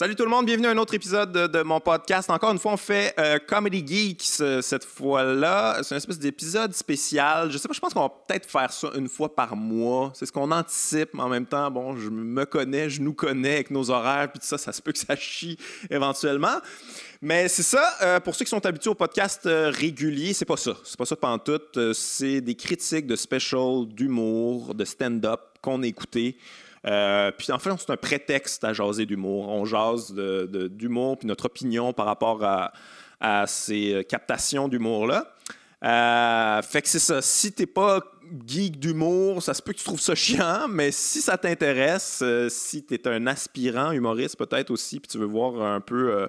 Salut tout le monde, bienvenue à un autre épisode de, mon podcast. Encore une fois, on fait euh, Comedy Geeks euh, cette fois-là. C'est une espèce d'épisode spécial. Je sais pas, je pense qu'on va peut-être faire ça une fois par mois. C'est ce qu'on anticipe, mais en même temps, bon, je me connais, je nous connais avec nos horaires, puis tout ça, ça se peut que ça chie éventuellement. Mais c'est ça, euh, pour ceux qui sont habitués au podcast régulier, c'est pas ça. C'est pas ça pendant tout. c'est des critiques de special, d'humour, de stand-up qu'on a. Euh, puis en fait, c'est un prétexte à jaser d'humour. On jase d'humour, puis notre opinion par rapport à, ces captations d'humour-là. Euh, fait que c'est ça. Si t'es pas geek d'humour, ça se peut que tu trouves ça chiant, mais si ça t'intéresse, euh, si tu es un aspirant humoriste peut-être aussi, puis tu veux voir un peu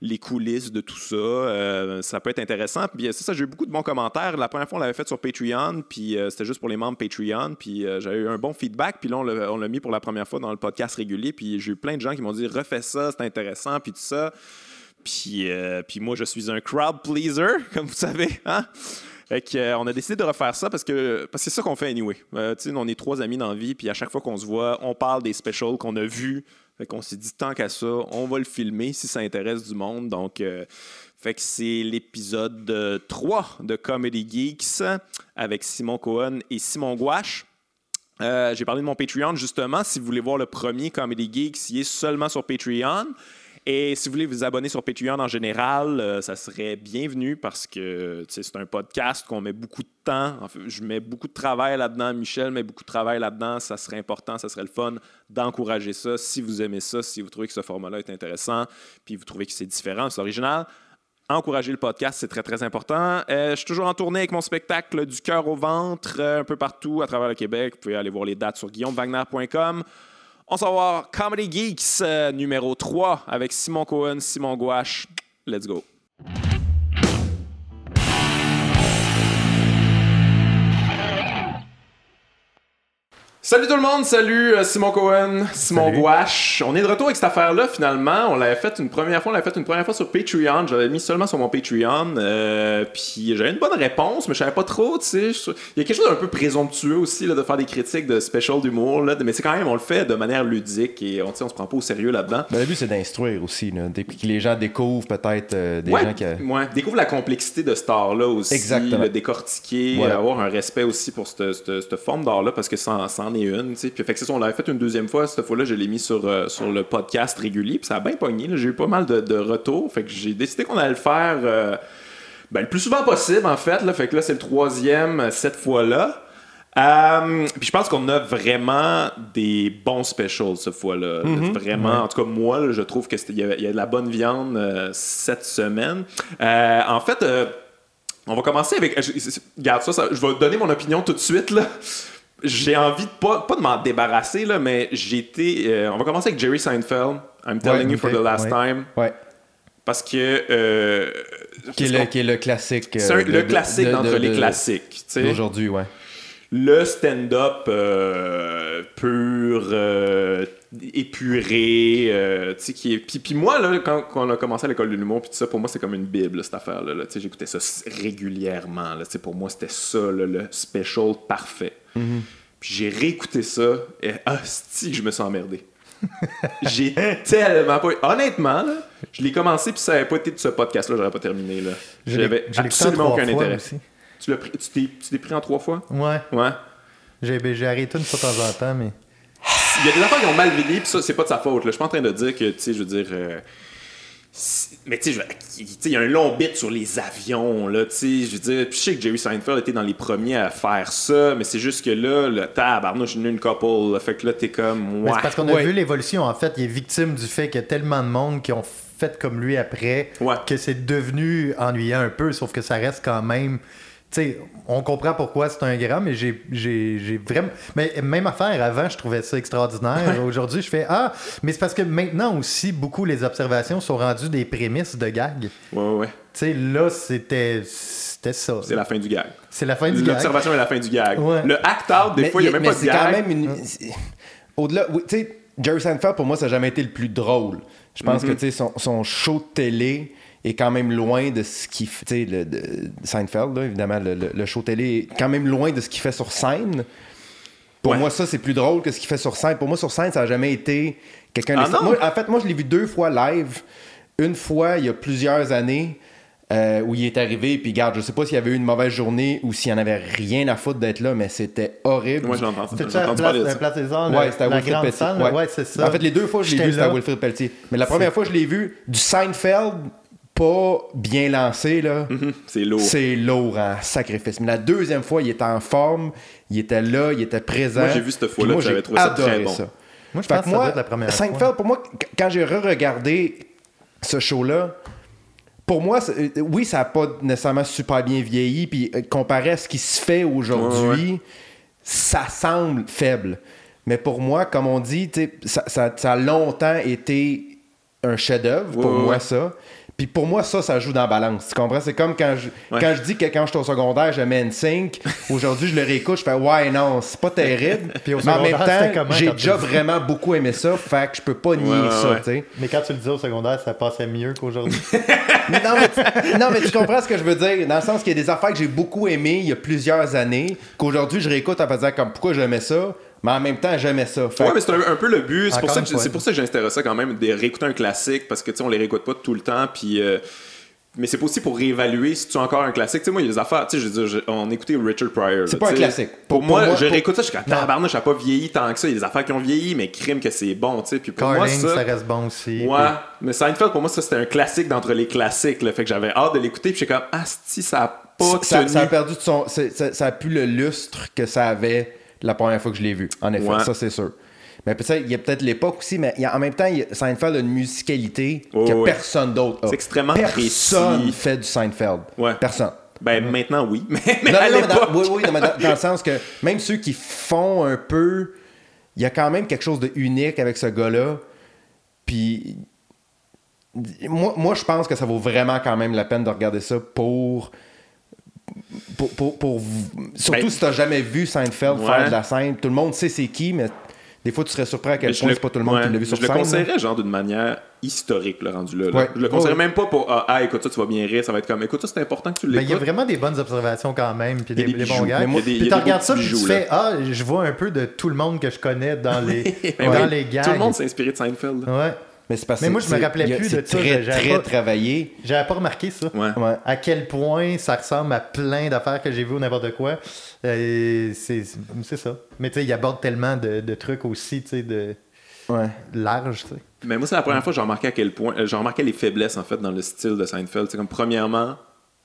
les coulisses de tout ça. Euh, ça peut être intéressant. Puis c'est ça, j'ai eu beaucoup de bons commentaires. La première fois, on l'avait fait sur Patreon, puis euh, c'était juste pour les membres Patreon. Puis euh, j'avais eu un bon feedback. Puis là, on l'a mis pour la première fois dans le podcast régulier. Puis j'ai eu plein de gens qui m'ont dit refais ça, c'est intéressant, puis tout ça. Puis, moi, je suis un crowd pleaser, comme vous savez. Hein? Fait on a décidé de refaire ça parce que que c'est ça qu'on fait anyway. on est trois amis dans la vie, puis à chaque fois qu'on se voit, on parle des specials qu'on a vus fait qu'on s'est dit, tant qu'à ça, on va le filmer si ça intéresse du monde. Donc, euh, fait que c'est l'épisode 3 de Comedy Geeks avec Simon Cohen et Simon Gouache. Euh, j'ai parlé de mon Patreon, justement. Si vous voulez voir le premier Comedy Geeks, il est seulement sur Patreon. Et si vous voulez vous abonner sur Patreon en général, euh, ça serait bienvenu parce que c'est un podcast qu'on met beaucoup de temps. je mets beaucoup de travail là-dedans. Michel met beaucoup de travail là-dedans. Ça serait important, ça serait le fun d'encourager ça. Si vous aimez ça, si vous trouvez que ce format-là est intéressant, puis vous trouvez que c'est différent, c'est original, encourager le podcast, c'est très, très important. Euh, je suis toujours en tournée avec mon spectacle Du cœur au ventre, euh, un peu partout à travers le Québec. Vous pouvez aller voir les dates sur guillaumewagner.com. On s'en va voir Comedy Geeks euh, numéro 3 avec Simon Cohen, Simon Gouache. Let's go. Salut tout le monde, salut euh, Simon Cohen, Simon Gouache. On est de retour avec cette affaire-là finalement. On l'avait fait une première fois, on l'avait fait une première fois sur Patreon. J'avais mis seulement sur mon Patreon. Euh, puis j'avais une bonne réponse, mais je savais pas trop, tu sais. Il y a quelque chose d'un peu présomptueux aussi là, de faire des critiques de special d'humour. Mais c'est quand même, on le fait de manière ludique et on, on se prend pas au sérieux là-dedans. Ben, le but c'est d'instruire aussi, là, que les gens découvrent peut-être euh, des gens qui. Ouais, découvrent la complexité de cet art-là aussi. Exactement. Le décortiquer, avoir un respect aussi pour cette, cette, forme d'art-là parce que ça, ça une. Puis, fait que ça, on l'avait fait une deuxième fois. Cette fois-là, je l'ai mis sur, euh, sur le podcast régulier. Puis ça a bien pogné. J'ai eu pas mal de, de, retours. Fait que j'ai décidé qu'on allait le faire euh, ben, le plus souvent possible, en fait. Là. Fait que là, c'est le troisième euh, cette fois-là. puis je pense qu'on a vraiment des bons specials cette fois-là. Mm-hmm. Vraiment, en tout cas, moi, je trouve qu'il y, a de la bonne viande cette semaine. en fait, on va commencer avec. Regarde ça, ça, je vais donner mon opinion tout de suite. Là j'ai envie de pas, pas de m'en débarrasser, là, mais j'étais. Euh, on va commencer avec Jerry Seinfeld. I'm telling you for the last time. Ouais. Parce que. Euh, qui, est le, qui, est le, classique. Euh, le classique d'entre les classiques. Aujourd'hui, ouais. Le stand-up pur, épuré, qui est. Puis, puis moi, là, quand, on a commencé à l'école de l'humour, puis tout ça, pour moi, c'est comme une bible, cette affaire-là. Là, J'écoutais ça régulièrement. Là, pour moi, c'était ça, le special parfait. Mhm. Puis j'ai réécouté ça et hostie, je me suis emmerdé. j'ai tellement pas. Honnêtement, là, je l'ai commencé puis ça n'avait pas été de ce podcast-là, j'aurais pas terminé. Là. J'avais absolument aucun intérêt. Tu l'as pris, tu t'es pris en trois fois? Ouais. Ouais. J'ai arrêté une fois de temps en temps, mais. Il y a des enfants qui ont mal vieilli, puis ça, c'est pas de sa faute. Là. Je suis pas en train de dire que, tu sais, je veux dire. Euh, mais tu sais, il y a un long bit sur les avions, là, tu sais, je veux dire, je sais que Jerry Seinfeld était dans les premiers à faire ça, mais c'est juste que là, le tabarnouche, j'ai une couple, fait que là, t'es comme, ouais. C'est parce qu'on a vu l'évolution, en fait, il est victime du fait qu'il y a tellement de monde qui ont fait comme lui après, que c'est devenu ennuyant un peu, sauf que ça reste quand même on comprend pourquoi c'est un grand, mais j'ai vraiment. Mais même affaire, avant, je trouvais ça extraordinaire. Aujourd'hui, je fais Ah, mais c'est parce que maintenant aussi, beaucoup les observations sont rendues des prémices de gag. Ouais, ouais. Tu sais, là, c'était. C'était ça. C'est la fin du gag. C'est la fin du gag. L'observation est la fin du gag. Le act-out, des fois, il n'y a même pas de gag. quand même une. Au-delà. Tu sais, Jerry Seinfeld, pour moi, ça n'a jamais été le plus drôle. Je pense mm-hmm. que, tu sais, son, son show de télé est quand même loin de ce qu'il fait. Tu sais, Seinfeld, évidemment, le, show télé est quand même loin de ce qu'il fait sur scène. Pour moi, ça, c'est plus drôle que ce qu'il fait sur scène. Pour moi, sur scène, ça n'a jamais été quelqu'un Ah non? Moi, En fait, moi, je l'ai vu deux fois live. Une fois, il y a plusieurs années, euh, où il est arrivé, puis garde, je sais pas s'il y avait eu une mauvaise journée ou s'il en avait rien à foutre d'être là, mais c'était horrible. Moi, j'ai entendu, C'était j'ai ça, place, place des arts, Ouais, le- c'était à la Wilfrid grande Pelletier. ouais. ouais, c'est ça. En fait, les deux fois je l'ai vu, c'était à. Wilfrid Pelletier. Mais la première fois je l'ai vu, du Seinfeld, pas bien lancé, là. Mhm, C'est lourd. C'est lourd en sacrifice. Mais la deuxième fois, il était en forme, il était là, il était présent. Moi, j'ai vu cette fois-là, j'avais j'ai trouvé ça adoré très bon. Moi, je Fait pense que que ça doit moi, être la première Seinfeld, fois. pour moi, qu- quand j'ai re-regardé ce show-là, pour moi, euh, oui, ça n'a pas nécessairement super bien vieilli, puis euh, comparé à ce qui se fait aujourd'hui, ça semble faible. Mais pour moi, comme on dit, ça, ça- ça a longtemps été un chef-d'œuvre, pour Ouais, moi, ça. Puis pour moi, ça, ça joue dans la balance. Tu comprends? C'est comme quand je, Ouais. quand je dis que quand j'étais au secondaire, j'aimais NSYNC. Aujourd'hui, je le réécoute, je fais « Ouais, non, c'est pas terrible. Puis au Mais en même temps, j'ai déjà vraiment beaucoup aimé ça, fait que je peux pas nier ouais, ça, ouais. tu sais. Mais quand tu le disais au secondaire, ça passait mieux qu'aujourd'hui. Mais non, mais tu, non, mais tu comprends ce que je veux dire. Dans le sens qu'il y a des affaires que j'ai beaucoup aimées il y a plusieurs années, qu'aujourd'hui je réécoute en faisant comme pourquoi j'aimais ça, mais en même temps j'aimais ça. Fait Ouais, mais c'est un, un peu le but. C'est pour, ça que, c'est pour ça que j'instaure ça quand même, de réécouter un classique, parce que tu sais, on les réécoute pas tout le temps, puis. euh, mais c'est pas aussi pour réévaluer si tu as encore un classique. Tu sais, moi, il y a des affaires. Tu sais, je veux dire, on écoutait Richard Pryor. C'est pas un classique. Pour, Pour- moi, pour moi, je réécoute ça, je suis comme tabarnouche, ça n'a pas vieilli tant que ça. Il y a des affaires qui ont vieilli, mais crime que c'est bon, tu sais. Puis pour moi, Carling, ça... ça. reste bon aussi. Ouais, mais Seinfeld, pour moi, ça c'était un classique d'entre les classiques. Là, fait que j'avais hâte de l'écouter, puis j'étais comme, ah, si, ça a pas ça, tenu. ça a perdu de son. ça a plus le lustre que ça avait la première fois que je l'ai vu. En effet, Ouais. ça c'est sûr. Mais peut-être, il y a peut-être l'époque aussi, mais en même temps, Seinfeld a une musicalité Oh, que ouais. personne d'autre a. C'est extrêmement Personne précis. fait du Seinfeld. Ouais. Personne. Ben, maintenant, oui. Mais, mais Non, à non, dans, oui, oui, dans, dans le sens que même ceux qui font un peu, il y a quand même quelque chose de unique avec ce gars-là. Puis moi, moi, je pense que ça vaut vraiment quand même la peine de regarder ça pour. Pour, pour, pour- surtout Ben, si t'as jamais vu Seinfeld Ouais. faire de la scène, tout le monde sait c'est qui, mais des fois tu serais surpris à quel Mais je point le- c'est pas tout le monde ouais, qui l'a vu sur Je le scène. là. conseillerais, genre, d'une manière historique, le rendu là. Ouais. Je le conseillerais Ouais. même pas pour, ah, ah, écoute ça, tu vas bien rire, ça va être comme, écoute ça, c'est important que tu Ben, il y a l'écoutes. vraiment des bonnes observations quand même, puis des, a des des bons bijoux. gars. Mais moi, Puis tu des regardes ça, petits puis tu bijoux, fais Ah, je vois un peu de tout le monde que je connais dans les, Ben dans les gags. Tout le monde s'est inspiré de Seinfeld. Ouais. Mais, c'est parce Mais que moi, je me c'est- rappelais plus de ça, très, j'avais très pas- travaillé. J'avais pas remarqué ça. Ouais. Ouais. À quel point ça ressemble à plein d'affaires que j'ai vues ou n'importe quoi. Euh, c'est c'est ça. Mais tu sais, il aborde tellement de, de trucs aussi, tu sais, de Ouais. large, tu sais. Mais moi, c'est la première fois que j'ai remarqué à quel point. euh, J'ai remarqué les faiblesses, en fait, dans le style de Seinfeld. C'est comme, premièrement,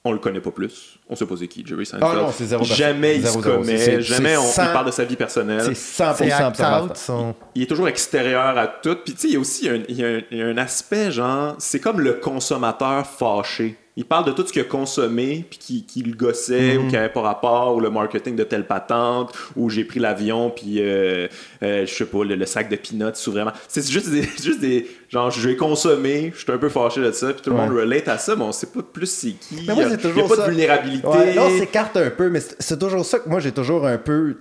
on le connaît pas plus. On sait pas c'est qui, Jerry Seinfeld. Ah non, c'est zéro Jamais il se zéro. commet, jamais on, il parle de sa vie personnelle. C'est 100% C'est act observateur. out, son... il est toujours extérieur à tout. Puis tu sais, il y a aussi un, il y a un, il y a un aspect, genre, c'est comme le consommateur fâché. Il parle de tout ce qu'il a consommé, puis qui, qui le gossait, Mhm. ou qui avait pas rapport, ou le marketing de telle patente, ou j'ai pris l'avion, puis euh, euh, je sais pas, le, le sac de peanuts, ou vraiment. C'est juste des, juste des. Genre, je vais consommer, je suis un peu fâché de ça, puis tout le Ouais. monde relate à ça, mais on sait pas plus c'est qui. Mais moi, il y a, c'est il y a toujours pas ça. de vulnérabilité. Ouais, non, s'écarte un peu, mais c'est toujours ça que moi j'ai toujours un peu.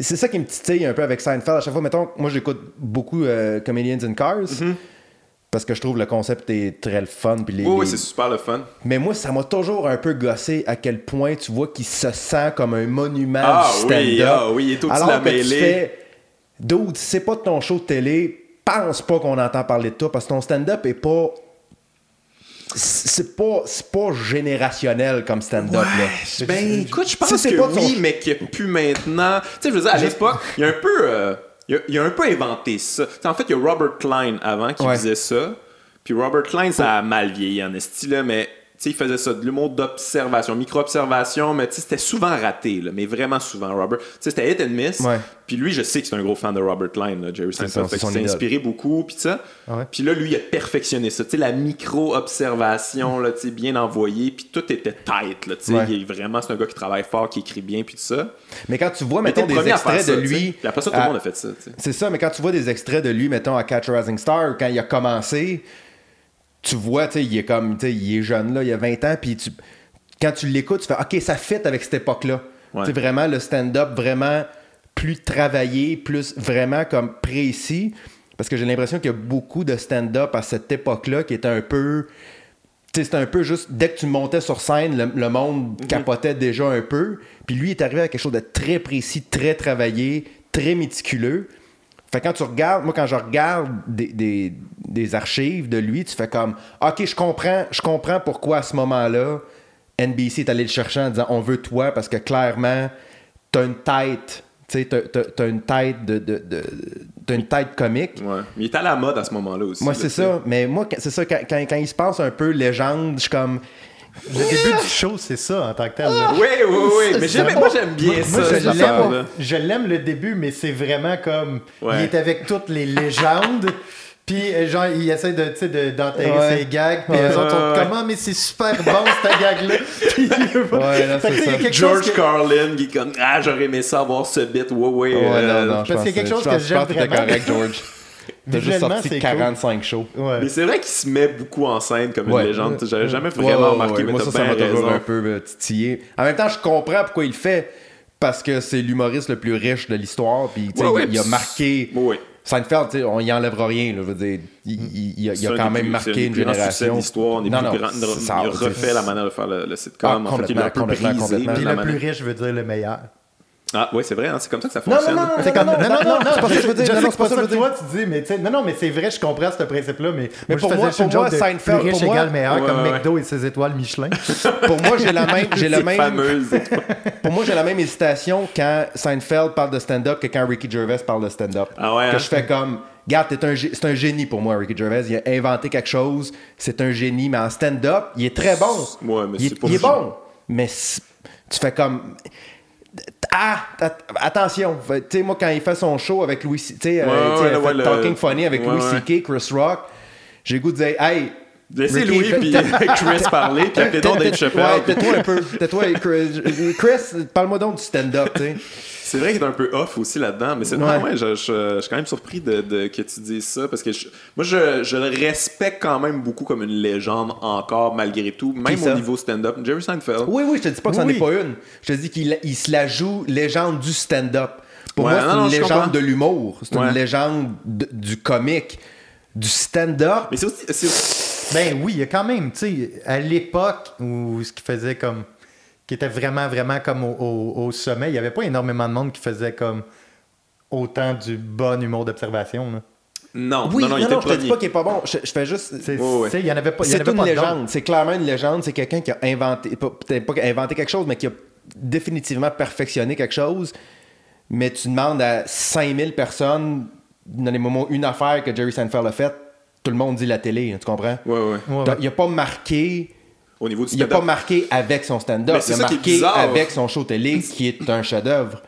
C'est ça qui me titille un peu avec Seinfeld. À chaque fois, mettons, moi j'écoute beaucoup euh, Comedians in Cars parce que je trouve le concept est très le fun. Puis les, Oui, oui, les- c'est super le fun. Mais moi, ça m'a toujours un peu gossé à quel point tu vois qu'il se sent comme un monument Ah du stand-up. oui, ah oui, il est au-dessus de la Alors que tu mêlée. fais, dude, si c'est pas ton show de télé, pense pas qu'on entend parler de toi parce que ton stand-up est pas. C'est pas, c'est pas générationnel comme stand-up. là. Ben, écoute, je pense c'est que pas ton- oui, mais que plus maintenant. Tu sais, je veux dire, à l'époque, il y a un peu. euh, il, a, il a un peu inventé ça. En fait, il y a Robert Klein avant qui Ouais. faisait ça. Puis Robert Klein, ça a mal vieilli en esti, là, mais. Tu sais, il faisait ça, de l'humour d'observation, micro-observation, mais tu sais, c'était souvent raté, là, mais vraiment souvent, Robert. Tu sais, c'était hit and miss. Ouais. Puis lui, je sais que c'est un gros fan de Robert Klein, là, Jerry Seinfeld. qu'il s'est inspiré beaucoup, puis ça. Ouais. Puis là, lui, il a perfectionné ça. Tu sais, la micro-observation, bien envoyée, puis tout était tight, là. Ouais. Il est vraiment, c'est un gars qui travaille fort, qui écrit bien, puis tout ça. Mais quand tu vois, mettons, des extraits ça, de lui. Puis après ça, tout le à- monde a fait ça. C'est ça, mais quand tu vois des extraits de lui, mettons, à Catch a Rising Star, quand il a commencé, tu vois, tu sais, il est comme, tu sais, il est jeune, là, il a 20 ans, puis tu, quand tu l'écoutes, tu fais, OK, ça fit avec cette époque-là. Ouais. Tu sais, vraiment, le stand-up, vraiment plus travaillé, plus vraiment comme précis, parce que j'ai l'impression qu'il y a beaucoup de stand-up à cette époque-là qui était un peu... Tu sais, c'était un peu juste, dès que tu montais sur scène, le, le monde capotait déjà un peu. Puis lui, il est arrivé à quelque chose de très précis, très travaillé, très méticuleux. Fait quand tu regardes, moi, quand je regarde des, des- des archives de lui, tu fais comme, OK, je comprends, je comprends pourquoi à ce moment-là, NBC est allé le chercher en disant, on veut toi, parce que clairement, t'as une tête, tu sais, t'as, une tête de, de, de- t'as une tête comique. Ouais. Mais il à la mode à ce moment-là aussi. Moi, c'est ça. Mais moi, c'est ça, quand, quand, quand il se passe un peu légende, je suis comme, Le début du show, c'est ça en tant que tel. là. Oui, oui, oui. Mais j'aime, moi, j'aime bien Moi, ça, je l'aime-. Je l'aime le début, mais c'est vraiment comme. Ouais. Il est avec toutes les légendes. Puis, euh, genre, il essaie de, tu sais, de- d'enterrer Ouais. ses gags. Puis, Ouais, eux autres sont comment, mais c'est super bon, cette gag-là. Puis, Ouais, là, c'est y a ça. quelque George chose que- Carlin qui est comme Ah, j'aurais aimé ça avoir ce bit. Ouais, ouais. ouais, euh, non, non, je parce qu'il y a quelque chose que j'aime pense que t'es vraiment. correct, George. T'as juste sorti c'est 45 shows. Ouais. Mais c'est vrai qu'il se met beaucoup en scène comme Ouais. une légende. J'avais jamais Ouais, vraiment ouais, remarqué, ouais. mais Moi, ça, ça m'a toujours un peu euh, titillé. En même temps, je comprends pourquoi il le fait. Parce que c'est l'humoriste le plus riche de l'histoire. Puis, tu sais, Ouais, ouais, il, il a marqué. Seinfeld, tu sais, on y enlèvera rien. Là, je veux dire, il, il- il a, a quand même plus- marqué une génération. l'histoire. Des Non, plus non, ça- il a refait la manière de faire le, le Ah, sitcom. en fait, il l'a un peu complètement, brisé. complètement, Puis le plus riche veut dire le meilleur. Ah, oui, c'est vrai, hein, c'est comme ça que ça Non, fonctionne. non, non, non, C'est comme, non, non, non, non, c'est pas ça que je veux dire. Non, non, que c'est pas ça que je veux dire. toi tu dis, mais tu sais, non, non, mais c'est vrai, je comprends ce principe-là, mais, Mais moi, pour moi- pour moi, Seinfeld, riche pour moi- égale meilleur, Ouais, comme ouais. McDo et ses étoiles Michelin. Pour moi, j'ai la même, j'ai C'est même, fameuse. pour moi, j'ai la même hésitation quand Seinfeld parle de stand-up que quand Ricky Gervais parle de stand-up. Ah ouais, Que hein? je fais comme, regarde, t'es un gé- c'est un génie pour moi, Ricky Gervais. Il a inventé quelque chose, c'est un génie, mais en stand-up, il est très bon. Ouais, mais il, c'est est- pas il est bon, mais tu fais comme. Ah, at- attention. Tu sais, moi, quand il fait son show avec Louis, tu sais, euh, Ouais, ouais, ouais, le- Talking Funny avec ouais, Louis ouais. C.K., Chris Rock, j'ai le goût de dire, hey, Laissez Ricky, Louis puis Chris parler, puis appelez donc Dave Ouais, Chappelle. tais-toi un peu. Tais-toi, Chris. Chris, parle-moi donc du stand-up, tu sais. C'est vrai qu'il est un peu off aussi là-dedans, mais c'est Ouais. je, je- je suis quand même surpris de, de- que tu dises ça parce que je- moi je, je le respecte quand même beaucoup comme une légende encore malgré tout, même au niveau stand-up. Jerry Seinfeld. Oui, oui, je te dis pas que c'en Oui. est pas une. Je te dis qu'il il se la joue légende du stand-up. Pour Ouais, moi, c'est une légende de l'humour. C'est une légende de- du comique. Du stand-up. Mais c'est aussi, Ben oui, il y a quand même, tu sais, à l'époque où ce qui faisait comme. Qui était vraiment, vraiment comme au, au- au sommet, il n'y avait pas énormément de monde qui faisait comme autant du bon humour d'observation. là. non, Oui, non, non, il le je te dis pas qu'il est pas bon. Je, je fais juste. C'est- C'est avait une pas légende. C'est clairement une légende. C'est quelqu'un qui a inventé, pas- peut-être pas inventé quelque chose, mais qui a définitivement perfectionné quelque chose. Mais tu demandes à 5000 personnes, dans les moments, une affaire que Jerry Seinfeld a faite, tout le monde dit la télé, hein, tu comprends? Ouais, ouais. Ouais, T'as- ouais. Il n'a pas marqué. Au niveau du Il a stand-up. pas marqué avec son stand-up. Il a marqué avec son show télé, qui est un chef-d'œuvre.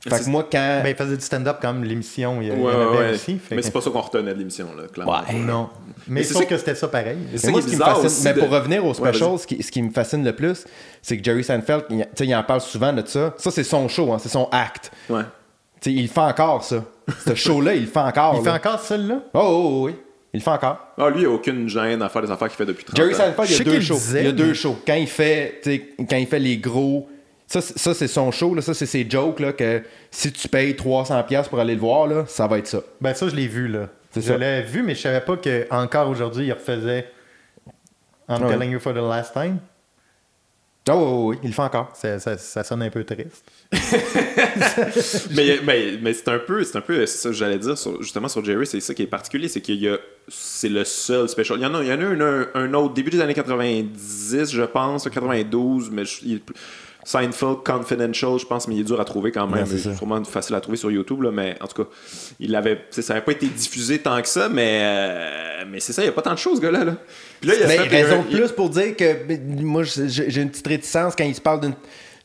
Fait que moi, quand. Ben, il faisait du stand-up comme l'émission, il y, il Ouais, en avait ouais, aussi. fait Mais que- c'est pas ça qu'on retenait de l'émission, là, clairement. Ouais. Non. Mais, Mais c'est que c'était ça pareil. C'est Mais ça moi, qui ce est qui me bizarre fascine, aussi mais de- pour revenir aux specials, ce, qui, ce qui me fascine le plus, c'est que Jerry Seinfeld, il, tu sais, il en parle souvent de ça. Ça, c'est son show, hein, c'est son acte. Ouais. Tu sais, il le fait encore, ça. Ce show-là, il le fait encore. Il fait là. encore celle-là? Oh, oh, oh, oui. Il le fait encore. Ah, lui, il a aucune gêne à faire des affaires qu'il fait depuis 30 Jerry ans. Seinfeld, il y sais a deux qu'il shows. disait, il y a deux shows. Quand il fait, tu sais, quand il fait les gros. Ça, c'est- ça c'est son show, là. ça, c'est ses jokes, là, que si tu payes 300$ pour aller le voir, là, ça va être ça. Ben ça, je l'ai vu, là. Je ça. l'ai vu, mais je savais pas qu'encore aujourd'hui, il refaisait I'm Ouais. telling you for the last time. Oh, oh, oh, oui, il le fait encore. Ça, ça- sonne un peu triste. mais mais, mais c'est un peu, c'est un peu ça j'allais dire justement sur Jerry, c'est ça qui est particulier, c'est qu'il y a, c'est le seul special. Il y en a, il y en a un, un autre début des années 90, je pense, 92, mais je- il Seinfeld Confidential, je pense, mais il est dur à trouver quand même. Ouais, c'est sûrement facile à trouver sur YouTube, là, mais en tout cas, il avait, ça n'avait pas été diffusé tant que ça, mais, euh, mais c'est ça, il n'y a pas tant de choses, ce gars-là. Là. Puis là, il a Mais fait raison de plus pour dire que moi, j'ai j'ai une petite réticence quand il se parle d'une.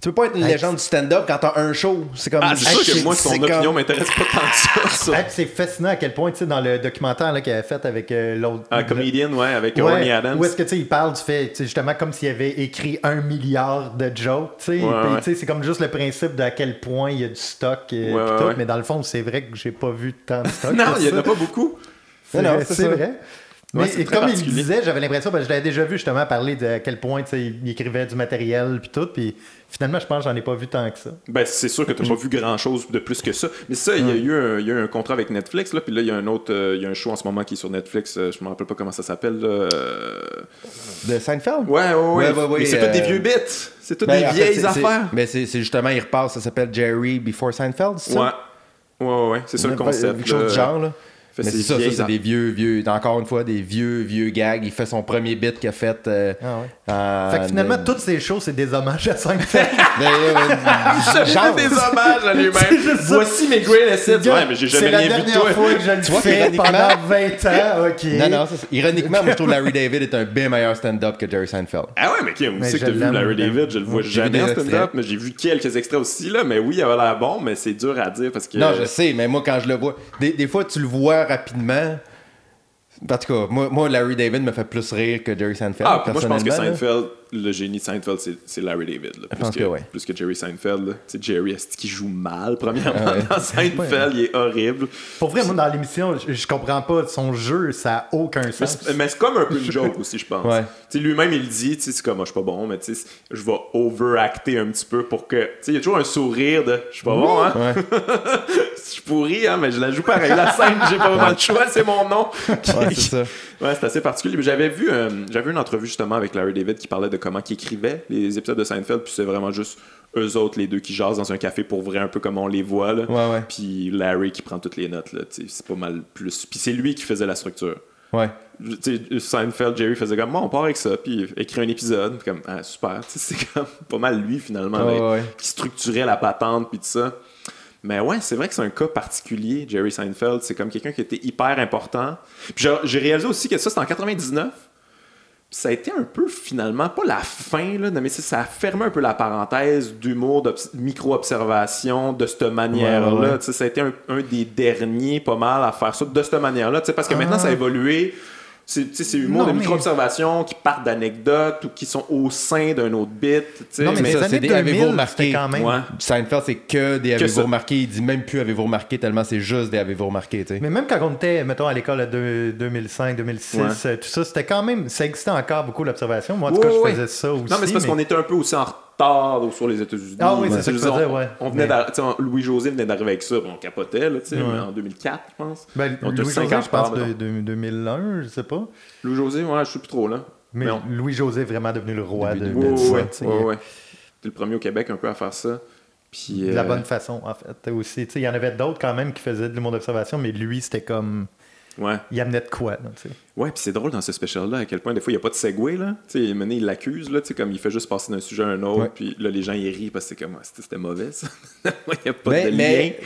Tu peux pas être une Hey, légende du stand-up quand t'as un show. C'est comme. Ah, c'est sûr que moi, son opinion comme- m'intéresse pas tant que ça. ça. Hey, puis c'est fascinant à quel point, tu sais, dans le documentaire qu'il avait fait avec euh, l'autre. Un comédien, ouais, avec Ouais, Adams. Où est-ce que tu sais, il parle du fait, tu sais, justement, comme s'il avait écrit un milliard de jokes, tu sais. Ouais, ouais. c'est comme juste le principe d'à quel point il y a du stock, euh, puis ouais, tout. Mais dans le fond, c'est vrai que j'ai pas vu tant de stock. Non, il n'y en a pas beaucoup. C'est vrai, Mais et comme il disait, j'avais l'impression, parce que je l'avais déjà vu justement parler de à quel point tu sais, il écrivait du matériel puis tout, puis finalement, je pense que j'en ai pas vu tant que ça. Ben, c'est sûr que tu n'as pas vu grand chose de plus que ça. Mais ça, il y, a eu un, il y a eu un contrat avec Netflix, là, puis là, il y a un autre, euh, il y a un show en ce moment qui est sur Netflix, euh, je me rappelle pas comment ça s'appelle. euh, De Seinfeld? Ouais, ouais, ouais. Ouais, ouais, ouais, Mais c'est euh, tous des vieux bits. C'est toutes Ben, des fait, vieilles affaires. Mais c'est c'est justement, il repasse, ça s'appelle Jerry Before Seinfeld, c'est ça? Ouais. Ouais, ouais, ouais. C'est ça le concept. Quelque chose du genre, là. Fait Mais c'est ça, ça c'est des vieux, vieux, encore une fois, des vieux, vieux gags. Il fait son premier bit qu'il a fait. euh, Ah ouais. Fait que finalement, de- toutes ces choses, c'est des hommages à Seinfeld. de- euh, J'ai genre. fait des hommages à lui-même. Voici mes greatest hits. Ouais, mais j'ai c'est jamais la rien vu de dernière toi. fois que je le vois fais pendant 20 ans. OK. Non, non, c'est ça. Ironiquement, moi, je trouve Larry David est un bien meilleur stand-up que Jerry Seinfeld. Ah ouais, mais Kim, où Mais c'est que je t'as vu Larry je. David? Je le vois jamais en stand-up, mais j'ai vu quelques extraits aussi, là. Mais oui, il avait l'air bon, mais c'est dur à dire parce que. Non, je sais, mais moi, quand je le vois, des, des fois, tu le vois rapidement. En tout cas, moi, moi, Larry David me fait plus rire que Jerry Seinfeld. Ah, puis moi je pense que personnellement, là. Seinfeld, le génie de Seinfeld, c'est- c'est Larry David. Là, plus pense que ouais. Plus que Jerry Seinfeld. sais, Jerry, est qui joue mal, premièrement, Ah ouais. dans Seinfeld, il est horrible. Pour vrai, moi, dans l'émission, je, je comprends pas son jeu, ça a aucun sens. c'est mais c'est comme un peu une joke aussi, je pense. Ouais. Tu sais, Lui-même, il dit, tu sais, c'est comme, moi, je suis pas bon, mais tu sais, je vais overacter un petit peu pour que. Tu sais, il y a toujours un sourire de, je suis pas bon, hein? Je suis pourri, hein, mais je la joue pareil. La scène, j'ai pas vraiment le choix, c'est mon nom. ouais, c'est ça. Ouais, c'est assez particulier. Mais J'avais vu, euh, j'avais vu une entrevue justement avec Larry David qui parlait de comment il écrivait les épisodes de Seinfeld, puis c'est vraiment juste eux autres, les deux, qui jasent dans un café pour vrai, un peu comme on les voit. Là. Ouais, ouais. Puis Larry qui prend toutes les notes. là, C'est pas mal plus. Puis c'est lui qui faisait la structure. Ouais. Seinfeld, Jerry faisait comme, bon, on part avec ça, puis écrit un épisode, puis comme, ah, super. C'est comme pas mal lui finalement, ouais. qui structurait la patente, puis tout ça. Mais ouais, c'est vrai que c'est un cas particulier, Jerry Seinfeld. C'est comme quelqu'un qui était hyper important. Puis j'ai réalisé aussi que ça, c'était en 99. Ça a été un peu, finalement, pas la fin, là, mais ça a fermé un peu la parenthèse d'humour, d'obs- micro-observation de cette manière-là. Ouais, ouais, Ça a été un, un des derniers, pas mal, à faire ça de cette manière-là. Parce que maintenant, Ah. ça a évolué. C'est tu sais, c'est humour Non, de mais- micro-observation qui partent d'anecdotes ou qui sont au sein d'un autre bit. tu sais. Non, mais, mais ça, c'est années des avez-vous 2000, remarqué? quand même... Ouais. Seinfeld, c'est que des avez-vous ça. remarqué? Il dit même plus avez-vous remarqué tellement c'est juste des avez-vous remarqué, tu sais. Mais même quand on était, mettons, à l'école de 2005, 2006, Ouais. euh, tout ça, c'était quand même... Ça existait encore beaucoup, l'observation. Moi, en tout Ouais, cas, je ouais. faisais ça aussi. Non, mais c'est parce qu'on était un peu aussi en retard sur les États-Unis. Ah oui, c'est ça que je faisais, ouais. On, venait Louis-José venait d'arriver avec ça, on capotait, là, tu sais, en 2004, je pense. Ben, Louis-José, 50 je pense, de, mettons. de- 2001, je sais pas. Louis-José, ouais, je sais plus trop, là. Mais Louis-José est vraiment devenu le roi de, ça, ouais, ouais. T'es le premier au Québec un peu à faire ça. Puis, De la euh, bonne façon, en fait. Aussi, il y en avait d'autres quand même qui faisaient de l'humour d'observation, mais lui, c'était comme... Ouais. Il amenait de quoi, là, tu sais. Ouais, puis c'est drôle dans ce special-là à quel point des fois il n'y a pas de segue, là. Tu sais, mené, il l'accuse, là, tu sais, comme il fait juste passer d'un sujet à un autre, puis là, les gens ils rient parce que c'est comme, Ah, c'était mauvais, ça. Il n'y a pas Mais, de lien. mais,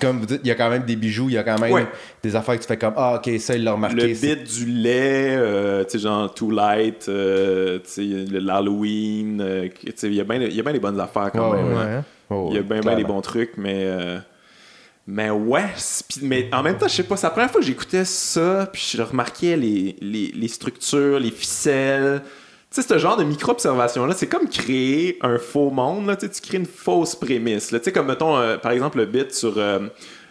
comme vous dites, il y a quand même des bijoux, il y a quand même Ouais. des affaires que tu fais comme Ah, ok, ça, il l'a remarqué. Le bit du lait, euh, tu sais, genre Too Light, euh, tu sais, le- l'Halloween, euh, tu sais, il y a bien il y a bien des bonnes affaires quand Ouais, même. ouais. hein. Oh, Il y a bien, bien clairement. des bons trucs, mais. euh, mais ouais, mais en même temps, je sais pas, c'est la première fois que j'écoutais ça, puis je remarquais les, les, les structures, les ficelles. Tu sais, ce genre de micro-observation-là, c'est comme créer un faux monde. Là. Tu sais, tu crées une fausse prémisse. là. Tu sais, comme, mettons, euh, par exemple, le bit sur euh,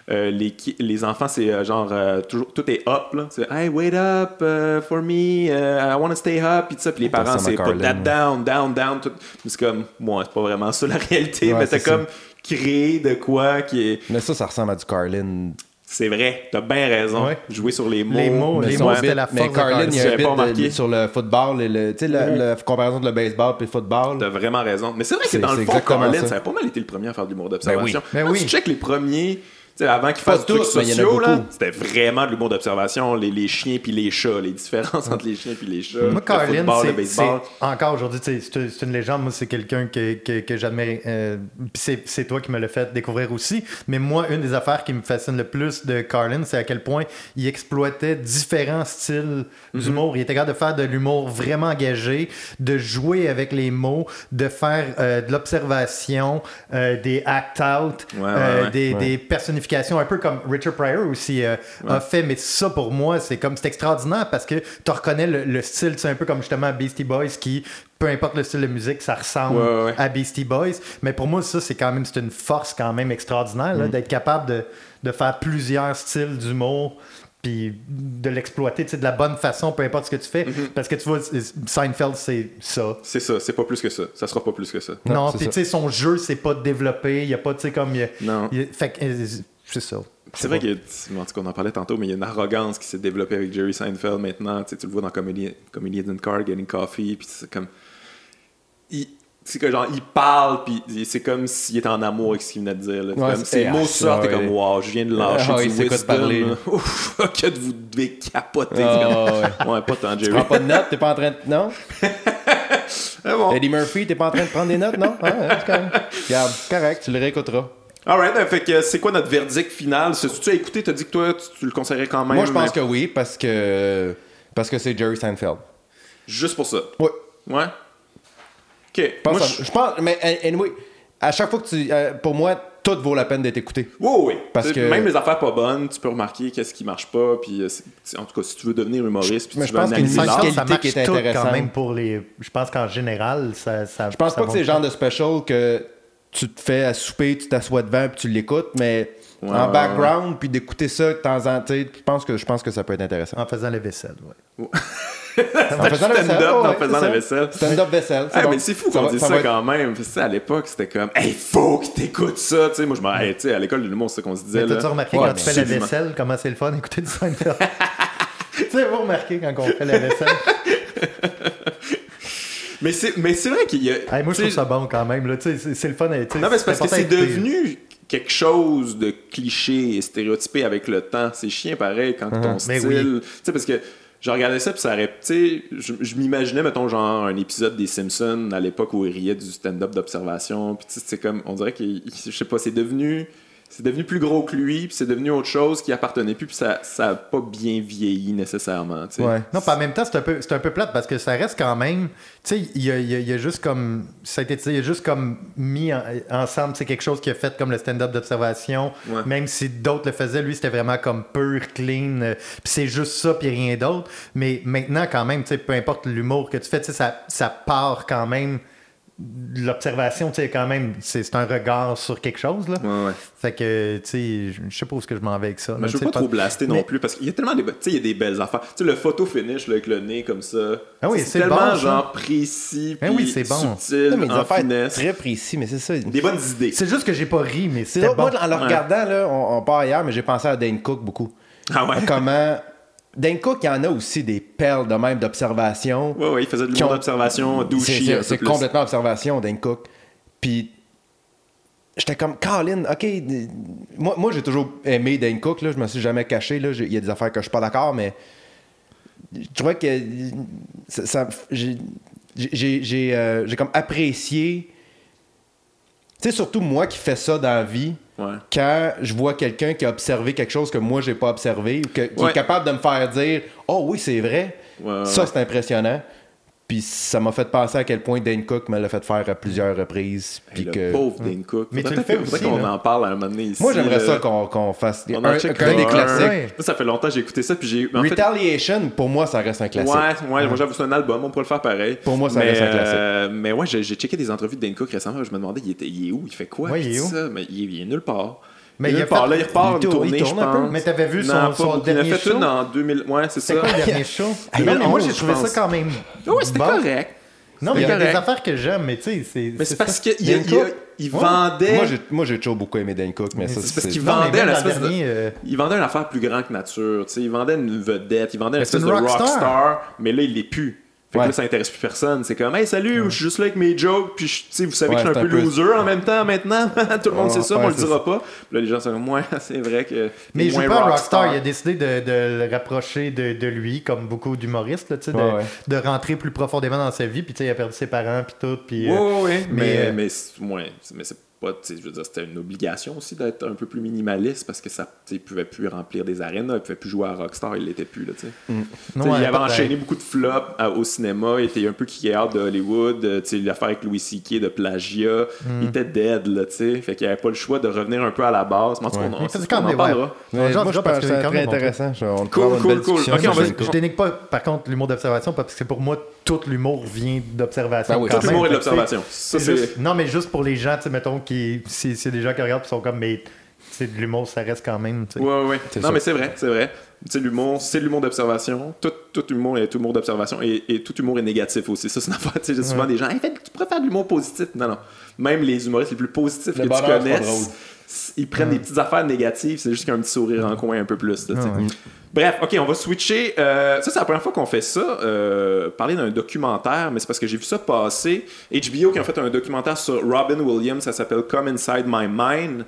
euh, les, les enfants, c'est genre, toujours, tout est up. Là. C'est Hey, wait up uh, for me, uh, I want to stay up. Puis, tout ça. Puis les parents, c'est put that down, down, down. C'est comme, moi, c'est pas vraiment ça la réalité, Ouais, mais c'est ça. Créé de quoi qui est. Mais ça, ça ressemble à du Carlin. C'est vrai, t'as bien raison. Ouais. Jouer sur les mots. Les mots, Mais les mots, bit- c'était la Mais force de Carlin, il y a un bit pas de- remarqué. sur le football, le, le- tu sais, la, la comparaison de le baseball puis le football. T'as vraiment raison. Mais c'est vrai que C'est- dans le fond, Carlin, ça. ça a pas mal été le premier à faire de l'humour d'observation. Ben oui. Ben tu oui. check les premiers, avant qu'ils fassent des trucs sociaux, c'était vraiment de l'humour d'observation, les, les chiens puis les chats, les différences entre les chiens puis les chats. Moi, le Carlin, football, le c'est- baseball. c'est encore aujourd'hui, c'est c'est une légende. Moi, c'est quelqu'un que, que, que j'admire. euh, puis c'est c'est toi qui me l'as fait découvrir aussi. Mais moi, une des affaires qui me fascine le plus de Carlin, c'est à quel point il exploitait différents styles Mhm. d'humour. Il était capable de faire de l'humour vraiment engagé, de jouer avec les mots, de faire euh, de l'observation, euh, des act-out, Ouais, ouais, euh, ouais. des, Ouais. des personnifications, un peu comme Richard Pryor aussi euh, a fait. Mais ça, pour moi, c'est comme c'est extraordinaire parce que tu reconnais le, le style. C'est un peu comme justement Beastie Boys qui, peu importe le style de musique, ça ressemble Ouais, ouais, ouais. à Beastie Boys. Mais pour moi, ça, c'est quand même c'est une force quand même extraordinaire Mm. d'être capable de, de faire plusieurs styles d'humour puis de l'exploiter tu sais, de la bonne façon, peu importe ce que tu fais. Mm-hmm. Parce que tu vois, Seinfeld, c'est ça. C'est ça, c'est pas plus que ça. Ça sera pas plus que ça. Non, puis tu sais, son jeu, c'est pas développé. Il y a pas, tu sais, comme. il y a- Non. il y a- fait que, euh, c'est ça. C'est vrai qu'il y a, en parlait tantôt, mais il y a une arrogance qui s'est développée avec Jerry Seinfeld maintenant. Tu, sais, tu le vois dans Comedy, Comedians in Car, Getting Coffee, puis c'est comme. il- c'est que genre il parle puis c'est comme s'il était en amour avec ce qu'il venait de dire là. Ouais, comme c'est- ces mots sortent t'es comme wow je viens de lâcher Ah, du s'écoute wisdom parler. Ouf, que vous devez capoter Ah, ouais pas tant Tu Jerry prends pas de notes, t'es pas en train de. Non? Ah, bon. Eddie Murphy, t'es pas en train de prendre des notes, non? Ah, ouais, c'est correct. Regarde, correct, tu le réécouteras. Alright, ben, fait que c'est quoi notre verdict final? C'est tu as écouté t'as dit que toi tu, tu le conseillerais quand même Moi, je pense mais que oui, parce que. Parce que c'est Jerry Seinfeld. juste pour ça? Ouais. ouais ok Je pense, Moi, je... pense mais uh, anyway, à chaque fois que tu. euh, pour moi, tout vaut la peine d'être écouté. Oui, oui. Parce que- Même les affaires pas bonnes, tu peux remarquer qu'est-ce qui marche pas. Puis, euh, en tout cas, si tu veux devenir humoriste, puis Mais tu je veux pense qu'une analyser l'art, qualité ça marche qui est intéressante. quand même pour les. Je pense qu'en général, ça. ça Je pense pas que c'est le genre de special que tu te fais à souper, tu t'assois devant puis tu l'écoutes, mais Ouais, en ouais, background puis d'écouter ça de temps en temps, je pense que je pense que ça peut être intéressant. En faisant la vaisselle, ouais. En faisant la stand-up vaisselle, en ouais, faisant la vaisselle. Stand-up vaisselle. Ah, bon. mais c'est fou qu'on dise ça ça, être- quand même. À l'époque, c'était comme, hey, faut que t'écoutes ça. Tu sais, moi, je m'en. Hey, tu sais, à l'école de l'humour, c'est ça qu'on se disait. T'as-tu remarqué Ouais, quand tu fais la vaisselle, comment c'est le fun d'écouter du Seinfeld? tu sais, vous remarquez quand on fait la vaisselle? Mais c'est, mais c'est vrai qu'il y a. Hey, moi, je trouve ça bon quand même. là. C'est le fun. Non, mais c'est parce que c'est devenu quelque chose de cliché et stéréotypé avec le temps. C'est chiant pareil quand ton Mais style. Tu sais, parce que je regardais ça, puis ça aurait. Tu sais, je, je m'imaginais, mettons, genre un épisode des Simpsons à l'époque où ils riaient du stand-up d'observation. Puis tu sais, c'est comme. On dirait que. Je sais pas, c'est devenu. C'est devenu plus gros que lui, puis c'est devenu autre chose qui appartenait plus, puis ça ça a pas bien vieilli nécessairement. Ouais. Non, pas en même temps, c'est un, peu, c'est un peu plate parce que ça reste quand même. Tu sais, il y a, y a- il y a juste comme. Ça a été, il y a juste comme mis en- ensemble, c'est quelque chose qui a fait comme le stand-up d'observation. Ouais. Même si d'autres le faisaient, lui, c'était vraiment comme pur, clean. euh, Puis c'est juste ça, puis rien d'autre. Mais maintenant, quand même, tu sais, peu importe l'humour que tu fais, tu sais, ça, ça part quand même. L'observation, tu sais, quand même, c'est c'est un regard sur quelque chose, là. Ouais, ouais. Fait que, tu sais, je- je sais pas où est-ce que je m'en vais avec ça. Mais là, je veux pas trop blaster non plus parce qu'il y a tellement des, tu sais, il y a des belles affaires. Tu sais, le photo finish là, avec le nez comme ça. Ah oui, c'est c'est tellement bon, genre précis, Ah oui, puis c'est bon. subtil, Non, mais des en affaires finesse. très précis, mais c'est ça. Des bonnes idées. C'est juste que j'ai pas ri, mais C'est bon. moi, en le Ouais. regardant, là, on, on part ailleurs, mais j'ai pensé à Dane Cook beaucoup. Ah ouais? Comment. Dane Cook, il y en a aussi des perles de même d'observation. Ouais, ouais, il faisait de l'humour ont- d'observation C'est- complètement observation, Dane Cook. Puis. J'étais comme, Colin, ok. Moi, moi j'ai toujours aimé Dane Cook, là, je me suis jamais caché. là, Il y a des affaires que je suis pas d'accord, mais. Je trouvais que. ça- ça- j'ai- J'ai j'ai, euh, j'ai comme apprécié. Tu sais, surtout moi qui fais ça dans la vie, Ouais. quand je vois quelqu'un qui a observé quelque chose que moi j'ai pas observé, ou que- qui Ouais. est capable de me faire dire Oh oui, c'est vrai, Ouais, ça c'est impressionnant. Puis ça m'a fait penser à quel point Dane Cook me l'a fait faire à plusieurs reprises. Puis le que... pauvre Dane Cook. Mais tu le fais aussi, qu'on en parle à un moment donné ici. Moi j'aimerais ça qu'on qu'on fasse On un, en check un des un. classiques. Ouais. Ça, ça fait longtemps que j'ai écouté ça, puis j'ai. en fait- Retaliation, pour moi, ça reste un classique. Ouais, ouais, moi j'avoue, c'est un album, on pourrait le faire pareil. Pour moi, ça mais, reste un classique. euh, mais ouais, j'ai checké des entrevues de Dane Cook récemment, je me demandais, il, était, il est où, il fait quoi, Ouais, il est où? ça, mais il il est nulle part. Mais il il a nulle part. fait- Là, il repart il une tournée, il je tourne un peu, pense. mais t'avais vu son- Non, pas son beaucoup. Il a dernier fait show? une en 2000, ouais, c'est ça. C'est quoi le dernier show? Hey, non, mais moi, j'ai 2011, trouvé ça pense. quand même. Ouais, c'était bon. correct. Non, mais il y a correct. des affaires que j'aime, mais tu sais, c'est. Mais c'est parce qu'il Dane Cook? il Ouais. vendait. Moi, j'ai- Moi, j'ai toujours beaucoup aimé Dane Cook, mais, ça, c'est parce c'est- qu'il vendait une de- dernier, euh, Il vendait une affaire plus grande que nature. tu sais, il vendait une vedette, il vendait une espèce de rockstar, mais là, il l'est plus. Fait que Ouais. là, ça intéresse plus personne. C'est comme, hey, salut, je suis juste là avec mes jokes, puis je- tu sais, vous savez Ouais, que je suis un peu loser en même temps maintenant. Tout le monde sait ça, mais on le dira pas. Puis là, les gens sont comme, ouais, c'est vrai que. Mais moins pas Rockstar. Il a décidé de, de le rapprocher de, de lui, comme beaucoup d'humoristes, là, tu sais, de, de rentrer plus profondément dans sa vie. Puis, tu sais, il a perdu ses parents, puis tout. Puis, euh, ouais. mais, Mais, euh, mais, mais c'est pas, tu sais, je veux dire, c'était une obligation aussi d'être un peu plus minimaliste parce que ça, il pouvait plus remplir des arènes, il pouvait plus jouer à Rockstar, il l'était plus, là, tu sais. ouais, il avait enchaîné beaucoup de flops à- au cinéma, il était un peu kick-out de Hollywood, euh, tu sais, l'affaire avec Louis C.K. de plagiat, Hmm. il était dead, là, tu sais, fait qu'il avait pas le choix de revenir un peu à la base. Mais en tout cas, Ouais. on, c'est quand en même- parlera. ouais. On moi, je pense que c'est quand très on intéressant. Je- On Cool, cool, cool. discussion Ok, on va-. Je, je dénigre pas, par contre, l'humour d'observation, parce que c'est pour moi, tout l'humour vient d'observation. Ben oui, tout l'humour et de l'observation. Non, mais juste pour les gens, tu sais, mettons, qui, c'est c'est des gens qui regardent et sont comme, mais de l'humour, ça reste quand même. Oui, Ouais, ouais. Non, mais c'est vrai, c'est vrai. l'humour, c'est l'humour d'observation. Tout, tout, humour est humour d'observation et, et, tout humour est négatif aussi. Ça, c'est une affaire. J'ai souvent des gens, hey, tu pourrais faire de l'humour positif. Non, non. Même les humoristes les plus positifs que tu connaisses ils prennent des petites affaires négatives, c'est juste qu'un petit sourire en coin un peu plus. Ah Bref, ok, on va switcher. Euh, ça, c'est la première fois qu'on fait ça. Euh, parler d'un documentaire, mais c'est parce que j'ai vu ça passer. HBO qui a fait un documentaire sur Robin Williams, ça s'appelle Come Inside My Mind.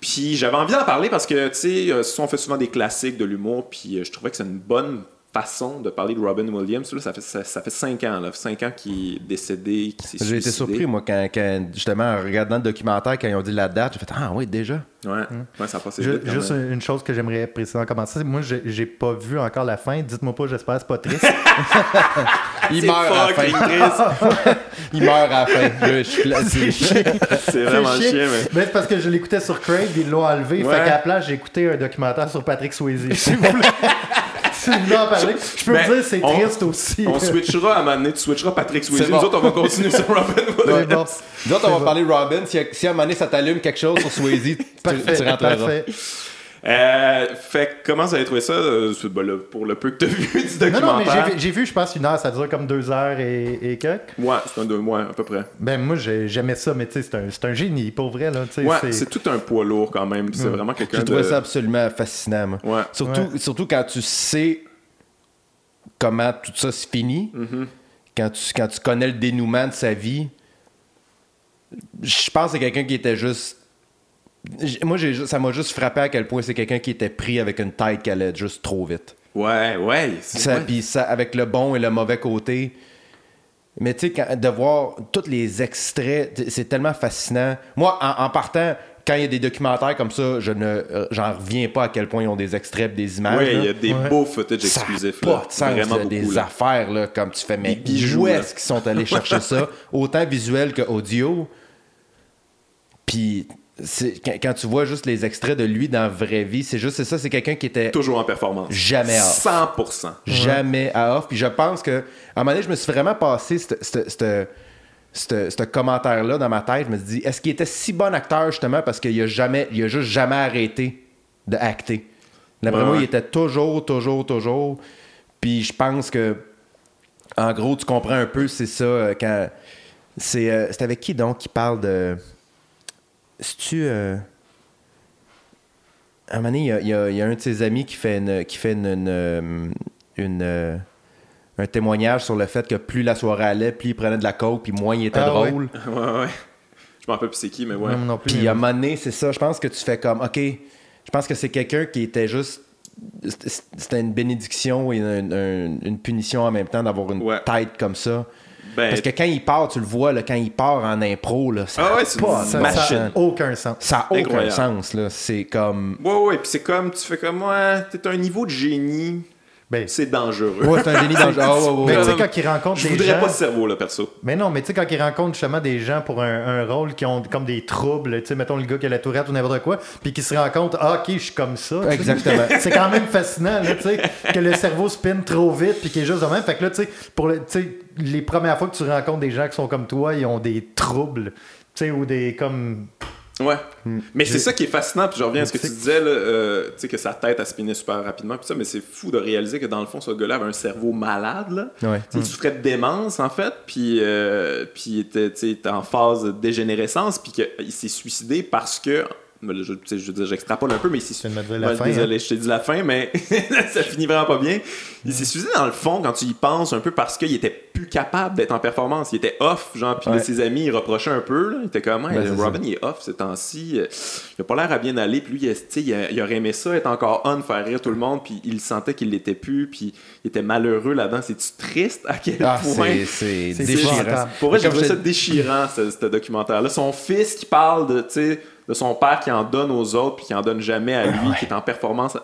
Puis j'avais envie d'en parler parce que, tu sais, euh, on fait souvent des classiques de l'humour, puis je trouvais que c'est une bonne façon de parler de Robin Williams. Là, ça, fait, ça, fait cinq ans, là, cinq ans qu'il est décédé, qu'il s'est J'ai été surpris, moi, quand, justement, en regardant le documentaire, quand ils ont dit la date, j'ai fait Ah oui, déjà. Ouais, hmm. ouais ça a passé vite, Juste une chose que j'aimerais préciser en commençant, moi, j'ai pas vu encore la fin. Dites-moi pas, j'espère, c'est pas triste. Il meurt à la fin. Il meurt à la fin. C'est vraiment chiant, mais. mais c'est parce que je l'écoutais sur Crave, ils l'ont enlevé. Fait qu'à la place, j'ai écouté un documentaire sur Patrick Swayze. Vous parler. Je peux vous dire, c'est triste aussi. On switchera à un moment donné, tu switcheras Patrick Swayze. Nous autres, on va continuer sur Robin Williams. Nous autres, on va parler Robin. Si, à un moment donné, ça t'allume quelque chose sur Swayze, tu, tu rentreras. Euh, fait comment vous avez trouvé ça euh, pour le peu que tu as vu du documentaire? Non, non, mais j'ai vu, je pense, une heure, ça dure comme deux heures et, et quelques. Ouais, c'est un deux mois à peu près. Ben moi, j'aimais ça, mais tu sais, c'est un, un, génie, pour vrai. Là, ouais, c'est tout un poids lourd quand même. C'est vraiment quelqu'un de... trouvé ça absolument fascinant. Moi. Ouais. Surtout, surtout quand tu sais comment tout ça se finit, mm-hmm. quand, tu, quand tu connais le dénouement de sa vie, je pense que c'est quelqu'un qui était juste. Moi, ça m'a juste frappé à quel point c'est quelqu'un qui était pris avec une tête qui allait juste trop vite. Ouais, ouais. Puis ça, avec le bon et le mauvais côté. Mais tu sais, de voir tous les extraits, c'est tellement fascinant. Moi, en partant, quand il y a des documentaires comme ça, je ne euh, j'en reviens pas à quel point ils ont des extraits, des images. Oui, il y a des beaux footage exclusifs. Pas de vraiment des affaires là, comme tu fais, mais où est-ce qu'ils sont allés chercher ça, autant visuel que audio. Puis quand, tu vois juste les extraits de lui dans la vraie vie, c'est juste ça, c'est quelqu'un qui était toujours en performance, jamais off, 100%, jamais à off. Puis je pense que à un moment donné, je me suis vraiment passé ce commentaire-là dans ma tête. Je me suis dit, est-ce qu'il était si bon acteur justement parce qu'il a jamais, il a juste jamais arrêté de acter? D'après moi, il était toujours, toujours, toujours. Puis je pense que, en gros, tu comprends un peu, c'est ça, euh, quand. C'est euh, avec qui donc qui parle de. C'est-tu. Euh, à un moment donné, il y, a, un de ses amis qui fait une, qui fait une, une un témoignage sur le fait que plus la soirée allait, plus il prenait de la coke, puis moins il était ah drôle. Ouais, ouais. Je m'en rappelle plus c'est qui, mais ouais. puis à un moment donné, c'est ça. Je pense que tu fais comme, OK, je pense que c'est quelqu'un qui était juste. C'était une bénédiction et une, punition en même temps d'avoir une tête comme ça. Ben, Parce que quand il part, tu le vois, là, quand il part en impro, là, ça ah ouais, pas, ça, n'a aucun sens. Ça n'a aucun sens. Là. C'est comme. Ouais, ouais, puis c'est comme, tu fais comme, ouais, t'es un niveau de génie ben, c'est dangereux. Ouais, c'est un génie dangereux. Mais tu sais, quand il rencontre je des voudrais pas ce cerveau, là, perso. Mais non, mais tu sais, quand il rencontre justement des gens pour un, rôle qui ont comme des troubles, tu sais, mettons le gars qui a la tourette ou n'importe quoi, puis qui se rend compte, ah, ok, je suis comme ça. Exactement. c'est quand même fascinant, tu sais, que le cerveau spinne trop vite, puis qu'il est juste de même. Fait que là, tu sais, pour le, les premières fois que tu rencontres des gens qui sont comme toi, ils ont des troubles, tu sais, ou des comme Ouais. Hmm. Mais c'est ça qui est fascinant, puis je reviens à ce que tu disais, là, euh, tu sais, que sa tête a spiné super rapidement, puis ça, mais c'est fou de réaliser que dans le fond, ce gars-là avait un cerveau malade, là. Ouais. Il hmm. souffrait de démence, en fait, puis, euh, puis il était, était en phase de dégénérescence, puis qu'il s'est suicidé parce que je, je veux dire, j'extrapole un peu, mais ici. la fin, désolé, hein? je t'ai dit la fin, mais ça finit vraiment pas bien. Il s'est suicidé dans le fond quand tu y penses un peu parce qu'il était plus capable d'être en performance. Il était off, genre, puis ses amis, ils reprochaient un peu. Là. Il était comme, Robin, il est off ces temps-ci. Il a pas l'air à bien aller. Puis lui, il, il, aurait aimé ça, être encore on, faire rire tout le monde. Puis il sentait qu'il l'était plus. Puis il était malheureux là-dedans. C'est-tu triste? À quel ah, point? C'est déchirant. Pour vrai, j'ai trouvé ça déchirant, ce, ce documentaire-là. Son fils qui parle de, tu sais, de son père qui en donne aux autres puis qui en donne jamais à lui, qui est en performance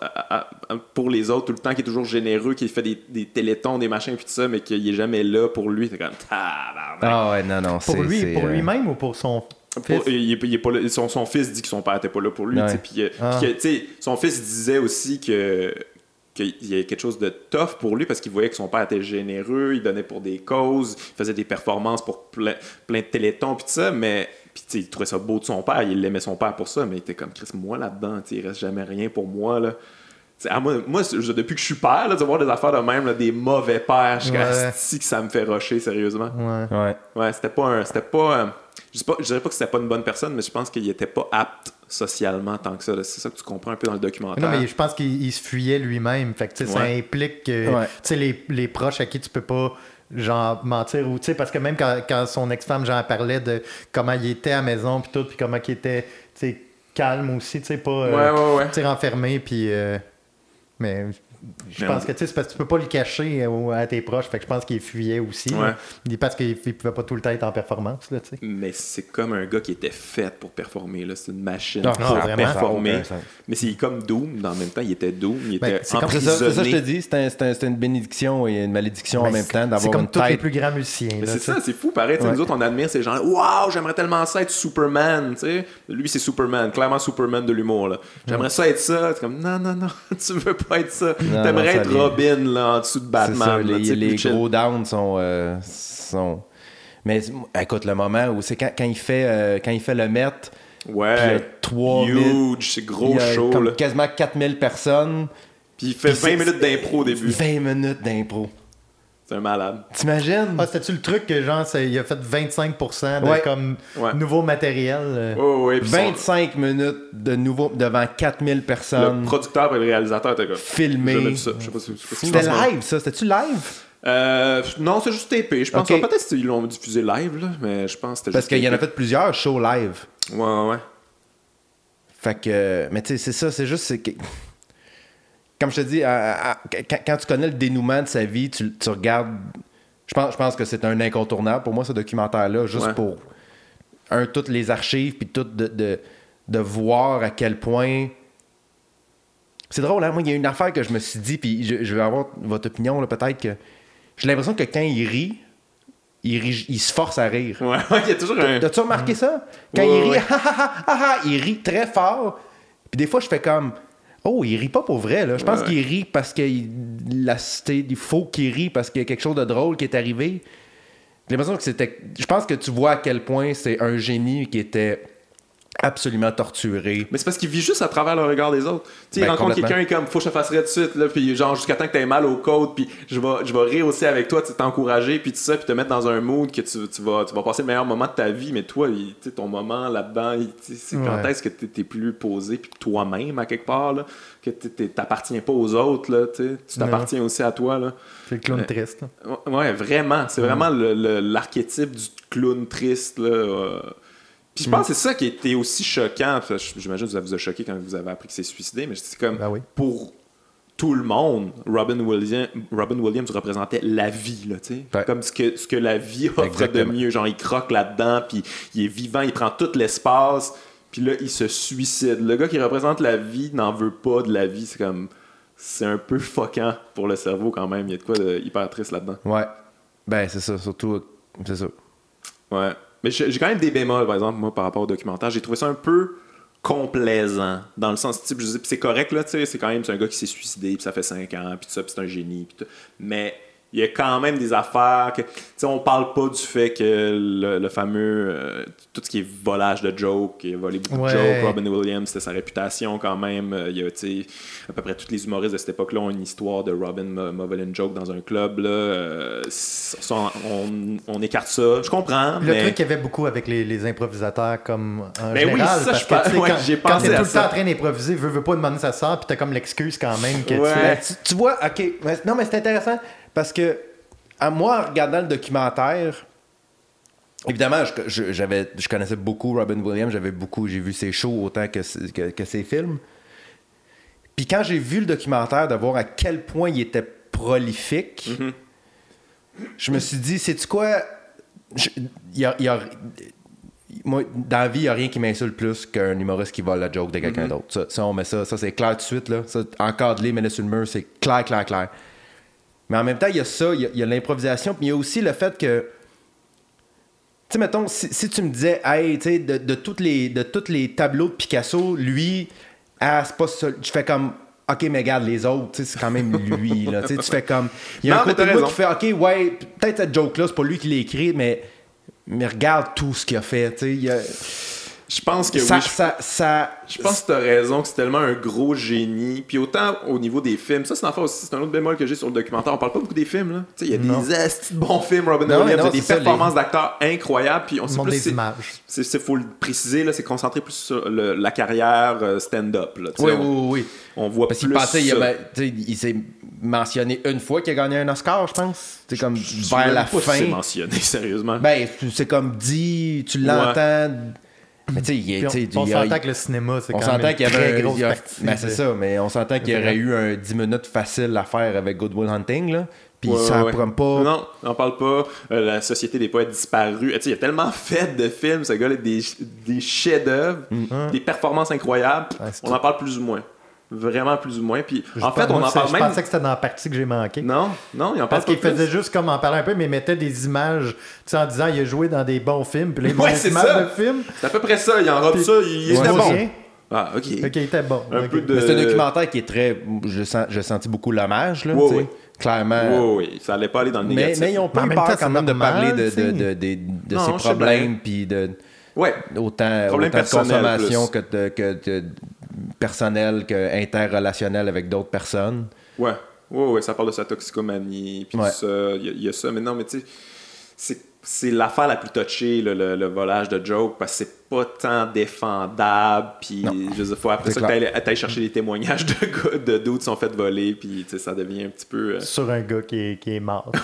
pour les autres tout le temps, qui est toujours généreux, qui fait des, des télétons, des machins puis tout ça, mais qu'il est jamais là pour lui. C'est comme Ah ouais, non, non. Pour lui, pour euh, lui-même ou pour son fils? il, pas son, son, fils dit que son père était pas là pour lui. Puis, euh, ah. son fils disait aussi que qu'il y avait quelque chose de tough pour lui parce qu'il voyait que son père était généreux, il donnait pour des causes, il faisait des performances pour plein, plein de télétons puis tout ça, mais Puis il trouvait ça beau de son père, il aimait son père pour ça, mais il était comme Chris, moi là-dedans, il reste jamais rien pour moi. Là. moi, moi depuis que je suis père, là, de voir des affaires de même, des mauvais pères, je ouais. que ça me fait rocher, sérieusement. Ouais. Ouais, ouais c'était pas un. C'était pas. je, pas, dirais pas que c'était pas une bonne personne, mais je pense qu'il était pas apte socialement tant que ça. C'est ça que tu comprends un peu dans le documentaire. Non, mais je pense qu'il se fuyait lui-même. Fait que, ça implique que les, les proches à qui tu peux pas genre mentir ou tu sais parce que même quand, quand son ex-femme j'en parlait de comment il était à la maison puis tout puis comment il était tu sais calme aussi tu sais pas euh, ouais, ouais, renfermé puis euh, mais je pense que tu sais, parce que tu peux pas le cacher euh, à tes proches. Fait que je pense qu'il fuyait aussi. Ouais. Parce qu'il pouvait pas tout le temps être en performance. Là, mais c'est comme un gars qui était fait pour performer. C'est une machine pour performer. mais c'est comme Doom. En même temps, il était Doom. Il ben, était C'est ça, je te dis. C'était une bénédiction et une malédiction en même temps d'avoir une tête. C'est comme tous les plus grands musiciens. C'est ça, c'est fou. Pareil, nous autres, on admire ces gens-là. Waouh, j'aimerais tellement ça être Superman. sais Lui, c'est Superman. Clairement Superman de l'humour. J'aimerais ça être ça. C'est comme non, non, non, tu veux pas être ça. T'aimerais être Robin là, en dessous de Batman. les, les gros downs sont, euh, sont. Mais écoute, le moment où c'est quand, quand, il fait, euh, quand il fait le Met. Ouais. 3 Huge, c'est gros show. Comme quasiment 4000 personnes. Puis il fait 20 minutes d'impro au début. 20 minutes d'impro. C'est un malade. T'imagines? Ah, C'était-tu le truc que genre, il a fait 25% de comme nouveau matériel? Oh, 25 minutes de nouveau devant 4000 personnes. Le producteur et le réalisateur étaient comme. Filmé. C'était live, ça? C'était-tu live? Euh, non, c'est juste TP. Je pense peut-être qu'ils l'ont diffusé live, là, mais je pense que c'était Parce qu'il y en a fait plusieurs shows live. Ouais, ouais, ouais. Fait que. Mais tu sais, c'est ça, c'est juste comme je te dis, quand, tu connais le dénouement de sa vie, tu, regardes. Je pense, je pense que c'est un incontournable pour moi, ce documentaire-là, juste pour, un, toutes les archives, puis tout de, de, voir à quel point. C'est drôle, hein? Moi, il y a une affaire que je me suis dit, puis je, vais avoir votre opinion, peut-être que. J'ai l'impression que quand il rit, il, se force à rire. Ouais, il y a toujours un. As-tu remarqué ça? Quand il rit, il rit très fort. Puis des fois, je fais comme. Oh, il rit pas pour vrai, là. Je pense qu'il rit parce qu'il il faut qu'il rit parce qu'il y a quelque chose de drôle qui est arrivé. J'ai l'impression que c'était. Je pense que tu vois à quel point c'est un génie qui était absolument torturé. Mais c'est parce qu'il vit juste à travers le regard des autres. Tu sais, il ben, rencontre quelqu'un comme faut que je te fasserais tout de suite là, puis genre jusqu'à temps que t'aies mal au code, puis je vais je vais rire aussi avec toi, t'encourager puis tout ça, puis te mettre dans un mood que tu, tu, vas tu vas passer le meilleur moment de ta vie, mais toi, sais ton moment là-dedans, c'est quand est-ce que t'es plus posé puis toi-même à quelque part là, que t'appartiens pas aux autres là, tu t'appartiens aussi à toi là. C'est le clown triste. Ouais, vraiment, c'est vraiment l'archétype du clown triste là. Euh, puis je pense que c'est ça qui était aussi choquant. J'imagine que ça vous a choqué quand vous avez appris que c'est suicidé, mais c'est comme ben pour tout le monde, Robin Williams, Robin Williams représentait la vie, là, tu sais. Comme ce que, ce que la vie offre de mieux. Genre, il croque là-dedans, puis il est vivant, il prend tout l'espace, puis là, il se suicide. Le gars qui représente la vie n'en veut pas de la vie. C'est comme. C'est un peu fuckant pour le cerveau quand même. Il y a de quoi de hyper triste là-dedans. Ouais. Ben, c'est ça, surtout. C'est ça. Ouais. Mais j'ai quand même des bémols, par exemple, moi, par rapport au documentaire. J'ai trouvé ça un peu complaisant dans le sens type je c'est correct là tu sais c'est quand même un gars qui s'est suicidé puis ça fait 5 ans puis tout ça c'est un génie puis mais il y a quand même des affaires que, tu sais, on parle pas du fait que le, fameux, euh, tout ce qui est volage de joke, il a volé beaucoup de jokes, Robin Williams, c'était sa réputation quand même. Euh, il y a, tu sais, à peu près tous les humoristes de cette époque-là ont une histoire de Robin m'a volé une joke dans un club, là. Euh, on, écarte ça, je comprends. Le truc qu'il y avait beaucoup avec les, improvisateurs, comme en ben général, oui, ça, parce que, quand, j'ai quand t'es tout le temps en train d'improviser, veux, veux pas demander ça sort, puis t'as comme l'excuse quand même que tu... tu... vois, ok, non mais c'est intéressant parce que, à moi, en regardant le documentaire, évidemment, je, j'avais, je connaissais beaucoup Robin Williams, j'avais beaucoup, j'ai vu ses shows autant que, que, ses films. Puis quand j'ai vu le documentaire, de voir à quel point il était prolifique, mm-hmm. je me suis dit, c'est-tu quoi? y a, moi, dans la vie, il n'y a rien qui m'insulte plus qu'un humoriste qui vole la joke de quelqu'un mm-hmm. d'autre. Ça, on met ça, ça c'est clair tout de suite. Là. Ça, encadré, mais sur le mur, c'est clair, clair, clair. Mais en même temps, il y a ça, il y a, l'improvisation, puis il y a aussi le fait que. Tu sais, mettons, si, tu me disais, hey, tu sais, de, de, toutes les, de tous les tableaux de Picasso, lui, ah, c'est pas ça. Je fais comme, OK, mais regarde, les autres, c'est quand même lui. Là, tu fais comme. Il y a un côté de moi qui fait OK, ouais, peut-être cette joke-là, c'est pas lui qui l'a écrit, mais mais regarde tout ce qu'il a fait. tu sais, il y a- Je pense que ça, oui, je- ça, ça- Je pense que tu as raison que c'est tellement un gros génie. Puis autant au niveau des films, ça c'est affaire aussi, c'est un autre bémol que j'ai sur le documentaire. On parle pas beaucoup des films là. Tu sais, il y a Non. des asti de bons films, Robin Non, Williams, il y non, a des performances d'acteurs incroyables. Puis on sait plus des images. c'est faut le préciser là, c'est concentré plus sur le- la carrière euh, stand-up. Oui, on, oui, oui. on voit Parce qu'il plus pensait, il, a- ça. ben, il s'est mentionné une fois qu'il a gagné un Oscar, je pense. C'est comme Je vers la pas fin. C'est mentionné sérieusement. Ben, c'est comme dit, tu l'entends. Mais tu sais, on s'entend que le cinéma, c'est on quand même s'entend une qu'il y avait très un- grosse partie. ben, c'est ça, mais on s'entend qu'il y aurait eu un 10 minutes facile à faire avec Good Will Hunting, là. Puis Ouais, ça ouais. prend pas. Non, on n'en parle pas. Euh, la Société des poètes disparus. Tu sais, il a tellement fait de films, ce gars-là, des, des chefs-d'œuvre, des performances incroyables. Ouais, on en parle plus ou moins. Vraiment plus ou moins. Puis, Je en fait, on en parle Je même. pensais que c'était dans la partie que j'ai manqué. Non, non, il en parle Parce qu'il faisait juste comme en parler un peu, mais il mettait des images, tu sais, en disant il a joué dans des bons films, puis les Ouais, bons c'est ça. C'est à peu près ça. Il enrobe Puis- ça. Il Ouais, était bon. rien. Ah, ok. Ok, il était bon. Un Ok. peu de. Mais c'est un documentaire qui est très. Je sens, j'ai senti beaucoup l'hommage, là. Ouais, ouais. Clairement. Oui, oui, ça allait pas aller dans le Mais, négatif. mais ils ont Mais pas peur quand même de normal, parler de, de, de, de, de Non, ses je sais problèmes, puis de Ouais. autant, de consommation plus. que, de, que de personnel que interrelationnel avec d'autres personnes. Ouais, ouais, ouais, ça parle de sa toxicomanie, puis Ouais. tout ça, il y, a- il y a ça. Mais non, mais tu sais, c'est- l'affaire la plus touchée, le, le volage de joke, parce que c'est pas tant défendable, puis je veux dire, faut après ça t'ailles chercher des témoignages de gars, de d'autres qui sont fait voler, puis tu sais, ça devient un petit peu... euh, Sur un gars qui est, qui est mort.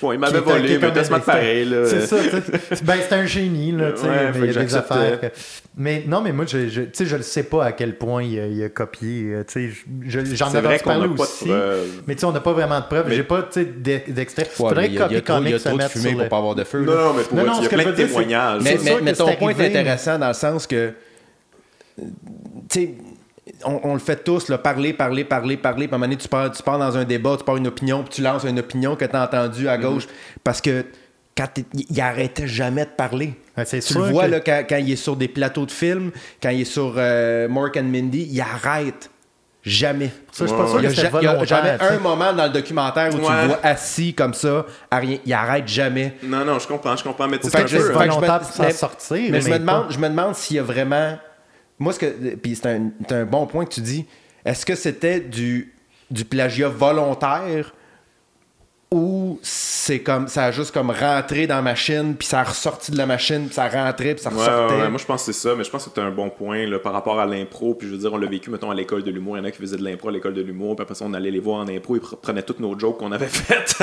Bon, il Qui m'avait volé, mais mettre pareil, là. C'est ça. Ben, c'est un génie, là, tu sais, Ouais, mais il y a des affaires. que- Mais non, mais moi, je, je, tu sais, je le sais pas à quel point il a, il a copié. euh, Tu sais, je- je- j'en parler pas aussi. de preuves. Mais tu sais, on n'a pas vraiment de preuves. Mais- J'ai pas, tu sais, d'e- d'extrait. Ouais, Faudrait que il y a, il y a Copy trop, il y a Comics se mette fumée sur pour pas avoir de feu. Non, mais pour il y a plein de témoignages. Mais, ton point est intéressant dans le sens que, tu sais, on, on le fait tous, là, parler, parler, parler, parler. Puis à un moment donné, tu pars, tu pars dans un débat, tu pars une opinion, puis tu lances une opinion que tu as entendue à gauche. Parce que quand il arrêtait jamais de parler. C'est Tu sûr le vois que- là, quand, quand il est sur des plateaux de films, quand il est sur euh, Mork and Mindy, il arrête. Jamais. Ça, je Ouais, sûr Il y que a, jamais un moment dans le documentaire où tu le vois assis comme ça, à rien. Il arrête jamais. Non, non, je comprends, je comprends. Mais tu sais, c'est un peu... fait pas que je me- longtemps pour s'en mais- sortir, Mais, je, me demande, pas- je me demande s'il y a vraiment. Moi, ce que. Puis c'est un, un bon point que tu dis. Est-ce que c'était du, du plagiat volontaire ou c'est comme. Ça a juste comme rentré dans la machine, puis ça a ressorti de la machine, puis ça rentrait, puis ça ressortait. ouais, ouais, moi je pense que c'est ça, mais je pense que c'est un bon point là, par rapport à l'impro. Puis je veux dire, on l'a vécu, mettons, à l'école de l'humour. Il y en a qui faisaient de l'impro à l'école de l'humour, puis après ça, on allait les voir en impro, ils pre- prenaient toutes nos jokes qu'on avait faites.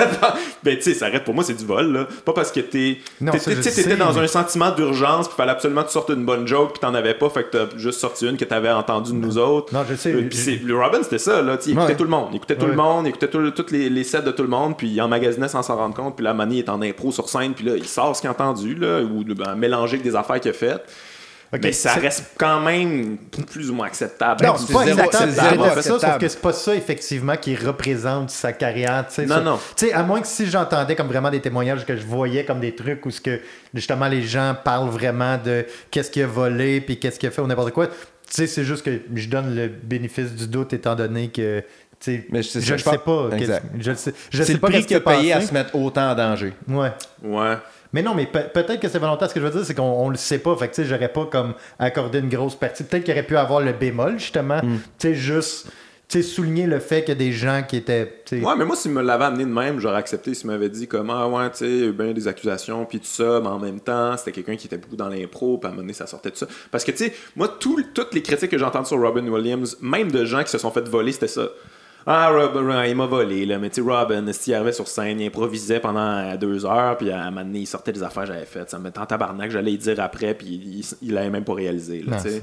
ben, tu sais, ça arrête pour moi, c'est du vol, là. Pas parce que t'es. T'étais dans mais- un sentiment d'urgence, puis fallait absolument que tu sortes une bonne joke, puis t'en avais pas, fait que t'as juste sorti une que t'avais entendue de nous autres. Non, je sais. Euh, puis c'est- le Robin, c'était ça, là. Il écoutait Ouais. tout le monde. Il écoutait tout le monde, il écoutait les, les sets de tout le monde, puis il emmagasinait sans s'en rendre compte. Puis la manie est en impro sur scène, puis là, il sort ce qu'il a entendu, là, ou ben, mélangé avec des affaires qu'il a faites. Mais ça reste quand même plus ou moins acceptable. Non, c'est pas zéro- zéro pas ça, sauf acceptable. que c'est pas ça effectivement qui représente sa carrière. Non, ça. non. Tu sais, à moins que si j'entendais comme vraiment des témoignages que je voyais comme des trucs où ce que justement les gens parlent vraiment de qu'est-ce qu'il a volé puis qu'est-ce qu'il a fait ou n'importe quoi. Tu sais, c'est juste que je donne le bénéfice du doute étant donné que Mais je ne sais pas. Exact. Je sais, je C'est sais le pas prix s'est payé à se mettre autant en danger. Ouais. Ouais. Mais non, mais pe- peut-être que c'est volontaire. Ce que je veux dire, c'est qu'on on le sait pas. Fait que, tu sais, j'aurais pas comme accordé une grosse partie. Peut-être qu'il aurait pu avoir le bémol, justement. Hmm. Tu sais, juste, tu sais, souligner le fait qu'il y a des gens qui étaient, tu sais, Ouais, mais moi, s'il me l'avait amené de même, j'aurais accepté s'il m'avait dit comme Ah, ouais, tu sais, il y a eu bien des accusations, puis tout ça, mais en même temps, c'était quelqu'un qui était beaucoup dans l'impro, puis à un moment donné, ça sortait de ça. Parce que, tu sais, moi, tout- toutes les critiques que j'ai entendues sur Robin Williams, même de gens qui se sont fait voler, c'était ça. Ah, Robin, il m'a volé, là. Mais tu sais, Robin, s'il arrivait sur scène, il improvisait pendant euh, deux heures, puis à un moment donné, il sortait des affaires que j'avais faites. Ça me mettait en tabarnak, j'allais y dire après, puis il, l'avait même pas réalisé, là, Non, tu sais.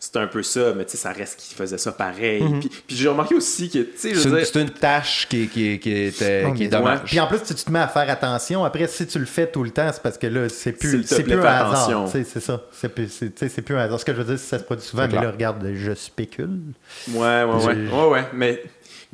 c'est un peu ça, mais tu sais, ça reste qu'il faisait ça pareil. Puis, puis j'ai remarqué aussi que, tu sais, je C'est une, dire. c'est une tâche qui, qui, qui, était, qui est dommage. Puis en plus, si tu te mets à faire attention, après, si tu le fais tout le temps, c'est parce que là, c'est plus, c'est plus un hasard. tu C'est ça. C'est plus, c'est- tu sais, c'est plus un hasard. Ce que je veux dire, c'est que ça se produit souvent, mais là, regarde, je spécule. Ouais, ouais, ouais. Ouais, ouais. Mais,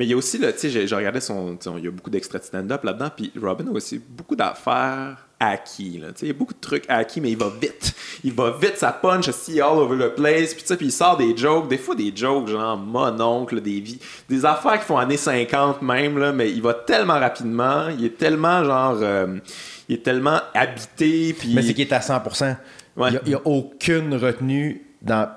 Mais il y a aussi, tu sais, j'ai regardé son. Il y a beaucoup d'extraits de stand-up là-dedans, puis Robin a aussi beaucoup d'affaires acquis. Là. Il y a beaucoup de trucs acquis, mais il va vite. Il va vite, ça punch aussi all over the place. Puis, puis il sort des jokes, des fois des jokes genre mon oncle, des, des affaires qui font années 50 même, là, mais il va tellement rapidement. Il est tellement genre. Euh, il est tellement habité. Puis... Mais c'est qu'il est à 100%. Il n'y a, aucune retenue dans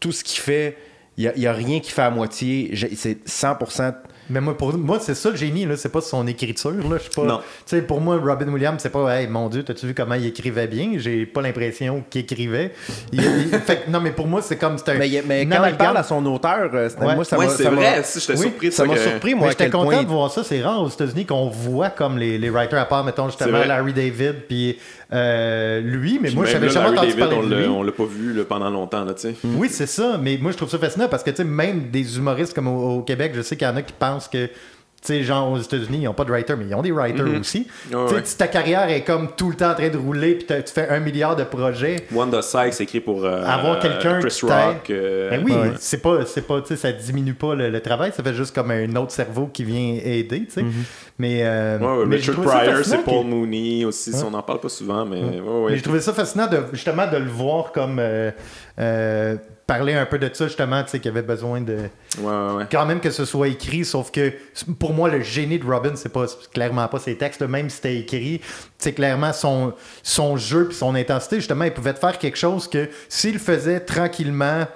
tout ce qu'il fait. Il n'y a, a, rien qui fait à moitié. C'est 100% mais moi, pour moi, c'est ça le génie, là. C'est pas son écriture, là. Pas. Non. Tu sais, pour moi, Robin Williams, c'est pas, hey, mon Dieu, t'as-tu vu comment il écrivait bien? J'ai pas l'impression qu'il écrivait. fait, non, mais pour moi, c'est comme. Un, mais, mais quand il parle à son auteur, euh, moi, ça m'a. c'est vrai, si j'étais surpris ça. m'a surpris, moi. J'étais content de voir ça. C'est rare aux États-Unis qu'on voit comme les, les writers, à part, mettons, justement, Larry David, puis euh, lui, mais moi, j'avais jamais entendu parler de lui. On l'a pas vu pendant longtemps, là, tu sais. Oui, c'est ça. Mais moi, je trouve ça fascinant parce que, tu sais, même des humoristes comme au Québec, je sais qu'il y en a qui pensent que sais, genre aux États-Unis, ils n'ont pas de writer, mais ils ont des writers mhm. aussi. Si ta carrière est comme tout le temps en train de rouler, puis tu fais un milliard de projets. Wanda Sykes écrit pour euh, avoir quelqu'un Chris Rock. Euh, ben oui, c'est pas, c'est pas, ça diminue pas le, travail, ça fait juste comme un autre cerveau qui vient aider, tu sais. Mhm. Mais, euh, Richard Pryor, c'est Paul Mooney aussi, on n'en parle pas souvent, mais. mais je trouvais ça fascinant de, justement de le voir comme parler un peu de ça, justement, tu sais, qu'il y avait besoin de. Quand même que ce soit écrit, sauf que pour moi, le génie de Robin, c'est pas clairement pas ses textes, même si c'était écrit, c'est clairement son, son jeu puis son intensité. Justement, il pouvait faire quelque chose que s'il faisait tranquillement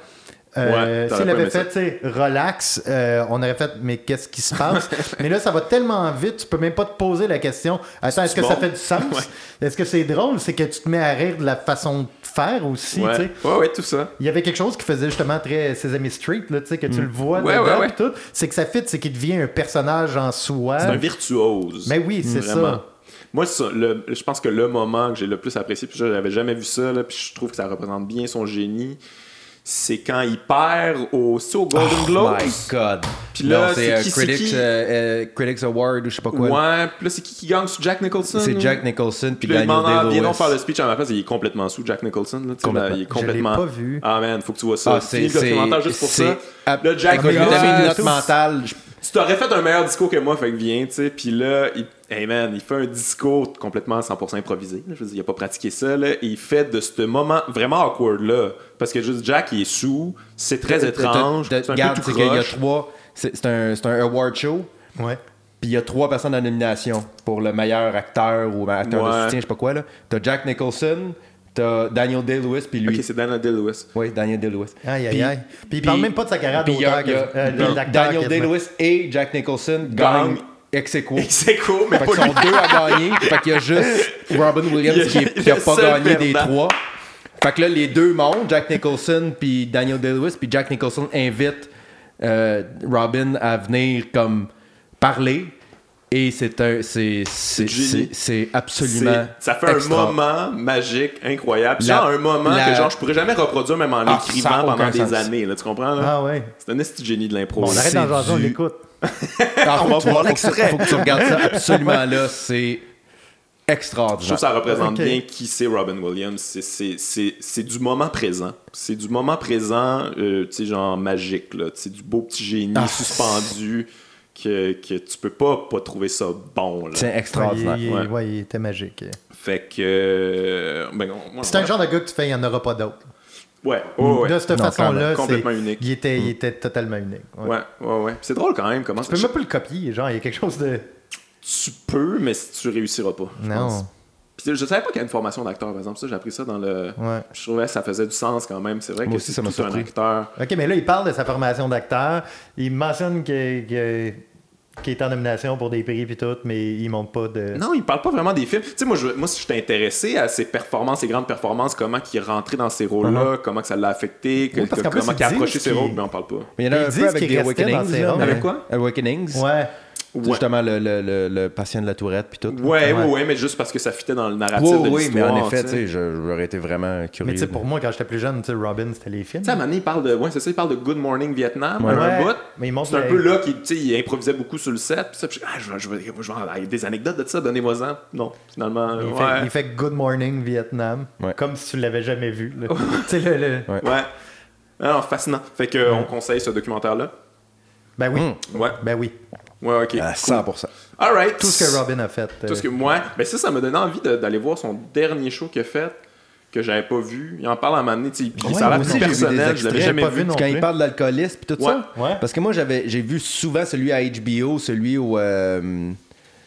euh, S'il avait fait, tu relax, euh, on aurait fait, mais qu'est-ce qui se passe? mais là, ça va tellement vite, tu peux même pas te poser la question. Attends, est-ce que ça fait du sens? Est-ce que c'est drôle? C'est que tu te mets à rire de la façon faire aussi, ouais. tu sais. Ouais, ouais, tout ça. Il y avait quelque chose qui faisait justement très Sesame Street, là, tu sais, que tu mm. le vois dedans et tout. C'est que ça fit, c'est qu'il devient un personnage en soi. C'est un virtuose. Mais oui, c'est ça. Moi, je pense que le moment que j'ai le plus apprécié, puis j'avais jamais vu ça, là, puis je trouve que ça représente bien son génie c'est quand il perd au, au Golden Globes? Oh my god. Puis là, c'est euh, Critics, euh, euh, Critics Award ou je sais pas quoi. Ouais, puis là, c'est qui qui gagne? Sous Jack Nicholson C'est Jack Nicholson, puis Daniel Day-Lewis. Viens donc faire le speech à ma place, il est complètement sous Jack Nicholson. Là, complètement. il est complètement. Je l'ai pas vu. Ah man, faut que tu vois ça. Ah, c'est le documentaire juste pour ça. Là, Jack Nicholson. une note mentale. Tu t'aurais fait un meilleur discours que moi, fait que viens, tu sais. Puis là, il Hey man, il fait un discours complètement 100% improvisé. Je veux dire, il a pas pratiqué ça. Là, et il fait de ce moment vraiment awkward là. Parce que juste Jack, il est sous. C'est très étrange. C'est un peu tout il y a trois. C'est un, un award show. Ouais. Puis il y a trois personnes en nomination pour le meilleur acteur ou acteur de soutien, je sais pas quoi. là. T'as Jack Nicholson, T'as Daniel Day-Lewis, puis lui. Ok, c'est Daniel Day-Lewis. Oui, Daniel Day-Lewis. Aïe, aïe, aïe. Puis il parle même pas de sa carrière d'auteur. Euh, Daniel Day-Lewis et Jack Nicholson gagnent ex aequo. Ex aequo, mais fait pas sont deux à gagner. fait qu'il y a juste Robin Williams qui, a pas gagné des trois. Fait que là, les deux montent, Jack Nicholson puis Daniel Day-Lewis, puis Jack Nicholson invite euh, Robin à venir comme parler. Et c'est un, c'est, c'est, absolument. Ça fait un moment magique, incroyable. Genre un moment que genre je pourrais jamais reproduire même en ah, l'écrivant pendant des années. Là, tu comprends? Là? Ah ouais. C'est un esti génie de l'impro. on arrête d'en on l'écoute. Ah, on va voir l'extrait. Faut que tu regardes ça absolument là. C'est extraordinaire. Je trouve que ça représente bien qui c'est Robin Williams. C'est du moment présent. C'est du moment présent, euh, tu sais, genre magique. C'est du beau petit génie ah, suspendu que, que tu peux pas, pas trouver ça bon. C'est extraordinaire. Oui, ouais. il était magique. Fait que. Euh, ben, c'est un genre de gars que tu fais, il n'y en aura pas d'autres. Ouais, ouais, De cette façon-là, complètement unique. Il était, il était totalement unique. Ouais, ouais, ouais. C'est drôle quand même. Comment tu peux même pas le copier. Genre, il y a quelque chose de. Tu peux, mais tu réussiras pas. Je non. Pense. Puis, je savais pas qu'il y a une formation d'acteur, par exemple. Ça, j'ai appris ça dans le. Ouais. Je trouvais que ça faisait du sens quand même. C'est vrai que c'est un acteur. Ok, mais là, il parle de sa formation d'acteur. Il mentionne que qui est en nomination pour des prix puis tout, mais il montre pas de. Non, il parle pas vraiment des films. Tu sais, moi, je, moi, si je intéressé à ses performances, ses grandes performances, comment il est rentré dans ces rôles-là, uh-huh. comment que ça l'a affecté, comment il a approché ses rôles, mais on parle pas. Mais il y en a un peu avec The Awakenings. Avec quoi? Awakenings. Ouais. Justement, le, le, le, patient de la tourette, puis tout. Ouais, ouais, ouais, mais juste parce que ça fitait dans le narratif de l'histoire. Oui, mais en effet, tu sais, j'aurais été vraiment curieux. Mais tu sais, pour moi, quand j'étais plus jeune, tu sais, Robin, c'était les films. Tu sais, à un moment il parle de, ouais, c'est ça, il parle de Good Morning Vietnam, un bout. Mais il C'est un peu là qu'il il improvisait beaucoup sur le set, puis ça, puis ah, je, je, je, je, des anecdotes de ça, donnez-moi-en. Non, finalement. Il, fait, il fait Good Morning Vietnam, comme si tu l'avais jamais vu. tu sais, le. Ouais. Alors, fascinant. Fait qu'on conseille ce documentaire-là. Ben oui. Ouais. Ben oui. Ouais, ok. À cool. 100%. All right. Tout ce que Robin a fait. Tout ce que euh, moi, ben ça, ça m'a donné envie d'aller voir son dernier show qu'il a fait que j'avais pas vu. Il en parle à un moment donné, Ouais, ça a l'air personnel, je l'avais jamais pas vu. non Quand plus. il parle de l'alcoolisme puis tout ça. Ouais. Parce que moi, j'avais, j'ai vu souvent celui à HBO, celui au. euh,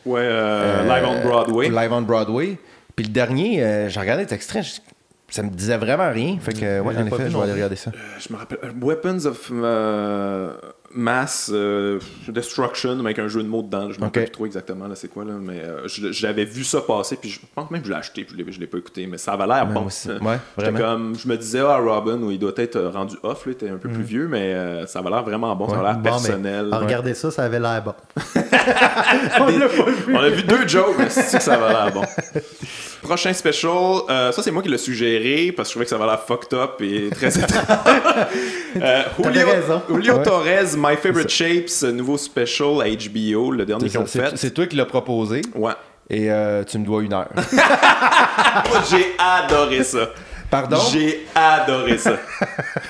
Ouais, euh, euh, Live on Broadway. Live on Broadway. Puis le dernier, euh, j'ai regardé cet extrait, je- ça me disait vraiment rien. Fait que, ouais, en pas effet, vu je non vais aller plus. regarder ça. Euh, je me rappelle. euh, Weapons of euh, Mass euh, Destruction, avec un jeu de mots dedans. Je me rappelle Ok. plus trop exactement là, c'est quoi, là, mais euh, j'avais vu ça passer, puis je pense même que je l'ai acheté, puis je l'ai- je l'ai pas écouté, mais ça avait l'air bon. Ouais, comme, je me disais, ah, Robin, où il doit être euh, rendu off, là, il était un peu plus vieux, mais euh, ça avait l'air vraiment bon, ça avait l'air bon, personnel. Ouais. regarder ça, ça avait l'air bon. On a vu deux jokes, mais c'est que ça va l'air bon. Prochain special, euh, ça c'est moi qui l'ai suggéré parce que je trouvais que ça va l'air fucked up et très étrange. euh, Julio. Julio Ouais. Torres, My Favorite Shapes, nouveau special à HBO, le dernier C'est qu'ils ont ça, fait. C'est, toi qui l'as proposé Ouais. et euh, tu me dois une heure. J'ai adoré ça. Pardon? J'ai adoré ça.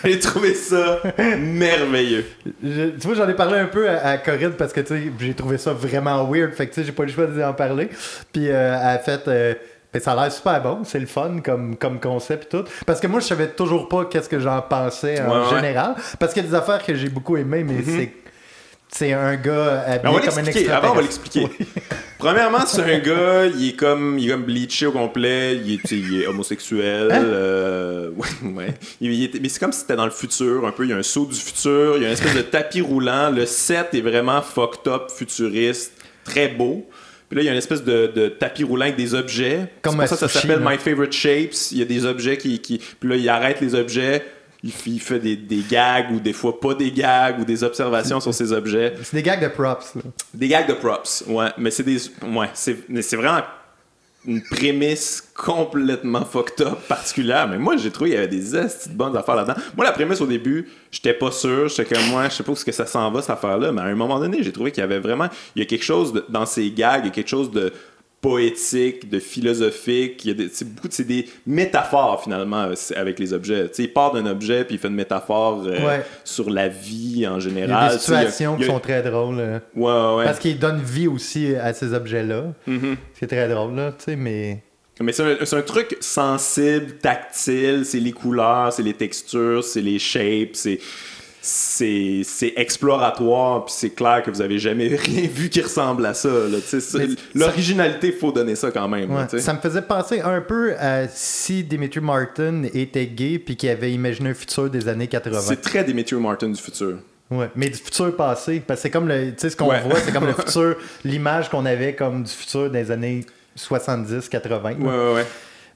J'ai trouvé ça merveilleux. Je- tu vois, j'en ai parlé un peu à, à Corinne parce que tu sais, j'ai trouvé ça vraiment weird. Fait que tu sais, j'ai pas eu le choix d'en parler. Puis euh, elle a fait. euh, ben, ça a l'air super bon, c'est le fun comme, comme concept et tout. Parce que moi, je savais toujours pas qu'est-ce que j'en pensais en Ouais, général. Parce qu'il y a des affaires que j'ai beaucoup aimées, mais c'est. C'est un gars habillé Mais on va comme un. Avant, on va l'expliquer. Premièrement, c'est un gars, il est comme, il est comme bleaché au complet, il est, il homosexuel. Hein? euh, ouais, ouais. Il- il est- mais c'est comme si c'était dans le futur, un peu. Il y a un saut du futur, il y a une espèce de tapis roulant. Le set est vraiment fucked up, futuriste, très beau. Puis là, il y a une espèce de, de tapis roulant avec des objets. Comme pour ça ça s'appelle. My Favorite Shapes. Il y a des objets qui, qui. Puis là, il arrête les objets. Il, fait des, des gags ou des fois pas des gags ou des observations sur ces objets. C'est des gags de props. là. Des gags de props, ouais. Mais c'est des. Ouais, c'est vraiment une prémisse complètement fucked up, particulière. Mais moi, j'ai trouvé qu'il y avait des esti de bonnes affaires là-dedans. Moi, la prémisse au début, j'étais pas sûr. J'étais comme moi, je sais pas où est-ce que ça s'en va, cette affaire-là. Mais à un moment donné, j'ai trouvé qu'il y avait vraiment. Il y a quelque chose dans ces gags, il y a quelque chose de poétique, de philosophique. Il y a des, beaucoup, c'est des métaphores finalement euh, avec les objets. Tu sais, il part d'un objet puis il fait une métaphore euh, Ouais. sur la vie en Il y général. a des il y a- situations il y qui sont très drôles. euh, Ouais, ouais. Parce qu'ils donnent vie aussi à ces objets-là. Mhm. C'est très drôle, là, tu sais, mais. Mais c'est un, c'est un truc sensible, tactile, c'est les couleurs, c'est les textures, c'est les shapes, c'est c'est c'est exploratoire, puis c'est clair que vous avez jamais rien vu qui ressemble à ça. L'originalité, il faut donner ça quand même. Ouais, ça me faisait penser un peu à si Dimitri Martin était gay puis qu'il avait imaginé un futur des années 80. C'est très Dimitri Martin du futur. Ouais, mais du futur passé. Parce que c'est comme le. Tu sais, ce qu'on Ouais. voit, c'est comme le futur, l'image qu'on avait comme du futur des années 70, 80. Ouais, ouais, ouais.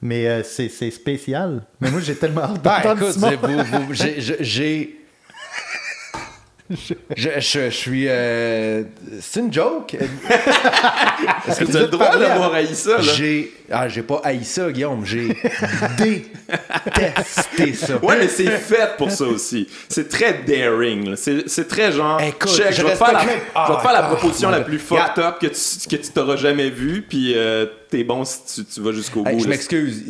Mais euh, c'est c'est spécial. Mais moi, j'ai tellement hâte Ben, d'entendre écoute, Simon. c'est- vous- vous- j'ai- j'ai- j'ai. Je, je- je suis. euh, c'est une joke. Est-ce Tu as le droit d'avoir haï ça. J'ai. Ah, j'ai pas haï ça, Guillaume. J'ai détesté ça. Ouais, mais c'est fait pour ça aussi. C'est très daring. C'est très genre. Écoute, check, je je vais te faire la, te faire la Ah, proposition ah, la plus regarde. fucked up que tu, que tu t'auras jamais vue, puis euh, t'es bon si tu, tu vas jusqu'au Hey, bout. je m'excuse.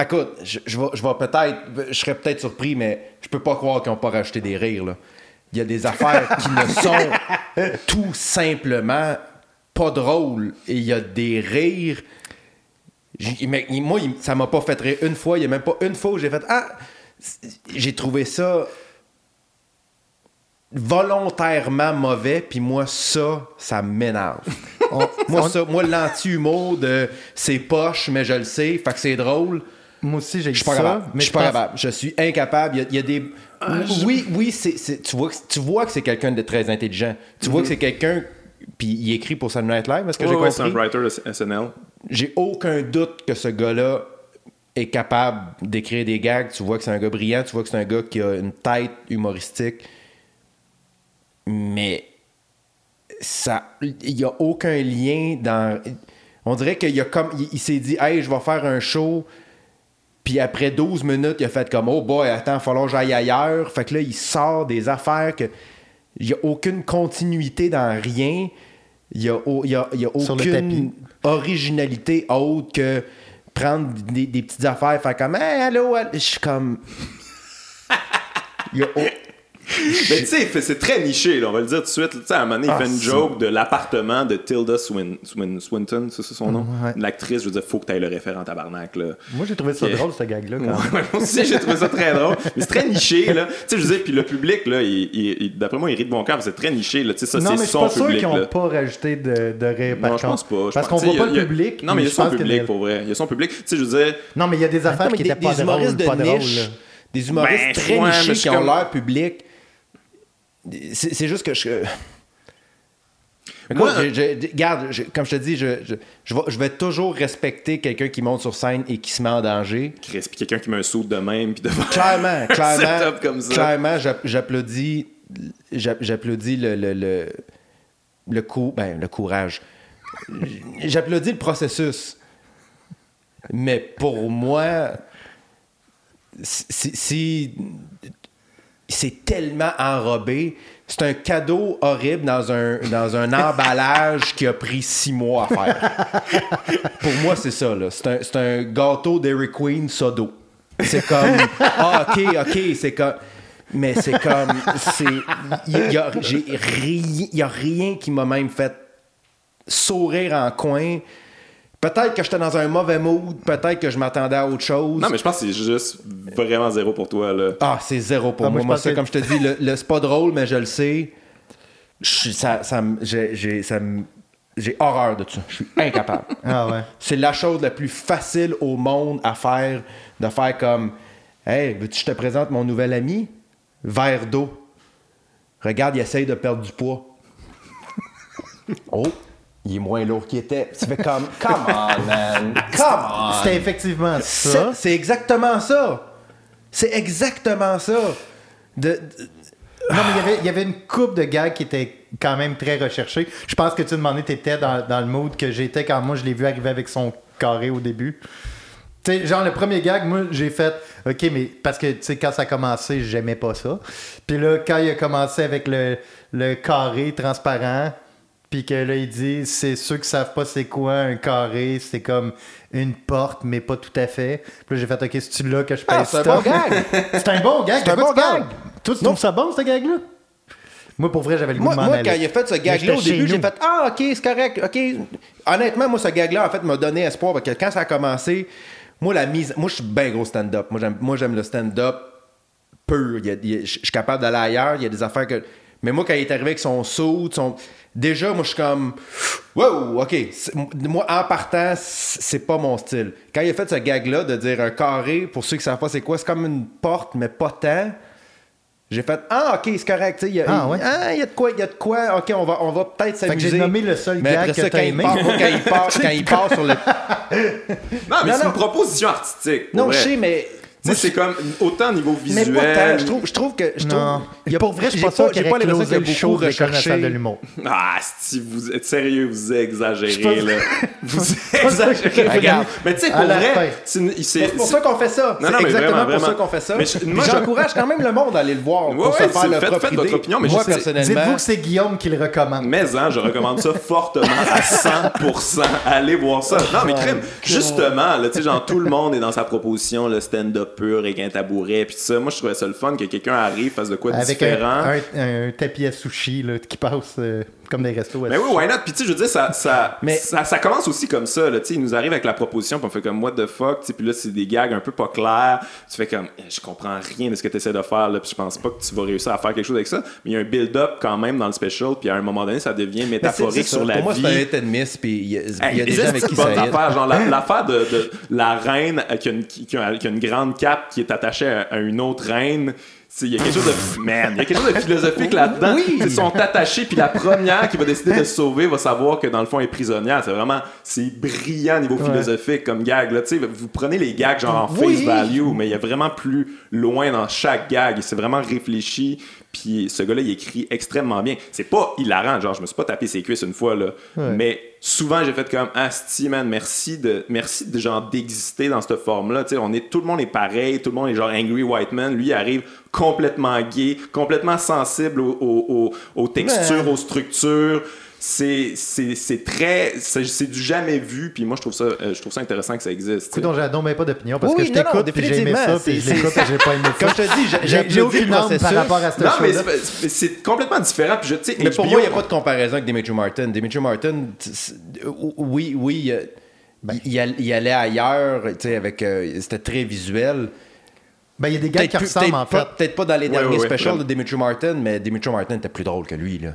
Écoute, je, je vais, je vais peut-être. Je serais peut-être surpris, mais je peux pas croire qu'ils n'ont pas rajouté des rires. Là. Il y a des affaires qui ne sont tout simplement pas drôles. Et il y a des rires. Mais moi, ça m'a pas fait rire une fois. Il y a même pas une fois où j'ai fait Ah! J'ai trouvé ça volontairement mauvais, puis moi, ça, ça m'énerve. Moi, ça, moi l'anti-humour de c'est poche, mais je le sais, fait que c'est drôle. Moi aussi, j'ai ça, capable. mais Je suis pas pense- capable. Je suis incapable. Il y a, il y a des. Oui, oui, c'est, c'est- tu, vois, que- tu vois que c'est quelqu'un de très intelligent. Tu vois que c'est quelqu'un. Puis il écrit pour Saturday Night Live, est-ce que Ouais, j'ai ouais, c'est un compris? writer de SNL. J'ai aucun doute que ce gars-là est capable d'écrire des gags. Tu vois que c'est un gars brillant. Tu vois que c'est un gars qui a une tête humoristique. Mais ça, il y a aucun lien dans. On dirait qu'il a comme, il, il s'est dit, hey, je vais faire un show. Puis après 12 minutes, il a fait comme, oh boy, attends, falloir que j'aille ailleurs. Fait que là, il sort des affaires que. Il n'y a aucune continuité dans rien. Il n'y a, y a, y a aucune originalité autre que prendre des, des petites affaires, faire comme, hey, allô, allô. Je suis comme. Il y a Mais tu sais, c'est très niché, là, on va le dire tout de suite. Tu sais, à un moment donné, il Ah, fait une c'est- joke de l'appartement de Tilda Swin- Swin- Swinton, c'est son nom? Ouais. L'actrice, je veux dire, faut que tu ailles le référent tabarnak, là. Moi, j'ai trouvé ça drôle, ce gag-là. moi aussi, j'ai trouvé ça très drôle. Mais c'est très niché, là. Tu sais, je veux dire, puis le public, là, il- il- il- d'après moi, il rit de bon cœur, mais c'est très niché, là. Tu sais, ça, non, mais c'est je suis son pas sûr public, qu'ils n'ont pas rajouté de, de rire par Non, je pense pas. Je Parce qu'on voit pas le public. Non, mais il y a son public, pour vrai. Il y a son public. Tu sais, je veux dire, Non, mais il y a des affaires qui étaient pas des drôles, des humoristes Ben, très nichés qui ont leur public. C'est juste que je. Écoute, Moi- je- je- regarde, je- comme je te dis, je, je, je vais, vais toujours respecter quelqu'un qui monte sur scène et qui se met en danger. Chris, puis quelqu'un qui met un saut de même, puis de Clairement, clairement, comme ça. clairement, j'a- j'applaudis, j'a- j'applaudis le, le, le, le cou- ben, le courage. J'applaudis le processus. Mais pour moi, si, si- c'est tellement enrobé, c'est un cadeau horrible dans un, dans un emballage qui a pris six mois à faire. Pour moi, c'est ça. C'est un, un gâteau Dairy Queen Sodo. C'est comme. Ah, ok, ok, c'est comme. Mais c'est comme. Il y a, j'ai ri- il y a rien qui m'a même fait sourire en coin. Peut-être que j'étais dans un mauvais mood, peut-être que je m'attendais à autre chose. Non, mais je pense que c'est juste vraiment zéro pour toi, là. Ah, c'est zéro pour Ah, moi, moi. ça, que- comme je te dis, le, le- c'est pas drôle, mais je le sais. Je ça, j'ai horreur de ça. Je suis incapable. Ah ouais. c'est la chose la plus facile au monde à faire, de faire comme Hey, veux-tu que je te présente mon nouvel ami? Verre d'eau. Regarde, il essaye de perdre du poids. oh, il est moins lourd qu'il était. Tu fais comme Come on, man. Come on. C'était effectivement C'est ça. c'est exactement ça. C'est exactement ça. De, de- Non, mais il y avait- il y avait une coupe de gags qui était quand même très recherchée. Je pense que tu demandais, tu étais dans, dans le mood que j'étais quand moi je l'ai vu arriver avec son carré au début. Tu sais, genre le premier gag, moi j'ai fait OK, mais parce que tu sais, quand ça a commencé, j'aimais pas ça. Puis là, quand il a commencé avec le, le carré transparent, puis que là il dit c'est ceux qui savent pas c'est quoi un carré, c'est comme une porte, mais pas tout à fait. Puis là j'ai fait OK, c'est-tu là que je Ah, pèse c'est un bon gag. C'est un bon gag. C'est un bon gag. Toi, tu trouves ça bon, ce gag-là? Moi, pour vrai, j'avais le goût Moi, de m'en moi aller. quand il a fait ce gag-là, au début, j'ai fait Ah, ok, c'est correct, ok. Honnêtement, moi, ce gag-là, en fait, m'a donné espoir parce que quand ça a commencé, moi, la mise. Moi, je suis bien gros stand-up. Moi, j'aime, le stand-up pur. Je suis capable d'aller ailleurs. Il y a des affaires que. Mais moi, quand il est arrivé avec son saut, son. Déjà, moi, je suis comme. Wow, ok. Moi, en partant, c'est pas mon style. Quand il a fait ce gag-là de dire un carré, pour ceux qui savent pas c'est quoi, c'est comme une porte, mais pas tant. J'ai fait Ah, ok, c'est correct. Il y, a- Ah, ouais. ah, il y a de quoi, il y a de quoi. Ok, on va, on va peut-être Fait que s'amuser. j'ai nommé le seul Mais gag après que ça, quand il aimé. part, quand il part, quand il part sur le. Non, mais Non, c'est une proposition artistique. Non, vrai. je sais, mais. Sais, c'est comme autant niveau Mais visuel. pas tant. Je trouve, je trouve que. Je trouve, Non. il y a- pour vrai, je suis pas sûr qu'il l'impression y a beaucoup de nationale de recherché. l'humour. Ah, si vous êtes sérieux, vous exagérez, pense- là. Vous exagérez. que- Regarde. Mais tu sais, pour vrai, c'est Mais pour ça qu'on fait ça. Non, C'est non, mais exactement vraiment, pour ça qu'on fait ça. Mais J'encourage quand même le monde à aller le voir pour se faire leur faites- propre faites votre opinion, mais Moi, personnellement. Dites-vous que c'est Guillaume qui le recommande. Mais hein, je recommande ça fortement à 100%. Allez voir ça. Non, mais crème, justement, là, tu sais, genre, tout le monde est dans sa proposition, le stand-up pur avec un tabouret, puis ça. Moi, je trouvais ça le fun que quelqu'un arrive, fasse de quoi de Avec un, différent. un- un tapis à sushi là, qui passe euh, comme des restos. Mais oui, sushi. why not? Puis tu sais, je veux dire, ça, ça, Mais- ça, ça commence aussi comme ça. Là, Tu sais, il nous arrive avec la proposition, puis on fait comme what the fuck? Puis là, c'est des gags un peu pas clairs. Tu fais comme, Eh, je comprends rien de ce que tu essaies de faire. Là, puis je pense pas que tu vas réussir à faire quelque chose avec ça. Mais il y a un build-up quand même dans le special. Puis à un moment donné, ça devient métaphorique ça. sur la Pour moi, vie. c'est un hit and miss, puis il y a, il y a Hey, des gens avec qui ça hit. affaires, genre la- l'affaire de, de la reine euh, qui a, une, qui, qui a- qui a une grande cape qui est attachée à, à une autre reine. Il y a quelque chose de man, il y a quelque chose de philosophique là-dedans. Oui. Ils sont attachés, puis la première qui va décider de se sauver va savoir que dans le fond elle est prisonnière. C'est vraiment c'est brillant niveau philosophique comme gag. Là, Tu sais, vous prenez les gags genre en Oui. face value, mais il y a vraiment plus loin dans chaque gag. C'est vraiment réfléchi. Puis ce gars-là, il écrit extrêmement bien. C'est pas hilarant, genre je me suis pas tapé ses cuisses une fois là, mais souvent j'ai fait comme asti man, merci de merci de genre d'exister dans cette forme-là. Tu sais, on est tout le monde est pareil, tout le monde est genre angry white man. Lui il arrive complètement gay, complètement sensible aux, aux- aux- aux textures, aux structures. c'est c'est très c'est du jamais vu puis moi je trouve ça euh, je trouve ça intéressant que ça existe écoute donc j'ai donc pas d'opinion parce que je t'écoute puis j'ai aimé ça puis je l'écoute j'ai pas aimé ça. comme je te dis j'ai aucune norme par rapport à ce non mais c'est complètement différent puis je sais mais pour moi il n'y a pas de comparaison avec Dimitri Martin. Dimitri Martin oui oui ben, il, il, allait ailleurs tu sais avec euh, c'était très visuel ben, il y a des gars qui ressemblent, en fait. Peut-être pas dans les derniers specials de Dimitri Martin, mais Dimitri Martin était plus drôle que lui, là.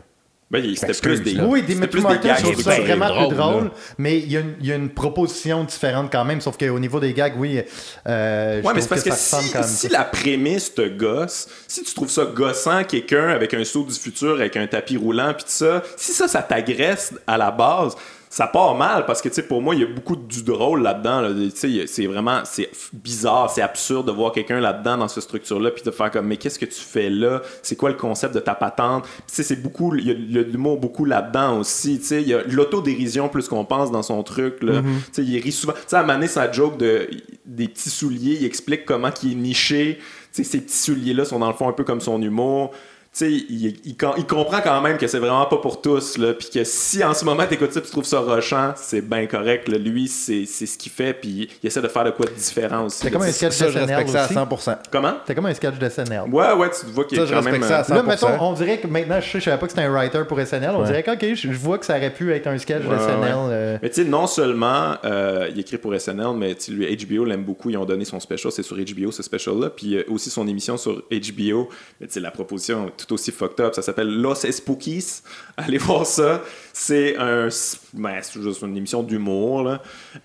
Ben, c'était plus des. Oui, Dimitri Martin, je trouve ça vraiment plus drôle, mais il y, a une, il y, a une, proposition différente quand même, sauf qu'au niveau des gags, oui. Euh, ouais, mais c'est parce que, si, si la prémisse te gosse, si tu trouves ça gossant, quelqu'un avec un saut du futur, avec un tapis roulant, puis tout ça, si ça, ça t'agresse à la base, ça part mal parce que, tu sais, pour moi, il y a beaucoup du drôle là-dedans. Tu sais, c'est vraiment, c'est bizarre, c'est absurde de voir quelqu'un là-dedans dans cette structure-là, puis de faire comme, mais qu'est-ce que tu fais là? C'est quoi le concept de ta patente? Tu sais, c'est beaucoup, il y a l'humour beaucoup là-dedans aussi. Tu sais, il y a l'autodérision plus qu'on pense dans son truc, là. Mm-hmm. Tu sais, il rit souvent. Tu sais, à Mané, sa joke de, des petits souliers, il explique comment il est niché. Tu sais, ces petits souliers-là sont dans le fond un peu comme son humour sais, il, il, comprend quand même que c'est vraiment pas pour tous, là, puis que si en ce moment t'écoutes ça, tu trouves ça rochant, c'est bien correct. Là. Lui, c'est ce qu'il fait, puis il essaie de faire de quoi de différent aussi. C'est comme un sketch de SNL aussi. ça à 100%. Comment? C'est comme un sketch de SNL. Ouais, ouais, tu vois qu'il est quand même. Ça à 100%. Là, mettons, on dirait que maintenant, je, sais, je savais pas que c'était un writer pour SNL. On dirait que ok, je, vois que ça aurait pu être un sketch de SNL. Euh. Mais tu sais, non seulement euh, il écrit pour SNL, mais lui, HBO l'aime beaucoup. Ils ont donné son special, c'est sur HBO ce special-là, puis euh, aussi son émission sur HBO. Mais tu sais, la proposition tout aussi fucked up ça s'appelle Los Spookies. Allez voir ça. C'est un, ben, juste une émission d'humour.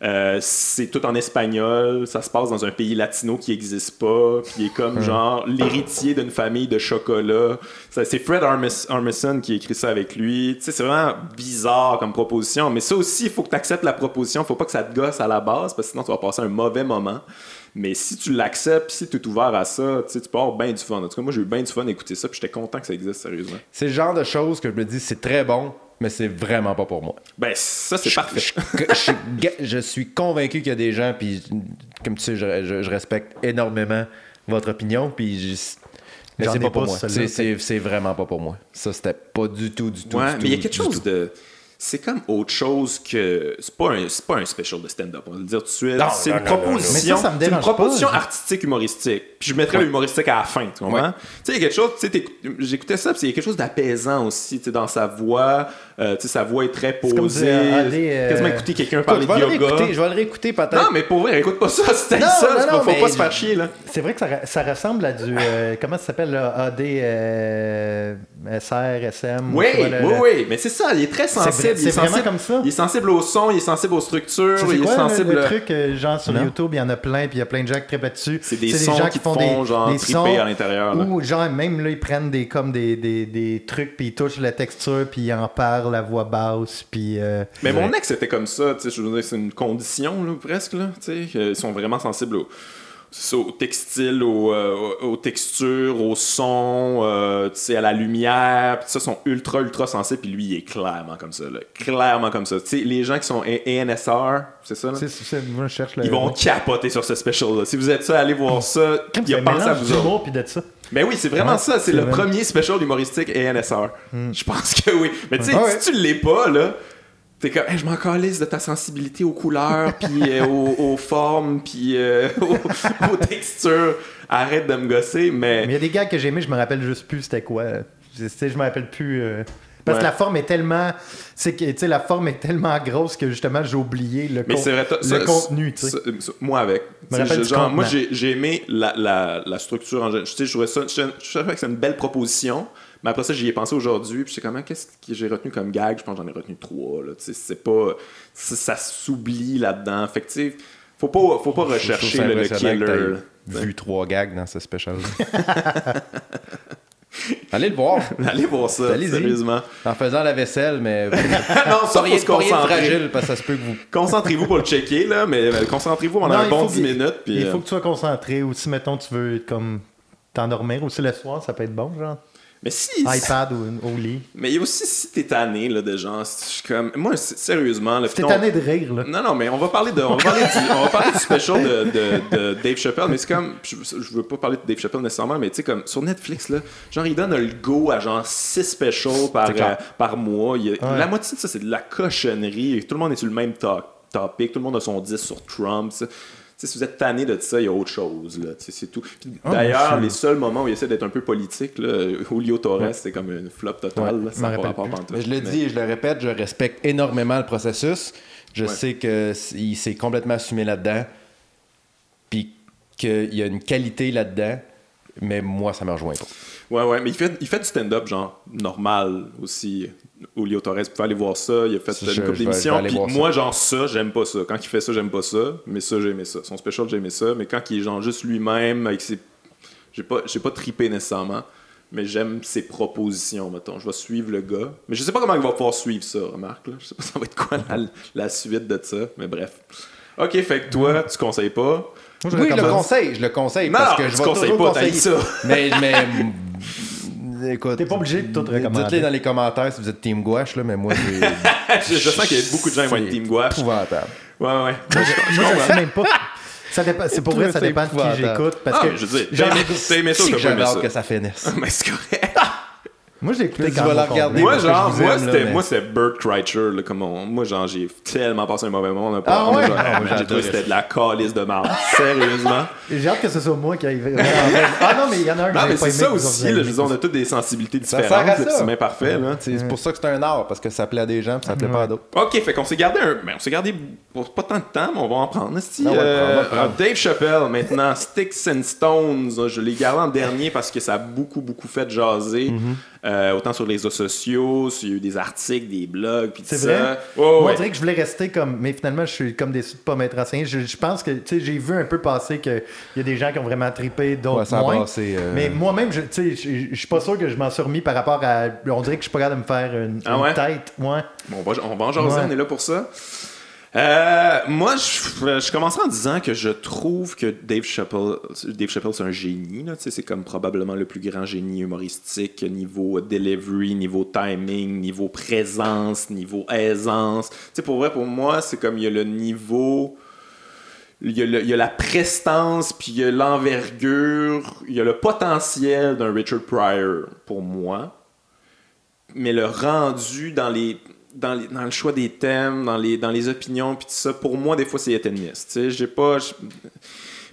Euh, c'est tout en espagnol. Ça se passe dans un pays latino qui n'existe pas. Puis il est comme genre l'héritier d'une famille de chocolat. C'est Fred Armisen qui écrit ça avec lui. c'est vraiment bizarre comme proposition. Mais ça aussi, il faut que tu acceptes la proposition. Il faut pas que ça te gosse à la base parce que sinon tu vas passer un mauvais moment. Mais si tu l'acceptes, si tu es ouvert à ça, tu peux avoir bien du fun. En tout cas, moi, j'ai eu bien du fun d'écouter ça, puis j'étais content que ça existe, sérieusement. C'est le genre de choses que je me dis, c'est très bon, mais c'est vraiment pas pour moi. Ben, ça, c'est parfait. Je, suis convaincu qu'il y a des gens, puis comme tu sais, je, respecte énormément votre opinion, puis mais c'est pas pour moi. C'est vraiment pas pour moi. Ça, c'était pas du tout, du tout. Ouais, mais il y a quelque chose de c'est comme autre chose que. C'est pas, un, pas un special de stand-up, on va le dire tout de suite. C'est une proposition, c'est une proposition artistique humoristique. Puis je mettrais l'humoristique à la fin, tu comprends? Tu sais, il y a quelque chose, j'écoutais ça, puis il y a quelque chose d'apaisant aussi, tu sais, dans sa voix. Euh, sa voix est très posée. Euh, quasiment écouter quelqu'un parler de yoga. Je vais le réécter peut-être. Non, mais pour vrai, écoute pas ça, c'était ça. Non, faut pas se faire chier, là. C'est vrai que ça, ça, ressemble à du. Euh, comment ça s'appelle, AD, SR, SM. Oui, oui, oui, mais c'est ça, il est très sensible. C'est vraiment comme ça. Il est sensible au son, il est sensible aux structures, il est sensible. Le, truc, genre sur YouTube, il y en a plein, puis il y a plein de gens qui trippent dessus. C'est des, sons qui font des, genre des sons à l'intérieur. Ou genre, même là, ils prennent comme des trucs, puis ils touchent la texture, puis ils en parlent la voix basse, puis... Euh, mais mon ex était comme ça, tu sais, je veux dire, c'est une condition, là, presque, là, tu sais, ils sont vraiment sensibles au au textile, euh, aux, textures, au son, euh, à la lumière, pis ça sont ultra ultra sensibles, puis lui il est clairement comme ça, là. clairement comme ça. les gens qui sont ANSR, c'est ça là? Moi, je cherche Ils vont capoter sur ce special là. Si vous êtes ça, allez voir ça. Il y a pensé à vous puis de ça. Mais oui, c'est vraiment ça. C'est, le premier special humoristique ANSR. Hmm. Je pense que oui. Mais tu sais, si tu l'es pas là T'es comme, je m'en calisse de ta sensibilité aux couleurs, puis euh, aux, formes, puis euh, aux, textures. Arrête de me gosser, mais. Mais il y a des gars que j'ai aimés, je me rappelle juste plus c'était quoi. Je, je me rappelle plus. Euh, parce que la forme est tellement. C'est que, la forme est tellement grosse que justement j'ai oublié le, le contenu. moi avec. genre, moi j'ai aimé la, la, la, structure en général. Je, je, je, je, trouvais que c'est une belle proposition. Mais après ça, j'y ai pensé aujourd'hui, puis je sais comment, qu'est-ce que j'ai retenu comme gag? Je pense que j'en ai retenu trois, là. C'est pas. Ça s'oublie là-dedans. Fait que, tu sais, faut pas, faut pas rechercher le, killer. Vu trois gags dans ce special. Allez le voir. Allez voir ça, sérieusement. En faisant la vaisselle, mais... non, ça, rien, faut se fragile, parce que ça se peut que vous... Concentrez-vous pour le checker, là, mais concentrez-vous pendant un bon 10 minutes. Puis, il faut euh, que tu sois concentré, ou si, mettons, tu veux, comme, t'endormir, aussi le soir, ça peut être bon, genre. Mais si. iPad ou au lit. Mais il y a aussi si t'es tanné là, de gens. Je suis comme. Moi, sérieusement. Là, si t'es tanné de rire, là. Non, non, mais on va parler de. On va parler du, on va parler du special de, de, de, Dave Chappelle, mais c'est comme. Je, je, veux pas parler de Dave Chappelle nécessairement, mais tu sais, comme sur Netflix, là, genre, il donne le go à genre 6 specials par, euh, par mois. La moitié de ça, c'est de la cochonnerie. Tout le monde est sur le même topic. Tout le monde a son 10 sur Trump si vous êtes tanné de ça, il y a autre chose. C'est tout. Ah, d'ailleurs, les seuls moments où il essaie d'être un peu politique, là, Julio Torres, c'est comme une flop totale. je le dis et je le répète, je respecte énormément le processus. Je sais qu'il s'est complètement assumé là-dedans. Puis qu'il y a une qualité là-dedans. Mais moi, ça me rejoint pas. Ouais, ouais, mais il fait, il fait du stand-up, genre, normal aussi. Julio Torres, vous pouvez aller voir ça. Il a fait une couple d'émissions. Puis moi, genre, ça, j'aime pas ça. Quand il fait ça, j'aime pas ça. Mais ça, j'ai aimé ça. Son special, j'ai aimé ça. Mais quand il est genre juste lui-même, avec ses. J'ai pas, pas trippé nécessairement. Mais j'aime ses propositions, mettons. Je vais suivre le gars. Mais je sais pas comment il va pouvoir suivre ça, remarque. Là. Je sais pas ça va être quoi la, suite de ça. Mais bref. Ok, fait que toi, tu conseilles pas? oui, je le conseille, je le conseille. Non, parce que je tu conseilles pas, t'as ça. mais, mais écoute. T'es pas obligé de tout recommander. Dites-les dans les commentaires si vous êtes Team Gouache, là, mais moi, je, je sens qu'il y a beaucoup de gens qui vont être Team Gouache. épouvantable. Ouais, ouais. Moi, je, moi, je sais même pas. C'est pour vrai, ça dépend de qui j'écoute. Parce ah, que. Je veux dire, j'ai aimé ça ou t'as pas ça? que ça finisse. Mais c'est correct. Moi, j'ai écouté quand la regarder. Moi, genre, moi, c'était, moi, c'était Burt Kreischer, là, comme on, moi, genre, j'ai tellement passé un mauvais moment. ah ouais? Ah, j'ai trouvé que c'était de la calice de marde. Sérieusement. J'ai hâte que ce soit moi qui aille Ah non, mais il y en a un que Non, mais c'est ça aussi, là, on a toutes des sensibilités différentes, c'est bien parfait, là. C'est pour ça que c'est un art, parce que ça plaît à des gens, puis ça plaît pas à d'autres. Ok, fait qu'on s'est gardé un, ben, on s'est gardé pas tant de temps, mais on va en prendre. Ah euh, Dave Chappelle, maintenant, Sticks and Stones, je l'ai gardé en dernier parce que ça a beaucoup, beaucoup fait jaser. Euh, autant sur les réseaux sociaux, il y a eu des articles, des blogs, puis C'est vrai? Moi, on dirait que je voulais rester comme... Mais finalement, je suis comme déçu de pas m'être renseigné. Je, pense que, tu sais, j'ai vu un peu passer qu'il y a des gens qui ont vraiment trippé, d'autres moins. Euh, mais moi-même, tu sais, je suis pas sûr que je m'en suis remis par rapport à... On dirait que je suis pas capable de me faire une, ah tête. Ouais. Bon, on va, on va en jaser, on est là pour ça. Euh, moi, je, je commencerai en disant que je trouve que Dave Chappelle, Dave Chappelle c'est un génie. C'est comme probablement le plus grand génie humoristique niveau delivery, niveau timing, niveau présence, niveau aisance. pour vrai, pour moi, c'est comme il y a le niveau. Il y a la prestance, puis il y a l'envergure, il y a le potentiel d'un Richard Pryor pour moi. Mais le rendu dans les dans, dans, le choix des thèmes, dans les, dans les opinions, puis tout ça, pour moi, des fois, c'est éterniste. Tu sais, j'ai pas.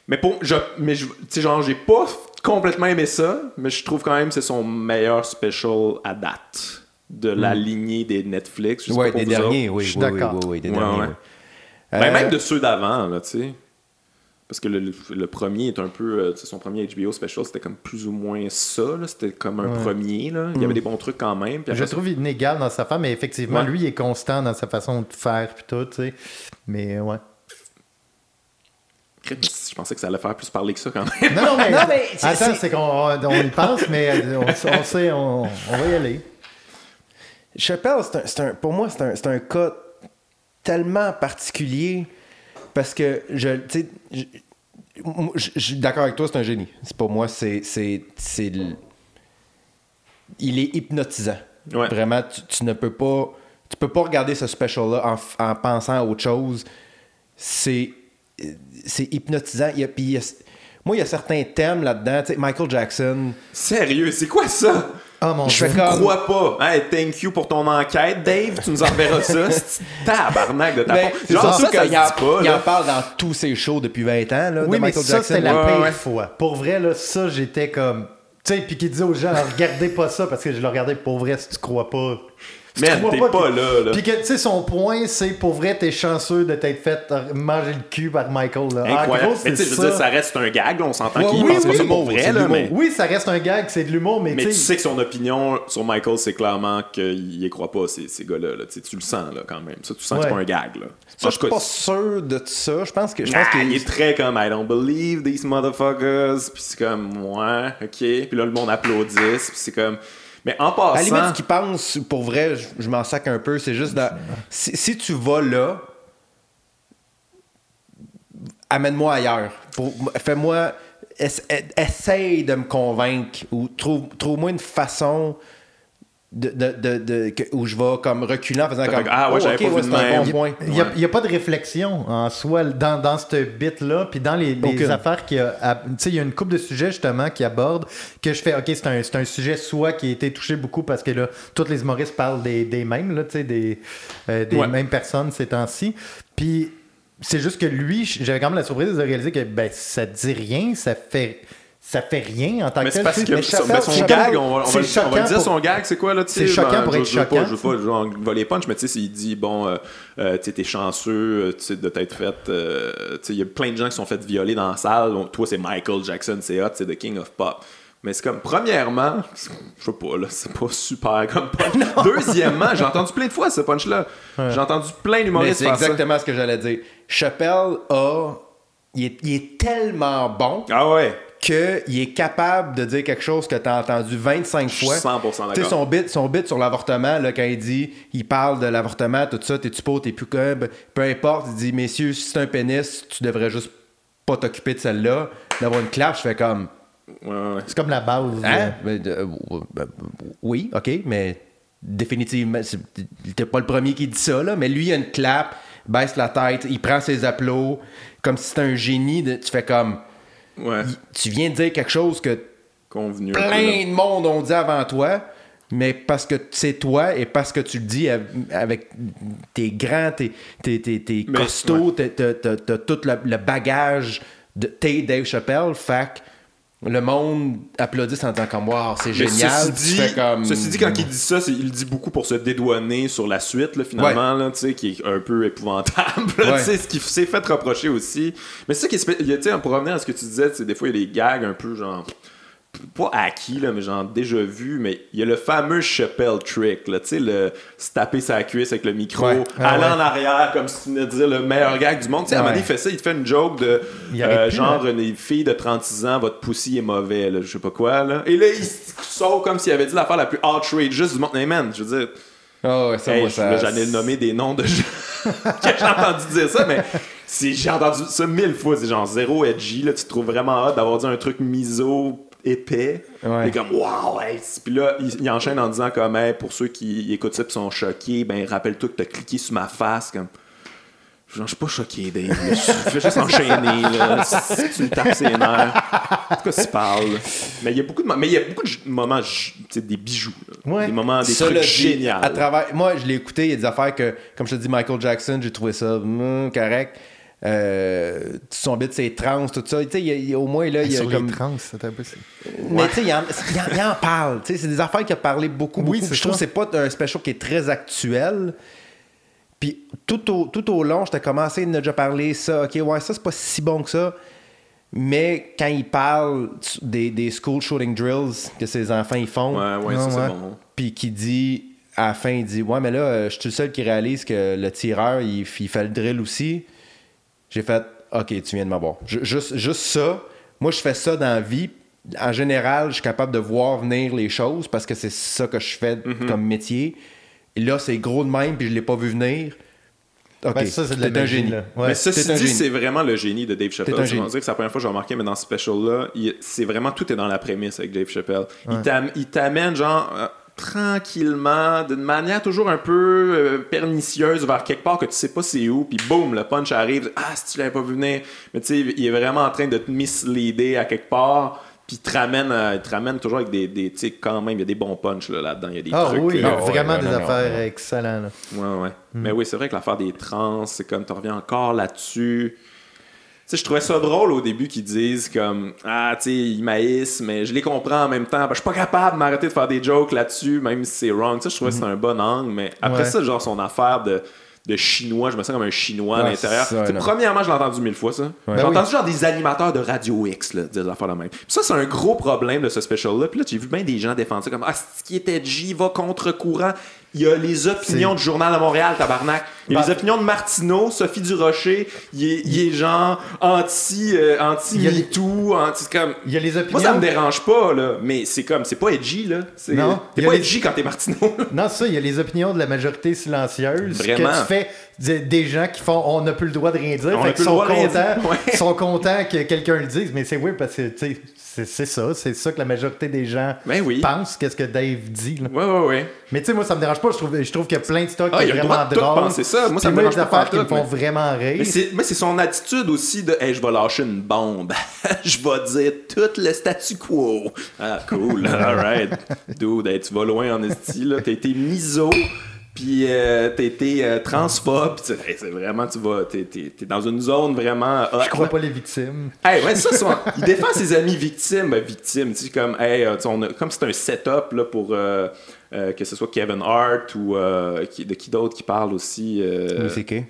Mais pour. Je, mais tu sais, genre, j'ai pas complètement aimé ça, mais je trouve quand même que c'est son meilleur special à date de la hmm. lignée des Netflix. ouais, des derniers, oui. Je suis d'accord. Oui, oui, des derniers, ben, même de ceux d'avant, là, tu sais. Parce que le, premier est un peu. Euh, son premier HBO special, c'était comme plus ou moins ça. C'était comme un premier. Là. Il y avait mm. des bons trucs quand même. Je trouve inégal dans sa femme, mais effectivement, lui, il est constant dans sa façon de faire. Puis tout, tu sais. Mais ouais. Je pensais que ça allait faire plus parler que ça quand même. Non, non, mais, non, mais attends, c'est qu'on on y pense, mais on, on sait, on, on, va y aller. Chappelle, c'est un, un, pour moi, c'est un, un cas tellement particulier parce que je, je suis d'accord avec toi, c'est un génie. C'est pas moi, c'est, c'est, il est hypnotisant. Vraiment, tu, ne peux pas, tu peux pas regarder ce special-là en, pensant à autre chose. C'est, c'est hypnotisant. Il y a, puis moi, il y a certains thèmes là-dedans. Michael Jackson. Sérieux, c'est quoi ça? Oh mon je ne crois pas. Hey, thank you pour ton enquête, Dave. Tu nous enverras ça. tabarnak de ta ben, C'est Genre, ça, qu'il en, il en parle dans tous ses shows depuis 20 ans, là, oui, de Michael mais ça, c'était la pire fois. Pour vrai, là, ça, j'étais comme... Tu sais, puis qui dit aux gens, regardez pas ça parce que je le regardais pour vrai si tu crois pas. Mais t'es pas, là, là. Puis que, tu sais, son point, c'est pour vrai, t'es chanceux de t'être fait manger le cul par Michael. Là. Incroyable. mais tu sais, je veux dire, ça reste un gag, on s'entend qu'il oui, pense pas ça pour vrai, là. Mais... Oui, ça reste un gag, c'est de l'humour, mais Mais tu sais que son opinion sur Michael, c'est clairement qu'il y croit pas, ces, ces gars-là. Là. Tu le sens, là, quand même. Ça, tu sens que c'est pas un gag, là. Ça, je suis pas sûr de ça. Je pense que. Je pense qu'il est très comme I don't believe these motherfuckers. Puis c'est comme, ouais, ok. Puis là, le monde applaudit. Puis c'est comme. Mais en passant. À la limite, ce qu'ils pensent, pour vrai, je, m'en sac un peu, c'est juste. Si, tu vas là, amène-moi ailleurs. Fais-moi. essaye de me convaincre ou trouve, trouve-moi une façon de, de, de, où je vais comme reculer en faisant comme ah ouais, oh, okay, ouais, c'est un bon point. Il n'y a, a, pas de réflexion en soi dans, dans ce bit-là, puis dans les, les affaires qui a. Tu sais, il y a une coupe de sujets justement qui abordent que je fais, ok, c'est un, un, sujet soit qui a été touché beaucoup parce que là, tous les humoristes parlent des, des mêmes, là, tu sais, des, euh, des mêmes personnes ces temps-ci. Puis c'est juste que lui, j'avais quand même la surprise de réaliser que ben, ça dit rien, ça fait ça fait rien en tant mais que tel. Parce que son, ben son gag, on va, on va, on va dire son gag, c'est quoi là C'est choquant ben, pour être choquant. Pas, je veux pas genre, voler punch, mais tu sais, il dit bon, euh, euh, tu t'es chanceux euh, de t'être fait. Euh, tu sais, il y a plein de gens qui sont fait violer dans la salle. Donc, toi, c'est Michael Jackson, c'est hot, c'est The King of Pop. Mais c'est comme, premièrement, je sais pas, là, c'est pas super comme punch. Deuxièmement, j'ai entendu plein de fois ce punch-là. J'ai entendu plein d'humoristes C'est exactement ce que j'allais dire. Chappelle a. Il est, il est tellement bon. Ah ouais qu'il est capable de dire quelque chose que tu as entendu 25 fois. 100% d'accord. Son bit, son bit sur l'avortement, quand il dit, il parle de l'avortement, tout ça, t'es-tu pas, t'es plus comme, peu importe, il dit, messieurs, si c'est un pénis, tu devrais juste pas t'occuper de celle-là. D'avoir une clap, je fais comme. C'est comme la base. Hein? Euh, ben, oui, ok, mais définitivement, t'es pas le premier qui dit ça, là, mais lui, il a une clap, baisse la tête, il prend ses applaudissements, comme si c'était un génie, tu fais comme tu viens de dire quelque chose que Convenu plein de monde ont dit avant toi, mais parce que c'est toi et parce que tu le dis avec tes grands, tes, tes, tes, costauds, t'as tout le, bagage de t'es Dave Chappelle, fac le monde applaudit en disant comme wow c'est génial. Ceci dit, comme... ceci dit quand il dit ça il le dit beaucoup pour se dédouaner sur la suite là, finalement là, qui est un peu épouvantable ce qui s'est fait reprocher aussi. Mais c'est ça qui est pour revenir à ce que tu disais des fois il y a des gags un peu genre pas acquis, là, mais genre déjà vu, mais il y a le fameux Chappelle trick, tu sais, le se taper sa cuisse avec le micro, ah aller en arrière comme si tu venais de dire le meilleur gag du monde. Tu sais, à un moment il fait ça, il te fait une joke de euh, genre, une fille de 36 ans, votre poussi est mauvais, là, je sais pas quoi, là. Et là, il sort comme s'il avait dit l'affaire la plus outrageous du monde. Hey man, je veux dire. Oh, ouais, ça, hey, ça... J'en ai nommé des noms de gens que j'ai entendu dire ça, mais j'ai entendu ça mille fois. C'est genre zéro edgy, là. Tu te trouves vraiment hâte d'avoir dit un truc miso épais. Et comme, waouh, Puis là, il, enchaîne en disant, comme, pour ceux qui écoutent ça et sont choqués, ben, rappelle-toi que t'as cliqué sur ma face. Comme, Genre, je suis pas choqué, Dave. Je fais juste enchaîner, là. Tu me tapes ses nerfs. En tout cas, tu parles. Mais il y a beaucoup de, mais il y a beaucoup de moments, des bijoux. Des moments, des trucs géniaux. À travers... Moi, je l'ai écouté. Il y a des affaires que, comme je te dis, Michael Jackson, j'ai trouvé ça hmm, correct. Euh, son bit c'est trans tout ça. Tu sais il y, a au moins là il y a comme trans c'est impossible mais tu sais il, en parle. Tu sais c'est des affaires qui a parlé beaucoup, beaucoup. je trouve que c'est pas un special qui est très actuel. Puis tout au, tout au long j'étais commencé à déjà parler ça ok ouais ça c'est pas si bon que ça. Mais quand il parle des, des school shooting drills que ses enfants ils font ouais ouais, ça, c'est bon. puis qui dit à la fin il dit ouais mais là je suis le seul qui réalise que le tireur il, il fait le drill aussi j'ai fait OK, tu viens de m'avoir. Juste, juste ça, moi, je fais ça dans la vie. En général, je suis capable de voir venir les choses parce que c'est ça que je fais mhm. comme métier. Et là, c'est gros de même, puis je l'ai pas vu venir. OK, ben, ça, c'est de un génie. Mais ça, dit, c'est vraiment le génie de Dave Chappelle. Je dire que c'est la première fois que j'ai remarqué, mais dans ce special-là, c'est vraiment tout est dans la prémisse avec Dave Chappelle. Il t'amène, genre, euh, tranquillement, d'une manière toujours un peu euh, pernicieuse vers quelque part que tu sais pas c'est où, puis boum, le punch arrive, ah, si tu l'avais pas vu venir, mais tu sais, il est vraiment en train de te misleader à quelque part, puis il te ramène, euh, te ramène toujours avec des, des tu sais, quand même, il y a des bons punchs là-dedans, il y a des ah, trucs. oui, il y a vraiment des affaires excellentes. Ouais, ouais. Mm. Mais oui, c'est vrai que l'affaire des trans, c'est comme, tu reviens encore là-dessus je trouvais ça drôle au début qu'ils disent comme Ah, tu sais, ils maïssent, mais je les comprends en même temps. je suis pas capable de m'arrêter de faire des jokes là-dessus, même si c'est wrong. Tu je trouvais que c'était un bon angle, mais après ça, genre, son affaire de de chinois, je me sens comme un chinois à l'intérieur. premièrement, je l'ai entendu mille fois, ça. J'ai ben entendu genre des animateurs de Radio X, là, dire des affaires de même. ça, c'est un gros problème de ce special-là. Puis là, j'ai vu bien des gens défendre ça comme Ah, ce qui était J va contre-courant. Il y a les opinions du Journal de Montréal, tabarnak. Il y a les opinions de Martineau, Sophie Durocher, il est, il est genre anti, euh, anti Il y a les- MeToo, anti comme. Il y a les opinions. Moi, ça me dérange pas, là, mais c'est comme, c'est pas edgy, là. C'est- Non, T'es pas les- edgy quand t'es Martineau. Non, ça, il y a les opinions de la majorité silencieuse. Vraiment. Que tu fais des- des gens qui font on n'a plus le droit de rien dire. On fait qu'ils sont contents, ouais. sont contents que quelqu'un le dise. Mais c'est oui, parce que tu sais, c'est c'est ça. C'est ça que la majorité des gens Ben oui. pensent, qu'est-ce que Dave dit. là. Ouais, ouais, ouais. Mais tu sais, moi, ça me dérange pas. Je trouve, je trouve qu'il y a plein de stocks Ah, qui le vraiment droit de tout drôle. penser ça. Moi, ça me dérange pas affaires qui me font mais- vraiment rire. Mais c'est, c'est son attitude aussi de hey, je vais lâcher une bombe. je vais dire tout le statu quo. Ah, cool. Alright. Dude, hey, tu vas loin en esti, là. T'as été miso, puis euh, été euh, transphobe. pis hey, c'est vraiment, tu vas. T'es, t'es- t'es dans une zone vraiment. hot, Je crois là. pas les victimes. Hey, ouais, ça, son- il défend ses amis victimes, ben, victimes, tu sais, comme, hey, euh, on a- comme c'est un setup, là, pour euh, euh, que ce soit Kevin Hart ou euh, qui, de qui d'autre qui parle aussi. euh, Louis C.K.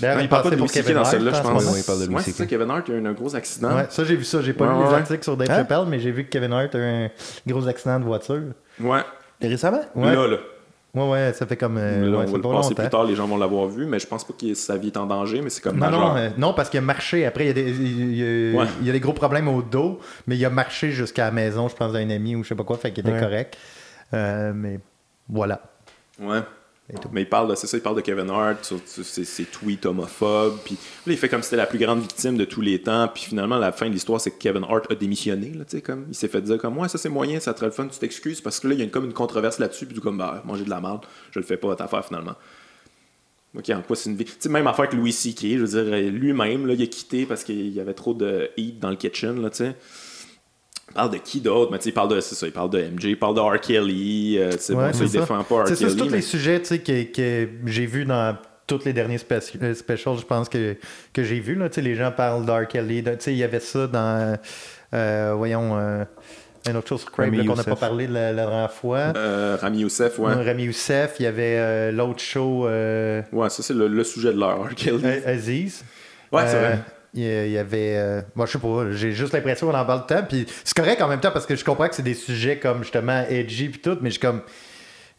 D'ailleurs, non, il il parle pas de Louis C.K. Kevin dans celle-là, je pense. Ouais, il parle de Louis Ouais, c'est ça, Kevin Hart a eu un gros accident. Ouais, ça, j'ai vu ça. J'ai pas Ouais, lu les articles sur Dave Hein? Chappelle, mais j'ai vu que Kevin Hart a eu un gros accident de voiture. Ouais. Récemment? Ouais. Là, là. Ouais, ouais, ça fait comme. euh, Là, ouais, on va le longtemps. plus tard, les gens vont l'avoir vu, mais je pense pas que sa vie est en danger, mais c'est comme Non, majeur. non, euh, non, parce qu'il a marché. Après, il y a des, il y a, Ouais. il y a des gros problèmes au dos, mais il a marché jusqu'à la maison, je pense, d'un ami ou je sais pas quoi, fait qu'il était Ouais. correct. Euh, mais voilà. Ouais. Tout. Mais il parle de, c'est ça, il parle de Kevin Hart ses, tweets homophobes. Puis il fait comme si c'était la plus grande victime de tous les temps. Puis finalement, la fin de l'histoire, c'est que Kevin Hart a démissionné. Là, comme, il s'est fait dire comme, ouais, ça c'est moyen, ça te le fun, tu t'excuses. Parce que là, il y a une, comme une controverse là-dessus. Puis du comme, bah, manger de la merde, je le fais pas, votre affaire finalement. Ok, en quoi c'est une vie? Tu sais, même affaire que Louis C.K., je veux dire, lui-même, là, il a quitté parce qu'il y avait trop de heat dans le kitchen, là, tu sais. Il parle de qui d'autre, mais tu sais, il parle de, c'est ça, il parle de MJ, il parle de R. Kelly, euh, Ouais, bon, ça, c'est il défend pas R. Kelly. c'est tous mais- les sujets tu sais, que, que j'ai vus dans tous les derniers euh, specials, je pense, que, que j'ai vus. là. Tu sais, Les gens parlent d'R. Kelly. de- tu sais, Il y avait ça dans. euh, voyons. euh, une autre chose sur Crave qu'on n'a pas parlé la, la dernière fois. Euh, Rami Youssef, ouais. Rami Youssef, il y avait euh, l'autre show Ouais, ça c'est le, le sujet de l'heure, R. Kelly. Aziz. Ouais, c'est vrai. Il y avait. euh, moi, je sais pas, j'ai juste l'impression qu'on en parle tout le temps. Puis c'est correct en même temps parce que je comprends que c'est des sujets comme justement edgy puis tout, mais je comme.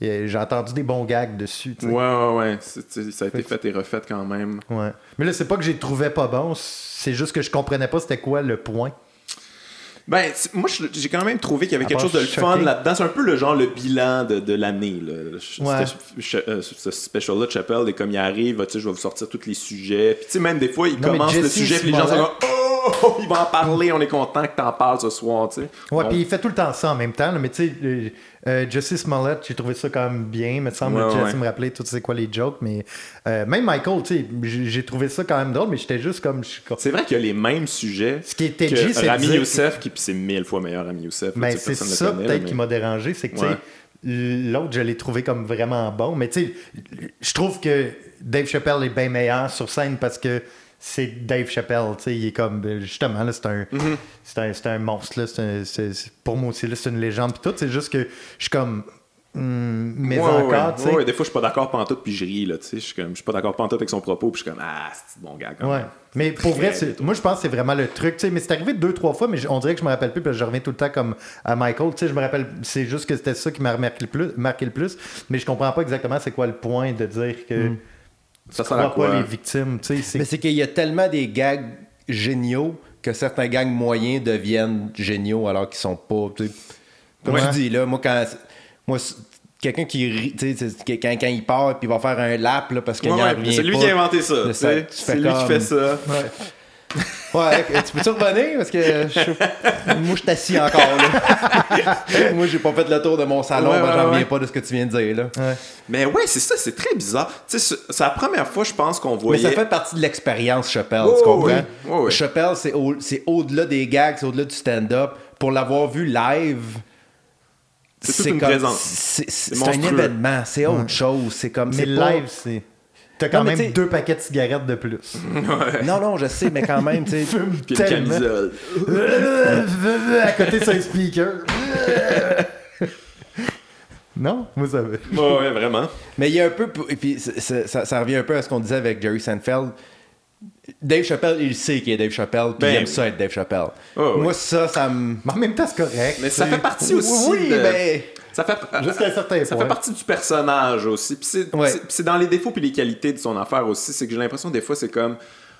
J'ai entendu des bons gags dessus. Ouais, ouais, ouais. Ça a été fait et refait quand même. Ouais. Mais là, c'est pas que j'ai trouvé pas bon, c'est juste que je comprenais pas c'était quoi le point. Ben, moi, j'ai quand même trouvé qu'il y avait À quelque chose de fun là-dedans. C'est un peu le genre le bilan de, de l'année. Ouais. euh, Ce special-là de Chappelle, et comme il arrive, tu sais, je vais vous sortir tous les sujets. Puis, tu sais, même des fois, il Non, commence le sujet, puis les gens sont comme Oh, il va en parler, on est content que t'en parles ce soir, tu sais. Ouais, puis il fait tout le temps ça en même temps. là, mais tu sais, euh, Justice Smollett, j'ai trouvé ça quand même bien. Me semble, Ouais, Jesse ouais. me rappelait tout c'est quoi les jokes. Mais euh, même Michael, tu sais, j'ai trouvé ça quand même drôle, mais j'étais juste comme. C'est vrai qu'il y a les mêmes sujets. Ce qui est edgy, que c'est Rami Youssef, qui c'est mille fois meilleur Rami Youssef. Ben, c'est ça peut-être mais- qui m'a dérangé, c'est que Ouais. l'autre, je l'ai trouvé comme vraiment bon. Mais tu sais, je trouve que Dave Chappelle est bien meilleur sur scène parce que c'est Dave Chappelle. Tu sais, il est comme, ben, justement, là, c'est un, Mm-hmm. c'est un, c'est un monstre. Là, c'est un- c'est- c'est- pour moi aussi, là, c'est une légende. Puis tout, c'est juste que je suis comme, hmm, mais Ouais, encore, ouais, tu sais. ouais, des fois, je suis pas d'accord pantoute, puis je ris, là, tu sais. Je suis comme, je suis pas d'accord pantoute avec son propos, puis je suis comme, ah, c'est bon gars, quand Ouais. même. Mais pour vrai, c'est- moi je pense que c'est vraiment le truc. tu sais, Mais c'est arrivé deux, trois fois, mais on dirait que je me rappelle plus parce que je reviens tout le temps comme à Michael. Tu sais, je me rappelle, c'est juste que c'était ça qui m'a marqué le plus, marqué le plus. Mais je comprends pas exactement c'est quoi le point de dire que Ça sert à crois pas quoi? les victimes. Tu sais, c'est- Mais c'est qu'il y a tellement des gags géniaux que certains gags moyens deviennent géniaux alors qu'ils sont pas. Comme Ouais. tu dis, là, moi, quand. Moi, quelqu'un qui rit, tu sais, c'est- quand, quand il part puis il va faire un lap là, parce qu'il Ouais, n'y ouais, c'est lui pas. qui a inventé ça. C'est lui qui fait ça. Ouais, tu peux-tu revenir? Parce que je- moi, je suis assis encore. Là. moi, j'ai pas fait le tour de mon salon, Ouais, ben, ouais, j'en reviens ouais. pas de ce que tu viens de dire. Là. Ouais. Mais ouais, c'est ça, c'est très bizarre. Tu sais, c'est- la première fois, je pense, qu'on Mais voyait. ça fait partie de l'expérience, Chappelle, Oh, tu comprends? oui. Oh, oui. Chappelle, c'est au- c'est au-delà des gags, c'est au-delà du stand-up. Pour l'avoir vu live, C'est présence. C'est un événement, c'est autre chose. C'est comme. mais live, c'est. T'as quand Non, même t'sais- deux paquets de cigarettes de plus. Non, non, je sais, mais quand même, tu sais. Fume tellement. camisole. à côté sur un speaker. non? Vous savez. Ouais, ouais, vraiment. Mais il y a un peu. Et puis c'est- ça, ça revient un peu à ce qu'on disait avec Jerry Seinfeld. Dave Chappelle, il sait qu'il est Dave Chappelle, puis Ben il aime oui. ça être Dave Chappelle. Oh, oui. Moi, ça, ça me. Mais en même temps, c'est correct. Mais ça fait partie aussi. Oui, de- ben. Ça fait, Jusqu'à un certain ça point. fait partie du personnage aussi. Puis c'est Ouais. c'est- c'est dans les défauts puis les qualités de son affaire aussi. C'est que j'ai l'impression des fois, c'est comme.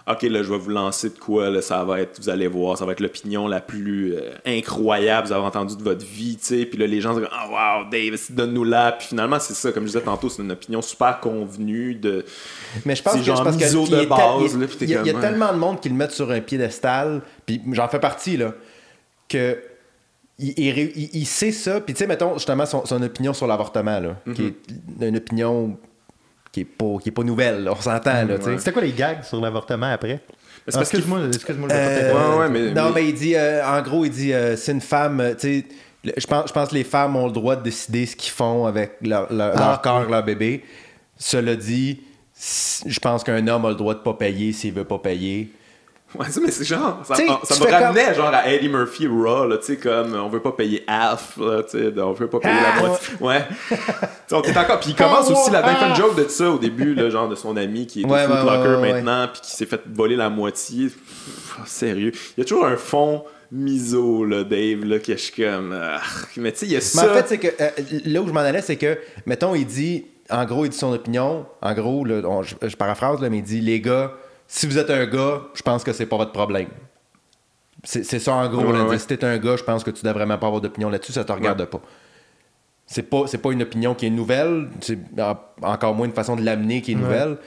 OK, là, je vais vous lancer de quoi, là, ça va être, vous allez voir, ça va être l'opinion la plus euh, incroyable que vous avez entendue de votre vie, tu sais. Puis là, les gens disent, oh wow, Dave, donne-nous là. Puis finalement, c'est ça, comme je disais tantôt, c'est une opinion super convenue de. Mais je pense que genre c'est parce que de base, il- y a, y a tellement de monde qui le mettent sur un piédestal, puis j'en fais partie là, que il, il sait ça, puis tu sais mettons justement son, son opinion sur l'avortement là, qui Mm-hmm. est une opinion qui est pas qui est pas nouvelle, là, on s'entend là. C'était quoi les gags sur l'avortement après? Ah, excuse-moi, excuse-moi, je vais pas Euh. Ouais, ouais, mais- non, mais- mais il dit, euh, en gros, il dit, euh, c'est une femme, euh, tu sais, je pense, je pense que les femmes ont le droit de décider ce qu'ils font avec leur, leur, Ah, leur corps, leur bébé. Cela dit, je pense qu'un homme a le droit de pas payer s'il veut pas payer. Ouais, ça, mais c'est genre. Ça, me ramenait genre à Eddie Murphy Raw, là, tu sais, comme on veut pas payer half, là, tu sais, on veut pas payer Ah, la moitié. Ouais. T'sais, on est encore. Puis il commence Ah, aussi fait ah. joke de ça au début, là, genre de son ami qui est Ouais, au ouais, Locker ouais, ouais, maintenant, puis qui s'est fait voler la moitié. Pff, sérieux. Il y a toujours un fond miso, là, Dave, là, que je suis comme. ah, mais tu sais, il y a Mais ça. en fait, c'est que euh, là où je m'en allais, c'est que, mettons, il dit, en gros, il dit son opinion. En gros, là, on- je, je paraphrase, là, mais il dit, les gars, si vous êtes un gars, je pense que c'est pas votre problème. C'est ça, en gros. Ouais, là, ouais. Si t'es un gars, je pense que tu devrais vraiment pas avoir d'opinion là-dessus, ça te regarde Ouais. pas. C'est pas, pas une opinion qui est nouvelle, c'est en- encore moins une façon de l'amener qui est nouvelle.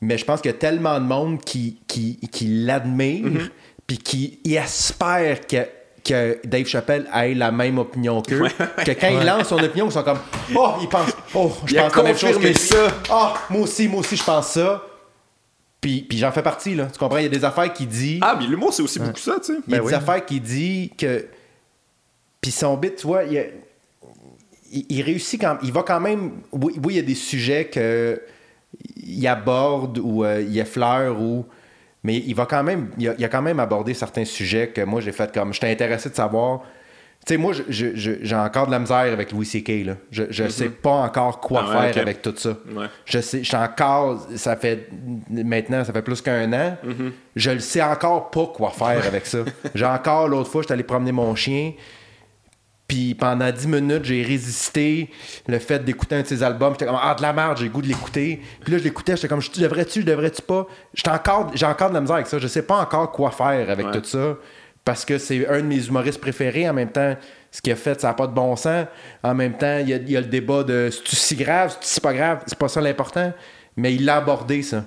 Mais je pense qu'il y a tellement de monde qui, qui, qui l'admire, Mm-hmm. puis qui y espère que, que Dave Chappelle ait la même opinion qu'eux. Que quand il lance son opinion, ils sont comme Oh, il pense, oh, je pense la même chose que lui. ça. Ah, moi aussi, moi aussi, je pense ça. Puis, puis j'en fais partie, là. Tu comprends? Il y a des affaires qui dit. Ah, mais l'humour, c'est aussi beaucoup ça, tu sais. Il y a Ben des oui. affaires qui dit que. Puis son bit, tu vois, il, a- il- il réussit quand Il va quand même. Oui, oui, il y a des sujets que il aborde ou euh, il effleure ou. Mais il va quand même. Il a, il a quand même abordé certains sujets que moi j'ai fait comme. J'étais intéressé de savoir. Tu sais, moi, je- je- je- j'ai encore de la misère avec Louis C.K. Là. Je, je sais pas encore quoi Ah faire avec tout ça. Ouais. Je sais, je encore, ça fait maintenant, ça fait plus qu'un an. Mm-hmm. Je le sais encore pas quoi faire avec ça. J'ai encore l'autre fois, j'étais allé promener mon chien. Puis pendant 10 minutes, j'ai résisté le fait d'écouter un de ses albums. J'étais comme, ah, de la merde, j'ai le goût de l'écouter. Puis là, je l'écoutais, j'étais comme, je devrais-tu, je devrais-tu pas? J'étais encore, j'ai encore de la misère avec ça. Je sais pas encore quoi faire avec Ouais. tout ça. Parce que c'est un de mes humoristes préférés. En même temps, ce qu'il a fait, ça n'a pas de bon sens. En même temps, il y a, il y a le débat de c'est-tu si grave, c'est-tu pas grave? C'est pas ça l'important. Mais il l'a abordé, ça.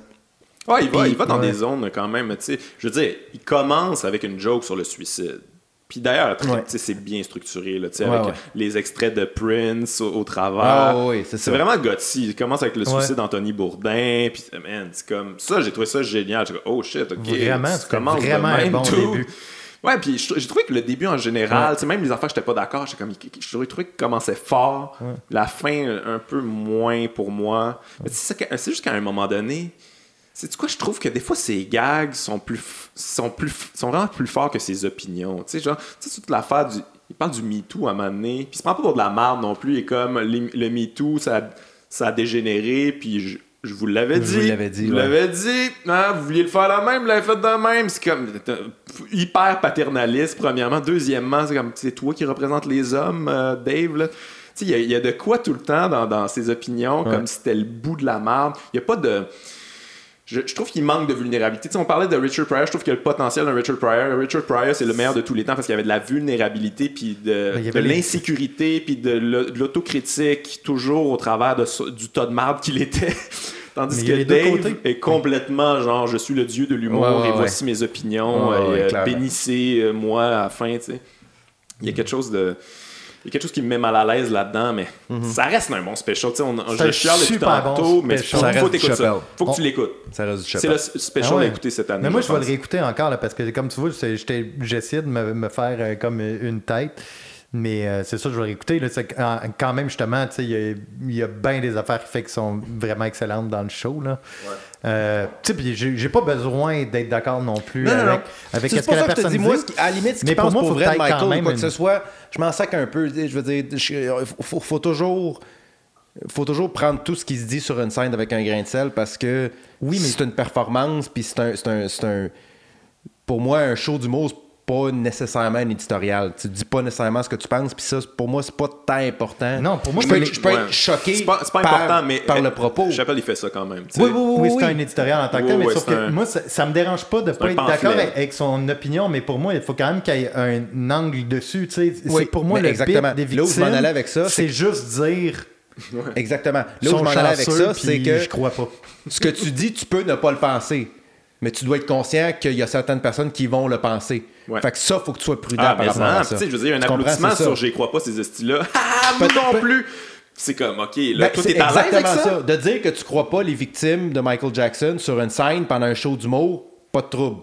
Ouais, il va, il va dans ouais. des zones quand même. Je veux dire, il commence avec une joke sur le suicide. Puis d'ailleurs, Ouais. c'est bien structuré, là, Ouais, avec ouais. les extraits de Prince au, au travers. Ah, oui, c'est c'est vraiment gutsy. Il commence avec le suicide d'Anthony Bourdin, puis man, c'est comme ça, j'ai trouvé ça génial. Dit, oh shit, ok. Vraiment, de vraiment un bon tout. début. Ouais, puis je- j'ai trouvé que le début en général, tu sais, même les affaires j'étais pas d'accord, j'étais comme, j'ai trouvé trouvé qu'il commençait fort, la fin un peu moins pour moi. Mais c'est ça que- c'est juste qu'à un moment donné, c'est quoi, je trouve que des fois ses gags sont plus, sont plus, sont vraiment plus forts que ses opinions. Tu sais, genre, tu sais, toute l'affaire du, il parle du MeToo à un moment donné, puis il se prend pas pour de la merde non plus, il est comme, les- le MeToo, ça, ça a dégénéré, puis je, je vous l'avais Je dit. vous l'avais dit, Je vous ouais. l'avais dit. Hein, vous vouliez le faire la même, vous l'avez fait de même. C'est comme t'es hyper paternaliste, premièrement. Deuxièmement, c'est comme c'est toi qui représente les hommes, euh, Dave. là. Tu sais, il y a- il y, a de quoi tout le temps dans, dans ses opinions, Ouais. comme si c'était le bout de la merde. Il n'y a pas de. Je, je trouve qu'il manque de vulnérabilité. On parlait de Richard Pryor, je trouve que le potentiel de Richard Pryor, Richard Pryor, c'est le meilleur de tous les temps parce qu'il y avait de la vulnérabilité, puis de, Ben, y de les- l'insécurité, puis de l'au- de l'autocritique, toujours au travers de, du tas de marde qu'il était. Tandis y que a Dave est complètement genre, je suis le dieu de l'humour Ouais, ouais, et ouais. voici mes opinions, et, euh, bénissez-moi à la fin, tu sais. Il y a quelque chose de. Il y a quelque chose qui me met mal à l'aise là-dedans, mais ça reste un bon special. tu sais, On, C'est je chiale depuis super bon tantôt, mais faut, faut ça. Faut que tu On- l'écoutes. Ça reste du C'est le special Ah ouais. à écouter cette année. Mais moi, je vais le réécouter encore, là, parce que comme tu vois, j'essayais de me, me faire euh, comme une tête. Mais euh, c'est ça, je vais réécouter. Là, quand même, justement, il y a- il y a, bien des affaires qui, fait qui sont vraiment excellentes dans le show. Là. Euh, sais, puis j'ai pas besoin d'être d'accord non plus Non, avec, non. avec C'est ce que la que personne moi, dit. ce qui- à la limite, ce Mais qu'il pour pense moi, pour vrai de Michael ou quoi que ce soit, je m'en sac un peu. Je veux dire, veux faut, faut toujours faut toujours prendre tout ce qui se dit sur une scène avec un grain de sel parce que oui, mais c'est une performance, puis c'est un, un, un, Pour moi, un show d'humour, pas nécessairement un éditorial. Tu dis pas nécessairement ce que tu penses, puis ça, pour moi, c'est pas tant important. Non, pour moi, je peux, être, je peux être choqué c'est pas, pas par, important, mais par le propos. Chappelle, il fait ça quand même. Oui, oui, oui, oui, c'est un éditorial en tant que tel, mais oui, sauf que un... moi, ça, ça, me dérange pas de pas être d'accord avec, avec, son opinion, mais pour moi, il faut quand même qu'il y ait un angle dessus. Oui, c'est pour moi le exactement. des victimes. Là où je m'en allais avec ça, c'est juste dire. Exactement. Là où je m'en allais avec ça, c'est que je crois pas. ce que tu dis, tu peux ne pas le penser mais tu dois être conscient qu'il y a certaines personnes qui vont le penser. Ouais. Fait que ça, faut que tu sois prudent ah, par rapport à ça. Je veux dire, un tu applaudissement sur J'y crois pas ces styles-là. Ah, moi non plus! C'est comme, OK, là, ben, toi, t'es à l'aise avec ça? ça? De dire que tu crois pas les victimes de Michael Jackson sur une scène pendant un show d'humour, pas de trouble.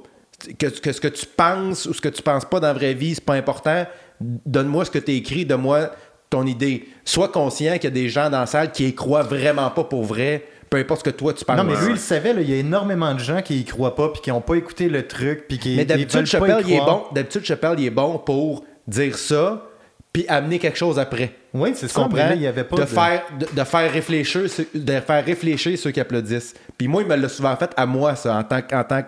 Que, que, ce que tu penses ou ce que tu penses pas dans la vraie vie, c'est pas important. Donne-moi ce que tu écrit, donne-moi ton idée. Sois conscient qu'il y a des gens dans la salle qui y croient vraiment pas pour vrai peu importe ce que toi tu penses. Non, mais lui, il savait, il y a énormément de gens qui y croient pas, puis qui n'ont pas écouté le truc, puis qui Mais d'habitude, Chappelle, il est bon. D'habitude, Chappelle, il est bon pour dire ça, puis amener quelque chose après. Oui, c'est ça. Là, il y avait pas de, faire de, faire réfléchir de faire réfléchir ceux qui applaudissent. Puis moi, il me l'a souvent fait à moi ça en tant en tant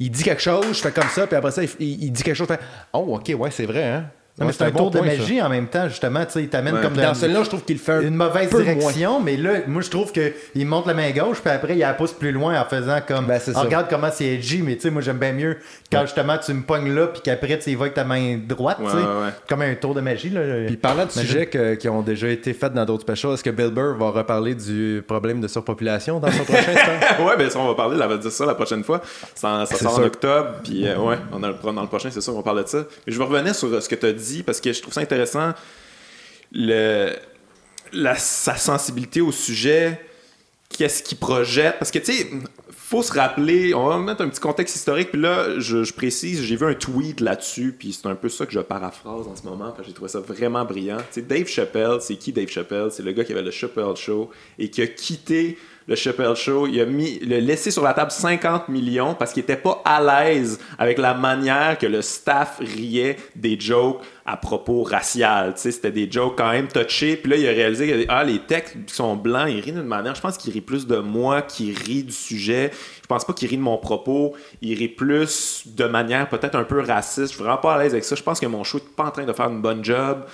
il dit quelque chose, je fais comme ça, puis après ça, il, il dit quelque chose, je fais Oh, ok, ouais, c'est vrai, hein. Non, mais c'est un, tour de magie en même temps, justement. Tu sais, il t'amène comme dans celui-là, je trouve qu'il fait une mauvaise direction, mais là, moi, je trouve qu'il monte la main gauche, puis après, il la pousse plus loin en faisant comme. Ben, oh, regarde comment c'est edgy, mais tu sais, moi, j'aime bien mieux quand justement tu me pognes là, puis qu'après, tu y vas avec ta main droite, tu sais. Comme un tour de magie. Là, puis parlant de sujets qui ont déjà été faits dans d'autres specials, est-ce que Bill Burr va reparler du problème de surpopulation dans son prochain temps? ouais, ben ça, on va parler, on va dire ça la prochaine fois. Ça, ça sort en octobre, puis euh, ouais, on a, dans le prochain, c'est sûr, on va parler de ça. Mais je vais revenir sur euh, ce que tu as dit, parce que je trouve ça intéressant le, la, sa sensibilité au sujet, qu'est-ce qu'il projette. Parce que, tu sais, faut se rappeler, on va mettre un petit contexte historique, puis là, je, précise, j'ai vu un tweet là-dessus, puis c'est un peu ça que je paraphrase en ce moment, j'ai trouvé ça vraiment brillant. Tu sais, Dave Chappelle, c'est qui Dave Chappelle? C'est le gars qui avait le Chappelle Show et qui a quitté le Chappelle Show, il a mis, il a laissé sur la table 50 millions parce qu'il était pas à l'aise avec la manière que le staff riait des jokes à propos racial. C'était des jokes quand même touchés. Puis là, il a réalisé que ah, les textes sont blancs, ils rient d'une manière. Je pense qu'il rit plus de moi qu'il rit du sujet. Je pense pas qu'il rit de mon propos. Il rit plus de manière peut-être un peu raciste. Je suis vraiment pas à l'aise avec ça. Je pense que mon show n'est pas en train de faire une bonne job.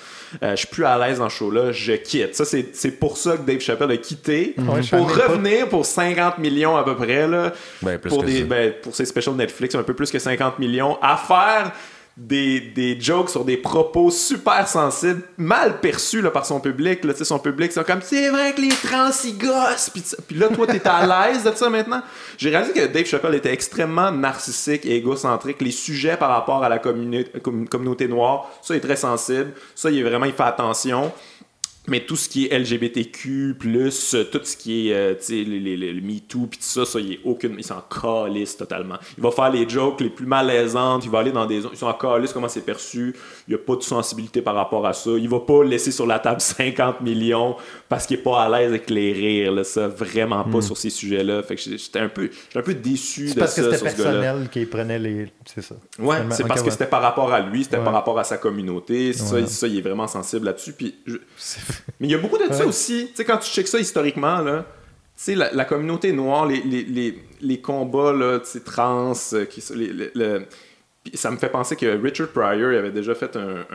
Euh, je suis plus à l'aise dans ce show-là. Je quitte. Ça, c'est pour ça que Dave Chappelle a quitté. pour revenir pour 50 millions à peu près. Là, ben, pour, des, ben, pour ses specials Netflix, un peu plus que 50 millions. À faire des, des, jokes sur des propos super sensibles, mal perçus là, par son public. Là, son public, c'est comme c'est vrai que les trans ils gossent. Puis, là, toi, t'es à l'aise de ça maintenant? J'ai réalisé que Dave Chappelle était extrêmement narcissique et égocentrique. Les sujets par rapport à la communauté noire, ça, il est très sensible. Ça, il est vraiment, il fait attention. Mais tout ce qui est LGBTQ, plus tout ce qui est euh, les, MeToo, puis tout ça, ça, il est aucune. Il s'en calisse totalement. Il va faire les jokes les plus malaisantes, il va aller dans des. Ils sont en calisse, comment c'est perçu. Il n'y a pas de sensibilité par rapport à ça. Il va pas laisser sur la table 50 millions parce qu'il est pas à l'aise avec les rires, là, ça, vraiment pas hmm. sur ces sujets-là. Fait que j'étais un peu, un peu déçu de ça. parce que c'était personnel qu'il prenait les. C'est ça. Ouais, c'est parce que c'était par rapport à lui, c'était par rapport à sa communauté. Ça, ça, il est vraiment sensible là-dessus. Puis. Mais il y a beaucoup de ça aussi. Tu sais, quand tu checkes ça historiquement, là, sais, la, communauté noire, les, les, les, les combats là, trans, euh, qui, ça me fait penser que Richard Pryor avait déjà fait un,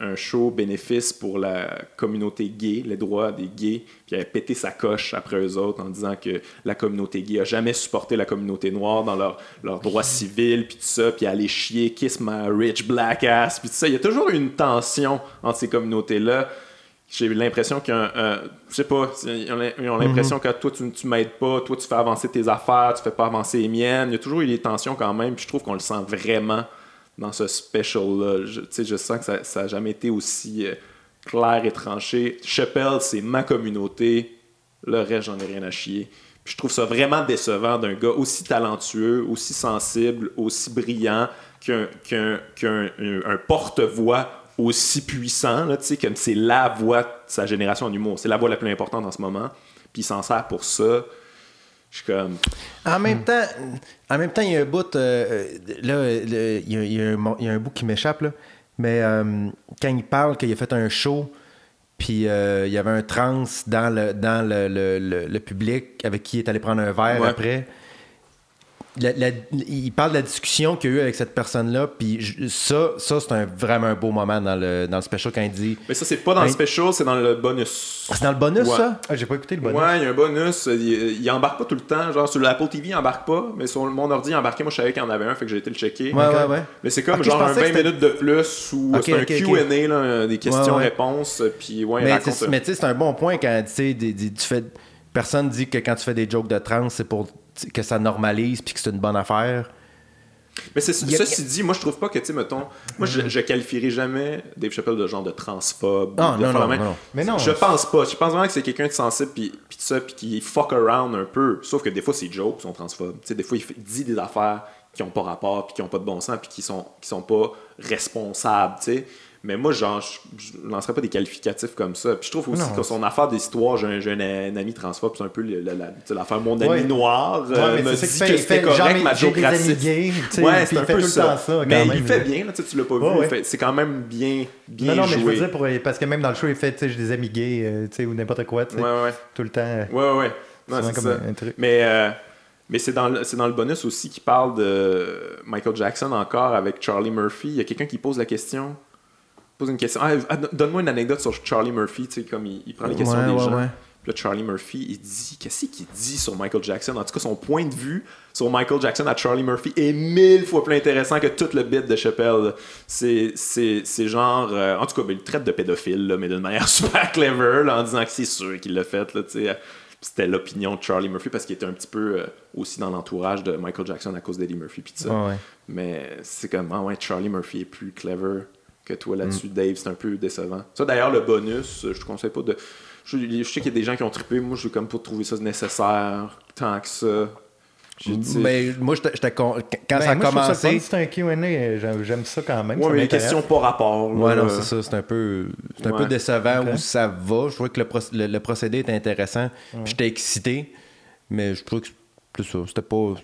un, show bénéfice pour la communauté gay, les droits des gays, puis il avait pété sa coche après eux autres en disant que la communauté gay a jamais supporté la communauté noire dans leurs leur droits civils, puis tout ça, puis aller chier, kiss my rich black ass, puis tout ça. Il y a toujours une tension entre ces communautés-là j'ai l'impression qu'un. je sais pas, ils ont l'impression mhm. que toi, tu, tu m'aides pas, toi, tu fais avancer tes affaires, tu fais pas avancer les miennes. Il y a toujours eu des tensions quand même, puis je trouve qu'on le sent vraiment dans ce special-là. Je, je sens que ça, ça a jamais été aussi euh, clair et tranché. Chappelle, c'est ma communauté, le reste, j'en ai rien à chier. Puis je trouve ça vraiment décevant d'un gars aussi talentueux, aussi sensible, aussi brillant, qu'un un porte-voix aussi puissant, là, comme c'est la voix de sa génération en humour. C'est la voix la plus importante en ce moment. Puis il s'en sert pour ça. Je suis comme. En même temps, en même temps, il y a un bout. Euh, là, il y, a un bout qui m'échappe, là. Mais euh, quand il parle qu'il a fait un show, Puis euh, il y avait un trans dans le, dans le, le, le, public avec qui il est allé prendre un verre après il parle de la discussion qu'il y a eu avec cette personne-là, puis ça, ça c'est un, vraiment un beau moment dans le, dans le special quand il dit. Mais ça, c'est pas dans le special, c'est dans le bonus. C'est dans le bonus, ça? Ah, J'ai pas écouté le bonus. Ouais, il y a un bonus. Il, embarque pas tout le temps. Genre, sur l'Apple TV, il embarque pas, mais sur mon ordi, il embarqué. Moi, je savais qu'il y en avait un, fait que j'ai été le checker. Ouais, ouais, ouais. Mais c'est comme genre un 20 minutes de plus ou c'est un QA, là, des questions-réponses. Puis, ouais, mais tu sais, c'est un bon point quand tu fais. Personne dit que quand tu fais des jokes de trans, c'est pour que ça normalise puis que c'est une bonne affaire. Mais c'est ceci dit, moi je trouve pas que, tu sais, mettons, moi je, je, qualifierais jamais Dave Chappelle de genre de transphobe. Ah, non, non, non, Mais non. Je pense pas. Je pense vraiment que c'est quelqu'un de sensible puis, puis ça, puis qui fuck around un peu. Sauf que des fois, ses jokes sont transphobes. Tu sais, des fois, il dit des affaires qui ont pas rapport puis qui ont pas de bon sens puis qui sont, qui sont pas responsables, tu sais. Mais moi, genre, je, ne lancerais pas des qualificatifs comme ça. Puis je trouve aussi que son affaire d'histoire, j'ai un, un, ami transphobe, c'est un peu l'affaire mon ami noir euh, me dit que c'était correct ma raciste. ouais, c'est un peu ça. mais il fait bien, là, tu l'as pas vu. C'est quand même bien, bien non, non, mais je veux dire, pour, parce que même dans le show, il fait, j'ai des amis gays, euh, sais ou n'importe quoi, ouais, ouais. tout le temps. Ouais, ouais. c'est comme un truc. Mais... Euh, mais c'est dans, le, dans le bonus aussi qui parle de Michael Jackson encore avec Charlie Murphy. Il y a quelqu'un qui pose la question pose une question. Ah, ah, donne-moi une anecdote sur Charlie Murphy, tu sais, comme il, prend les questions des gens. Puis là, Charlie Murphy, il dit, qu'est-ce qu'il dit sur Michael Jackson? En tout cas, son point de vue sur Michael Jackson à Charlie Murphy est mille fois plus intéressant que tout le bit de Chappelle. C'est, genre, euh, en tout cas, ben, il traite de pédophile, là, mais d'une manière super clever, en disant que c'est sûr qu'il l'a fait, là, tu sais. C'était l'opinion de Charlie Murphy parce qu'il était un petit peu euh, aussi dans l'entourage de Michael Jackson à cause d'Eddie Murphy. Pis ça. Mais c'est comme, ah ouais, Charlie Murphy est plus clever que toi là-dessus, mm. Dave. C'est un peu décevant. Ça, d'ailleurs, le bonus, je te conseille pas de. Je, sais qu'il y a des gens qui ont trippé. Moi, je suis comme pas trouvé ça nécessaire tant que ça. Mais moi, j'étais quand ben, ça a commencé. C'est un QA, j'aime ça quand même. Ouais, mais les questions pas rapport. Ouais, non, c'est ça. C'est un peu, un peu décevant où ça va. Je trouvais que le, procédé était intéressant. J'étais excité, mais je trouvais que c'était pas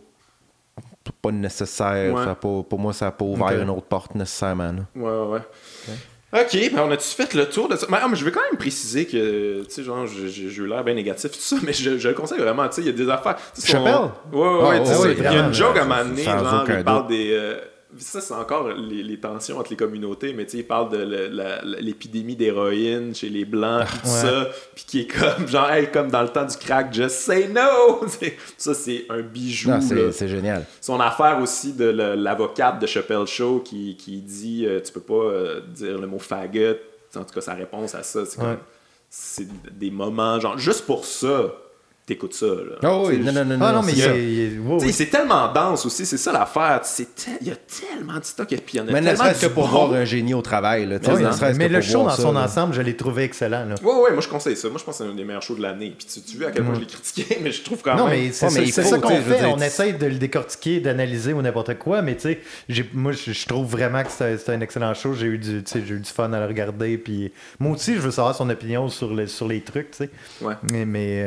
pas nécessaire. pour moi, ça n'a pas ouvert une autre porte nécessairement. Ouais, ouais, ouais. Ok, ben on a-tu fait le tour de ça? Mais, ah, je vais quand même préciser que, tu sais, genre, j'ai eu l'air bien négatif, tout ça, mais je, je le conseille vraiment, tu sais, il y a des affaires. Chappelle? Ouais, ouais, ouais, il y a une joke à m'amener, genre, il parle des. Euh, ça, c'est encore les, tensions entre les communautés, mais tu sais, il parle de l'épidémie d'héroïne chez les Blancs, puis tout ça, puis qui est comme, genre, hey, comme dans le temps du crack, just say no! ça, c'est un bijou. C'est génial. Son affaire aussi de l'avocate de Chappelle Show qui, qui dit, euh, tu peux pas euh, dire le mot faggot, en tout cas, sa réponse à ça, c'est des moments, genre, juste pour ça t'écoutes ça. Là. Oh oui, non, non, non, ah, non, mais c'est tellement dense aussi, c'est ça l'affaire. Il y a tellement de stock, et puis il y en a mais tellement. Mais ne serait-ce que pour voir un génie au travail. Là, mais le show dans son ensemble, je l'ai trouvé excellent. Oui, oui, moi je conseille ça. Moi je pense que c'est un des meilleurs shows de l'année. Puis tu, tu vois à quel point je l'ai critiqué, mais je trouve quand même. Non, mais c'est ça qu'on fait. On essaye de le décortiquer, d'analyser ou n'importe quoi, mais tu sais, moi je trouve vraiment que c'est un excellent show. J'ai eu, du, eu du fun à le regarder. Puis moi aussi, je veux savoir son opinion sur, sur les trucs. tu sais. Ouais. Mais.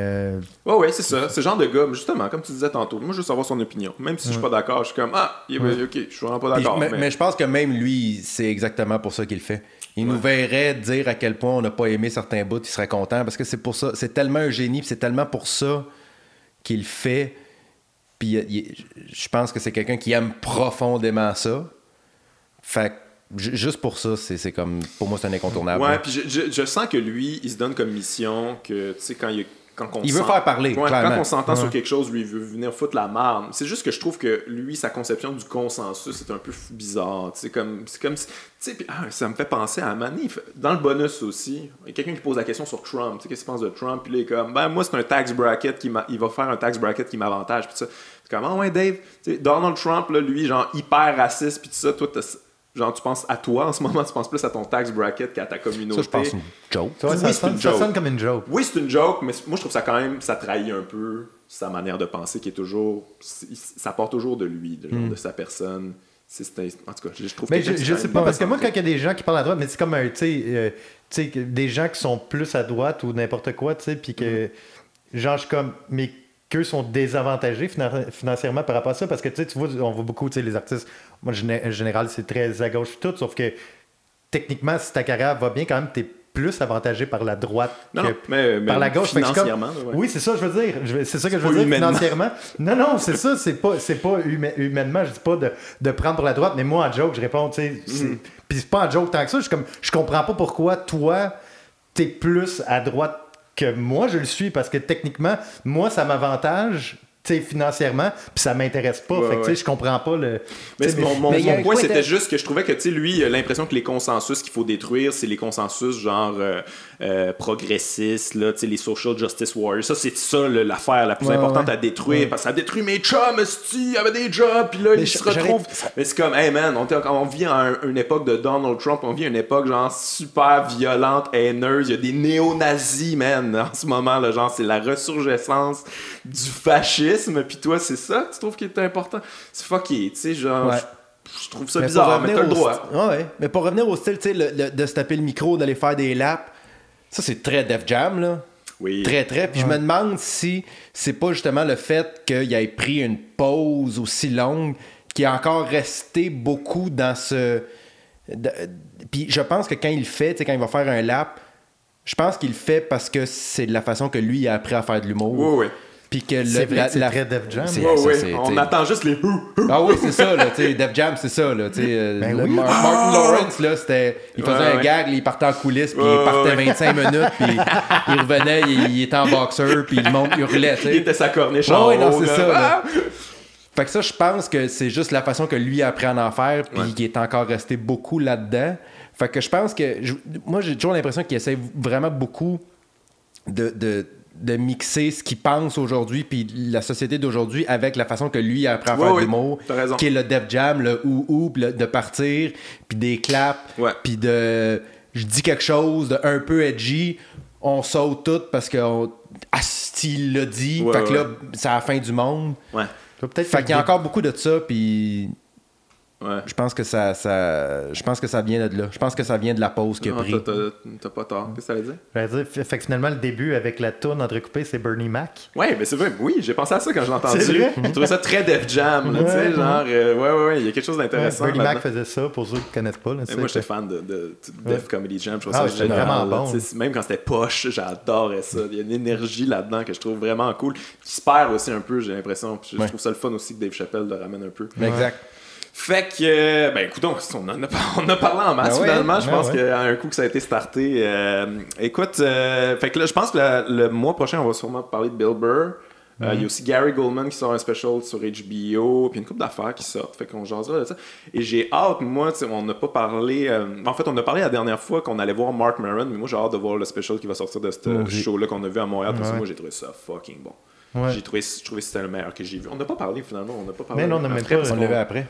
Ouais, ouais, c'est ça. C'est le genre de gars, justement, comme tu disais tantôt. Moi, je veux savoir son opinion. Même si je suis pas d'accord, je suis comme, ah, ok, je suis vraiment pas d'accord. Mais, je pense que même lui, c'est exactement pour ça qu'il le fait. Il nous verrait dire à quel point on n'a pas aimé certains bouts, il serait content parce que c'est pour ça, c'est tellement un génie, c'est tellement pour ça qu'il fait. Puis je pense que c'est quelqu'un qui aime profondément ça. Fait juste pour ça, c'est comme. Pour moi, c'est un incontournable. Ouais, puis je, je, sens que lui, il se donne comme mission que, tu sais, quand il il veut faire parler. quand on s'entend sur quelque chose, lui, il veut venir foutre la marde. C'est juste que je trouve que lui, sa conception du consensus c'est un peu bizarre. C'est comme, comme ah, ça me fait penser à Manif. Dans le bonus aussi, il y a quelqu'un qui pose la question sur Trump. Qu'est-ce qu'il pense de Trump? Puis là, il est comme, ben, moi, c'est un tax bracket qui il va faire un tax bracket qui m'avantage. Puis ça. Comment, ah ouais, Dave? Donald Trump, là, lui, genre, hyper raciste. Puis tout ça, toi, Genre, tu penses à toi en ce moment, tu penses plus à ton tax bracket qu'à ta communauté. Ça, je pense une joke. oui, ça, sonne, une joke. ça sonne comme une joke. Oui, c'est une joke, mais moi, je trouve ça quand même, ça trahit un peu sa manière de penser qui est toujours. Ça part toujours de lui, de, genre, hmm. de sa personne. en tout cas, je trouve mais je, je sais pas, parce que moi, quand il y a des gens qui parlent à droite, mais c'est comme, tu sais, euh, tu sais, des gens qui sont plus à droite ou n'importe quoi, tu sais, puis que, hmm. genre, je suis comme, mais qu'eux sont désavantagés financièrement par rapport à ça, parce que, tu sais, tu vois, on voit beaucoup, tu sais, les artistes moi, en général, c'est très à gauche tout, sauf que techniquement, si ta carrière va bien, quand même, t'es plus avantagé par la droite non, que mais, par la gauche. Financièrement, comme... Oui, c'est ça, je veux dire. C'est ça que je veux dire, humainement. financièrement. Non, non, c'est ça, c'est pas, pas humainement, je dis pas de, de, prendre pour la droite, mais moi, en joke, je réponds, tu sais, mm. puis c'est pas en joke tant que ça, je, comme, je comprends pas pourquoi toi, t'es plus à droite que moi, je le suis, parce que techniquement, moi, ça m'avantage financièrement, puis ça m'intéresse pas. fait que je comprends pas le. Mais, mon, point, c'était juste que je trouvais que lui, l'impression que les consensus qu'il faut détruire, c'est les consensus genre euh, euh, progressistes, là, les social justice warriors. Ça, c'est ça l'affaire la plus importante à détruire, parce que ça détruit mes chums, il y avait des jobs, puis là, ils se retrouvent. Mais c'est comme, hey man, on, on vit à une époque de Donald Trump, on vit à une époque genre super violente, haineuse. Il y a des néo-nazis, man, en ce moment, là, genre, c'est la ressurgescence du fascisme puis toi, c'est ça que tu trouves qui est important? C'est fucky, tu sais, genre. Je, trouve ça bizarre, mais t'as le droit. Ouais, mais pour revenir au style, tu sais, de se taper le micro, d'aller faire des laps, ça, c'est très Def Jam, là. Oui. Très, très. Puis je me demande si c'est pas justement le fait qu'il ait pris une pause aussi longue qui est encore resté beaucoup dans ce. Puis je pense que quand il fait, tu sais, quand il va faire un lap, je pense qu'il le fait parce que c'est de la façon que lui a appris à faire de l'humour. Oui, oui. Puis que le, la, la... très Def Jam. on attend juste les Ah oui, c'est ça, là, Def Jam, c'est ça, là, euh, ben oui. Martin ah! Lawrence, là, c'était, il faisait un gag, il partait en coulisses, puis il partait 25 minutes, puis il revenait, il, était en boxeur, puis le monde hurlait, tu. Il était sa corniche en Oui, non, c'est ça, là. Fait que ça, je pense que c'est juste la façon que lui a appris à en faire, puis qu'il est encore resté beaucoup là-dedans. Fait que je pense que, moi, j'ai toujours l'impression qu'il essaie vraiment beaucoup de, de de mixer ce qu'il pense aujourd'hui puis la société d'aujourd'hui avec la façon que lui apprend à faire de l'humour qui est le Def Jam le ou ou de partir puis des claps puis de je dis quelque chose de un peu edgy on saute tout parce que il l'a dit fait que là c'est la fin du monde. Ouais. Fait qu'il y a encore beaucoup de ça puis je pense que ça, ça, je pense que ça vient de là. Je pense que ça vient de la pause qu'il a pris. T'as pas tort. Qu'est-ce que ça veut dire? dire? Fait que finalement, le début avec la tourne entrecoupée, c'est Bernie Mac. Ouais, mais c'est vrai. Oui, j'ai pensé à ça quand j'ai entendu. J'ai trouvé ça très Def Jam. tu sais, genre, euh, ouais, ouais, ouais, il y a quelque chose d'intéressant. Bernie Mac faisait ça pour ceux qui ne connaissent pas. Là, moi, j'étais fan de, de, Def Comedy Jam. Je trouve ah, ça vraiment bon. Même quand c'était poche, j'adorais ça. Il y a une énergie là-dedans que je trouve vraiment cool. Qui se perd aussi un peu, j'ai l'impression. Je trouve ça le fun aussi que Dave Chappelle le ramène un peu. Exact. Fait que, euh, ben écoute, on, a, on a parlé en masse ben finalement. je ben pense qu'à un coup que ça a été starté. Euh, écoute, euh, fait que là, je pense que le mois prochain, on va sûrement parler de Bill Burr. Il y a mhm. aussi Gary Goldman qui sort un special sur HBO, puis une couple d'affaires qui sortent. Fait qu'on jasera de ça. Et j'ai hâte, moi, on n'a pas parlé. en fait, on a parlé la dernière fois qu'on allait voir Mark Maron, mais moi, j'ai hâte de voir le special qui va sortir de ce show-là qu'on a vu à Montréal. Parce que moi, j'ai trouvé ça fucking bon. J'ai trouvé, trouvé que c'était le meilleur que j'ai vu. On n'a pas parlé finalement, on n'a pas parlé. Mais non, on n'a même pas. On l'a vu après.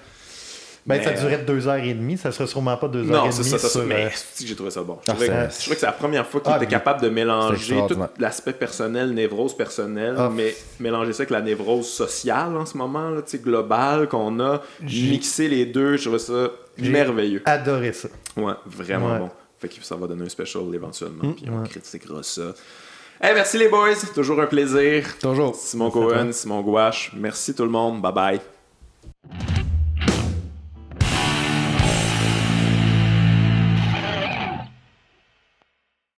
Ben, ça durait deux heures et demie, ça serait sûrement pas deux heures et demie. Non, c'est ça, mais j'ai trouvé ça bon. Je, trouvais, que c'est la première fois qu'il ah, était capable de mélanger tout l'aspect personnel, névrose personnelle, ah. mais mélanger ça avec la névrose sociale en ce moment, là, globale qu'on a, mixer les deux, je trouvais ça merveilleux. adoré ça. Ouais, vraiment bon. Fait que ça va donner un special éventuellement, hum, puis on critiquera ça. Hey, merci les boys, toujours un plaisir. Toujours. Simon Cohen, Simon Gouache, merci tout le monde, bye bye.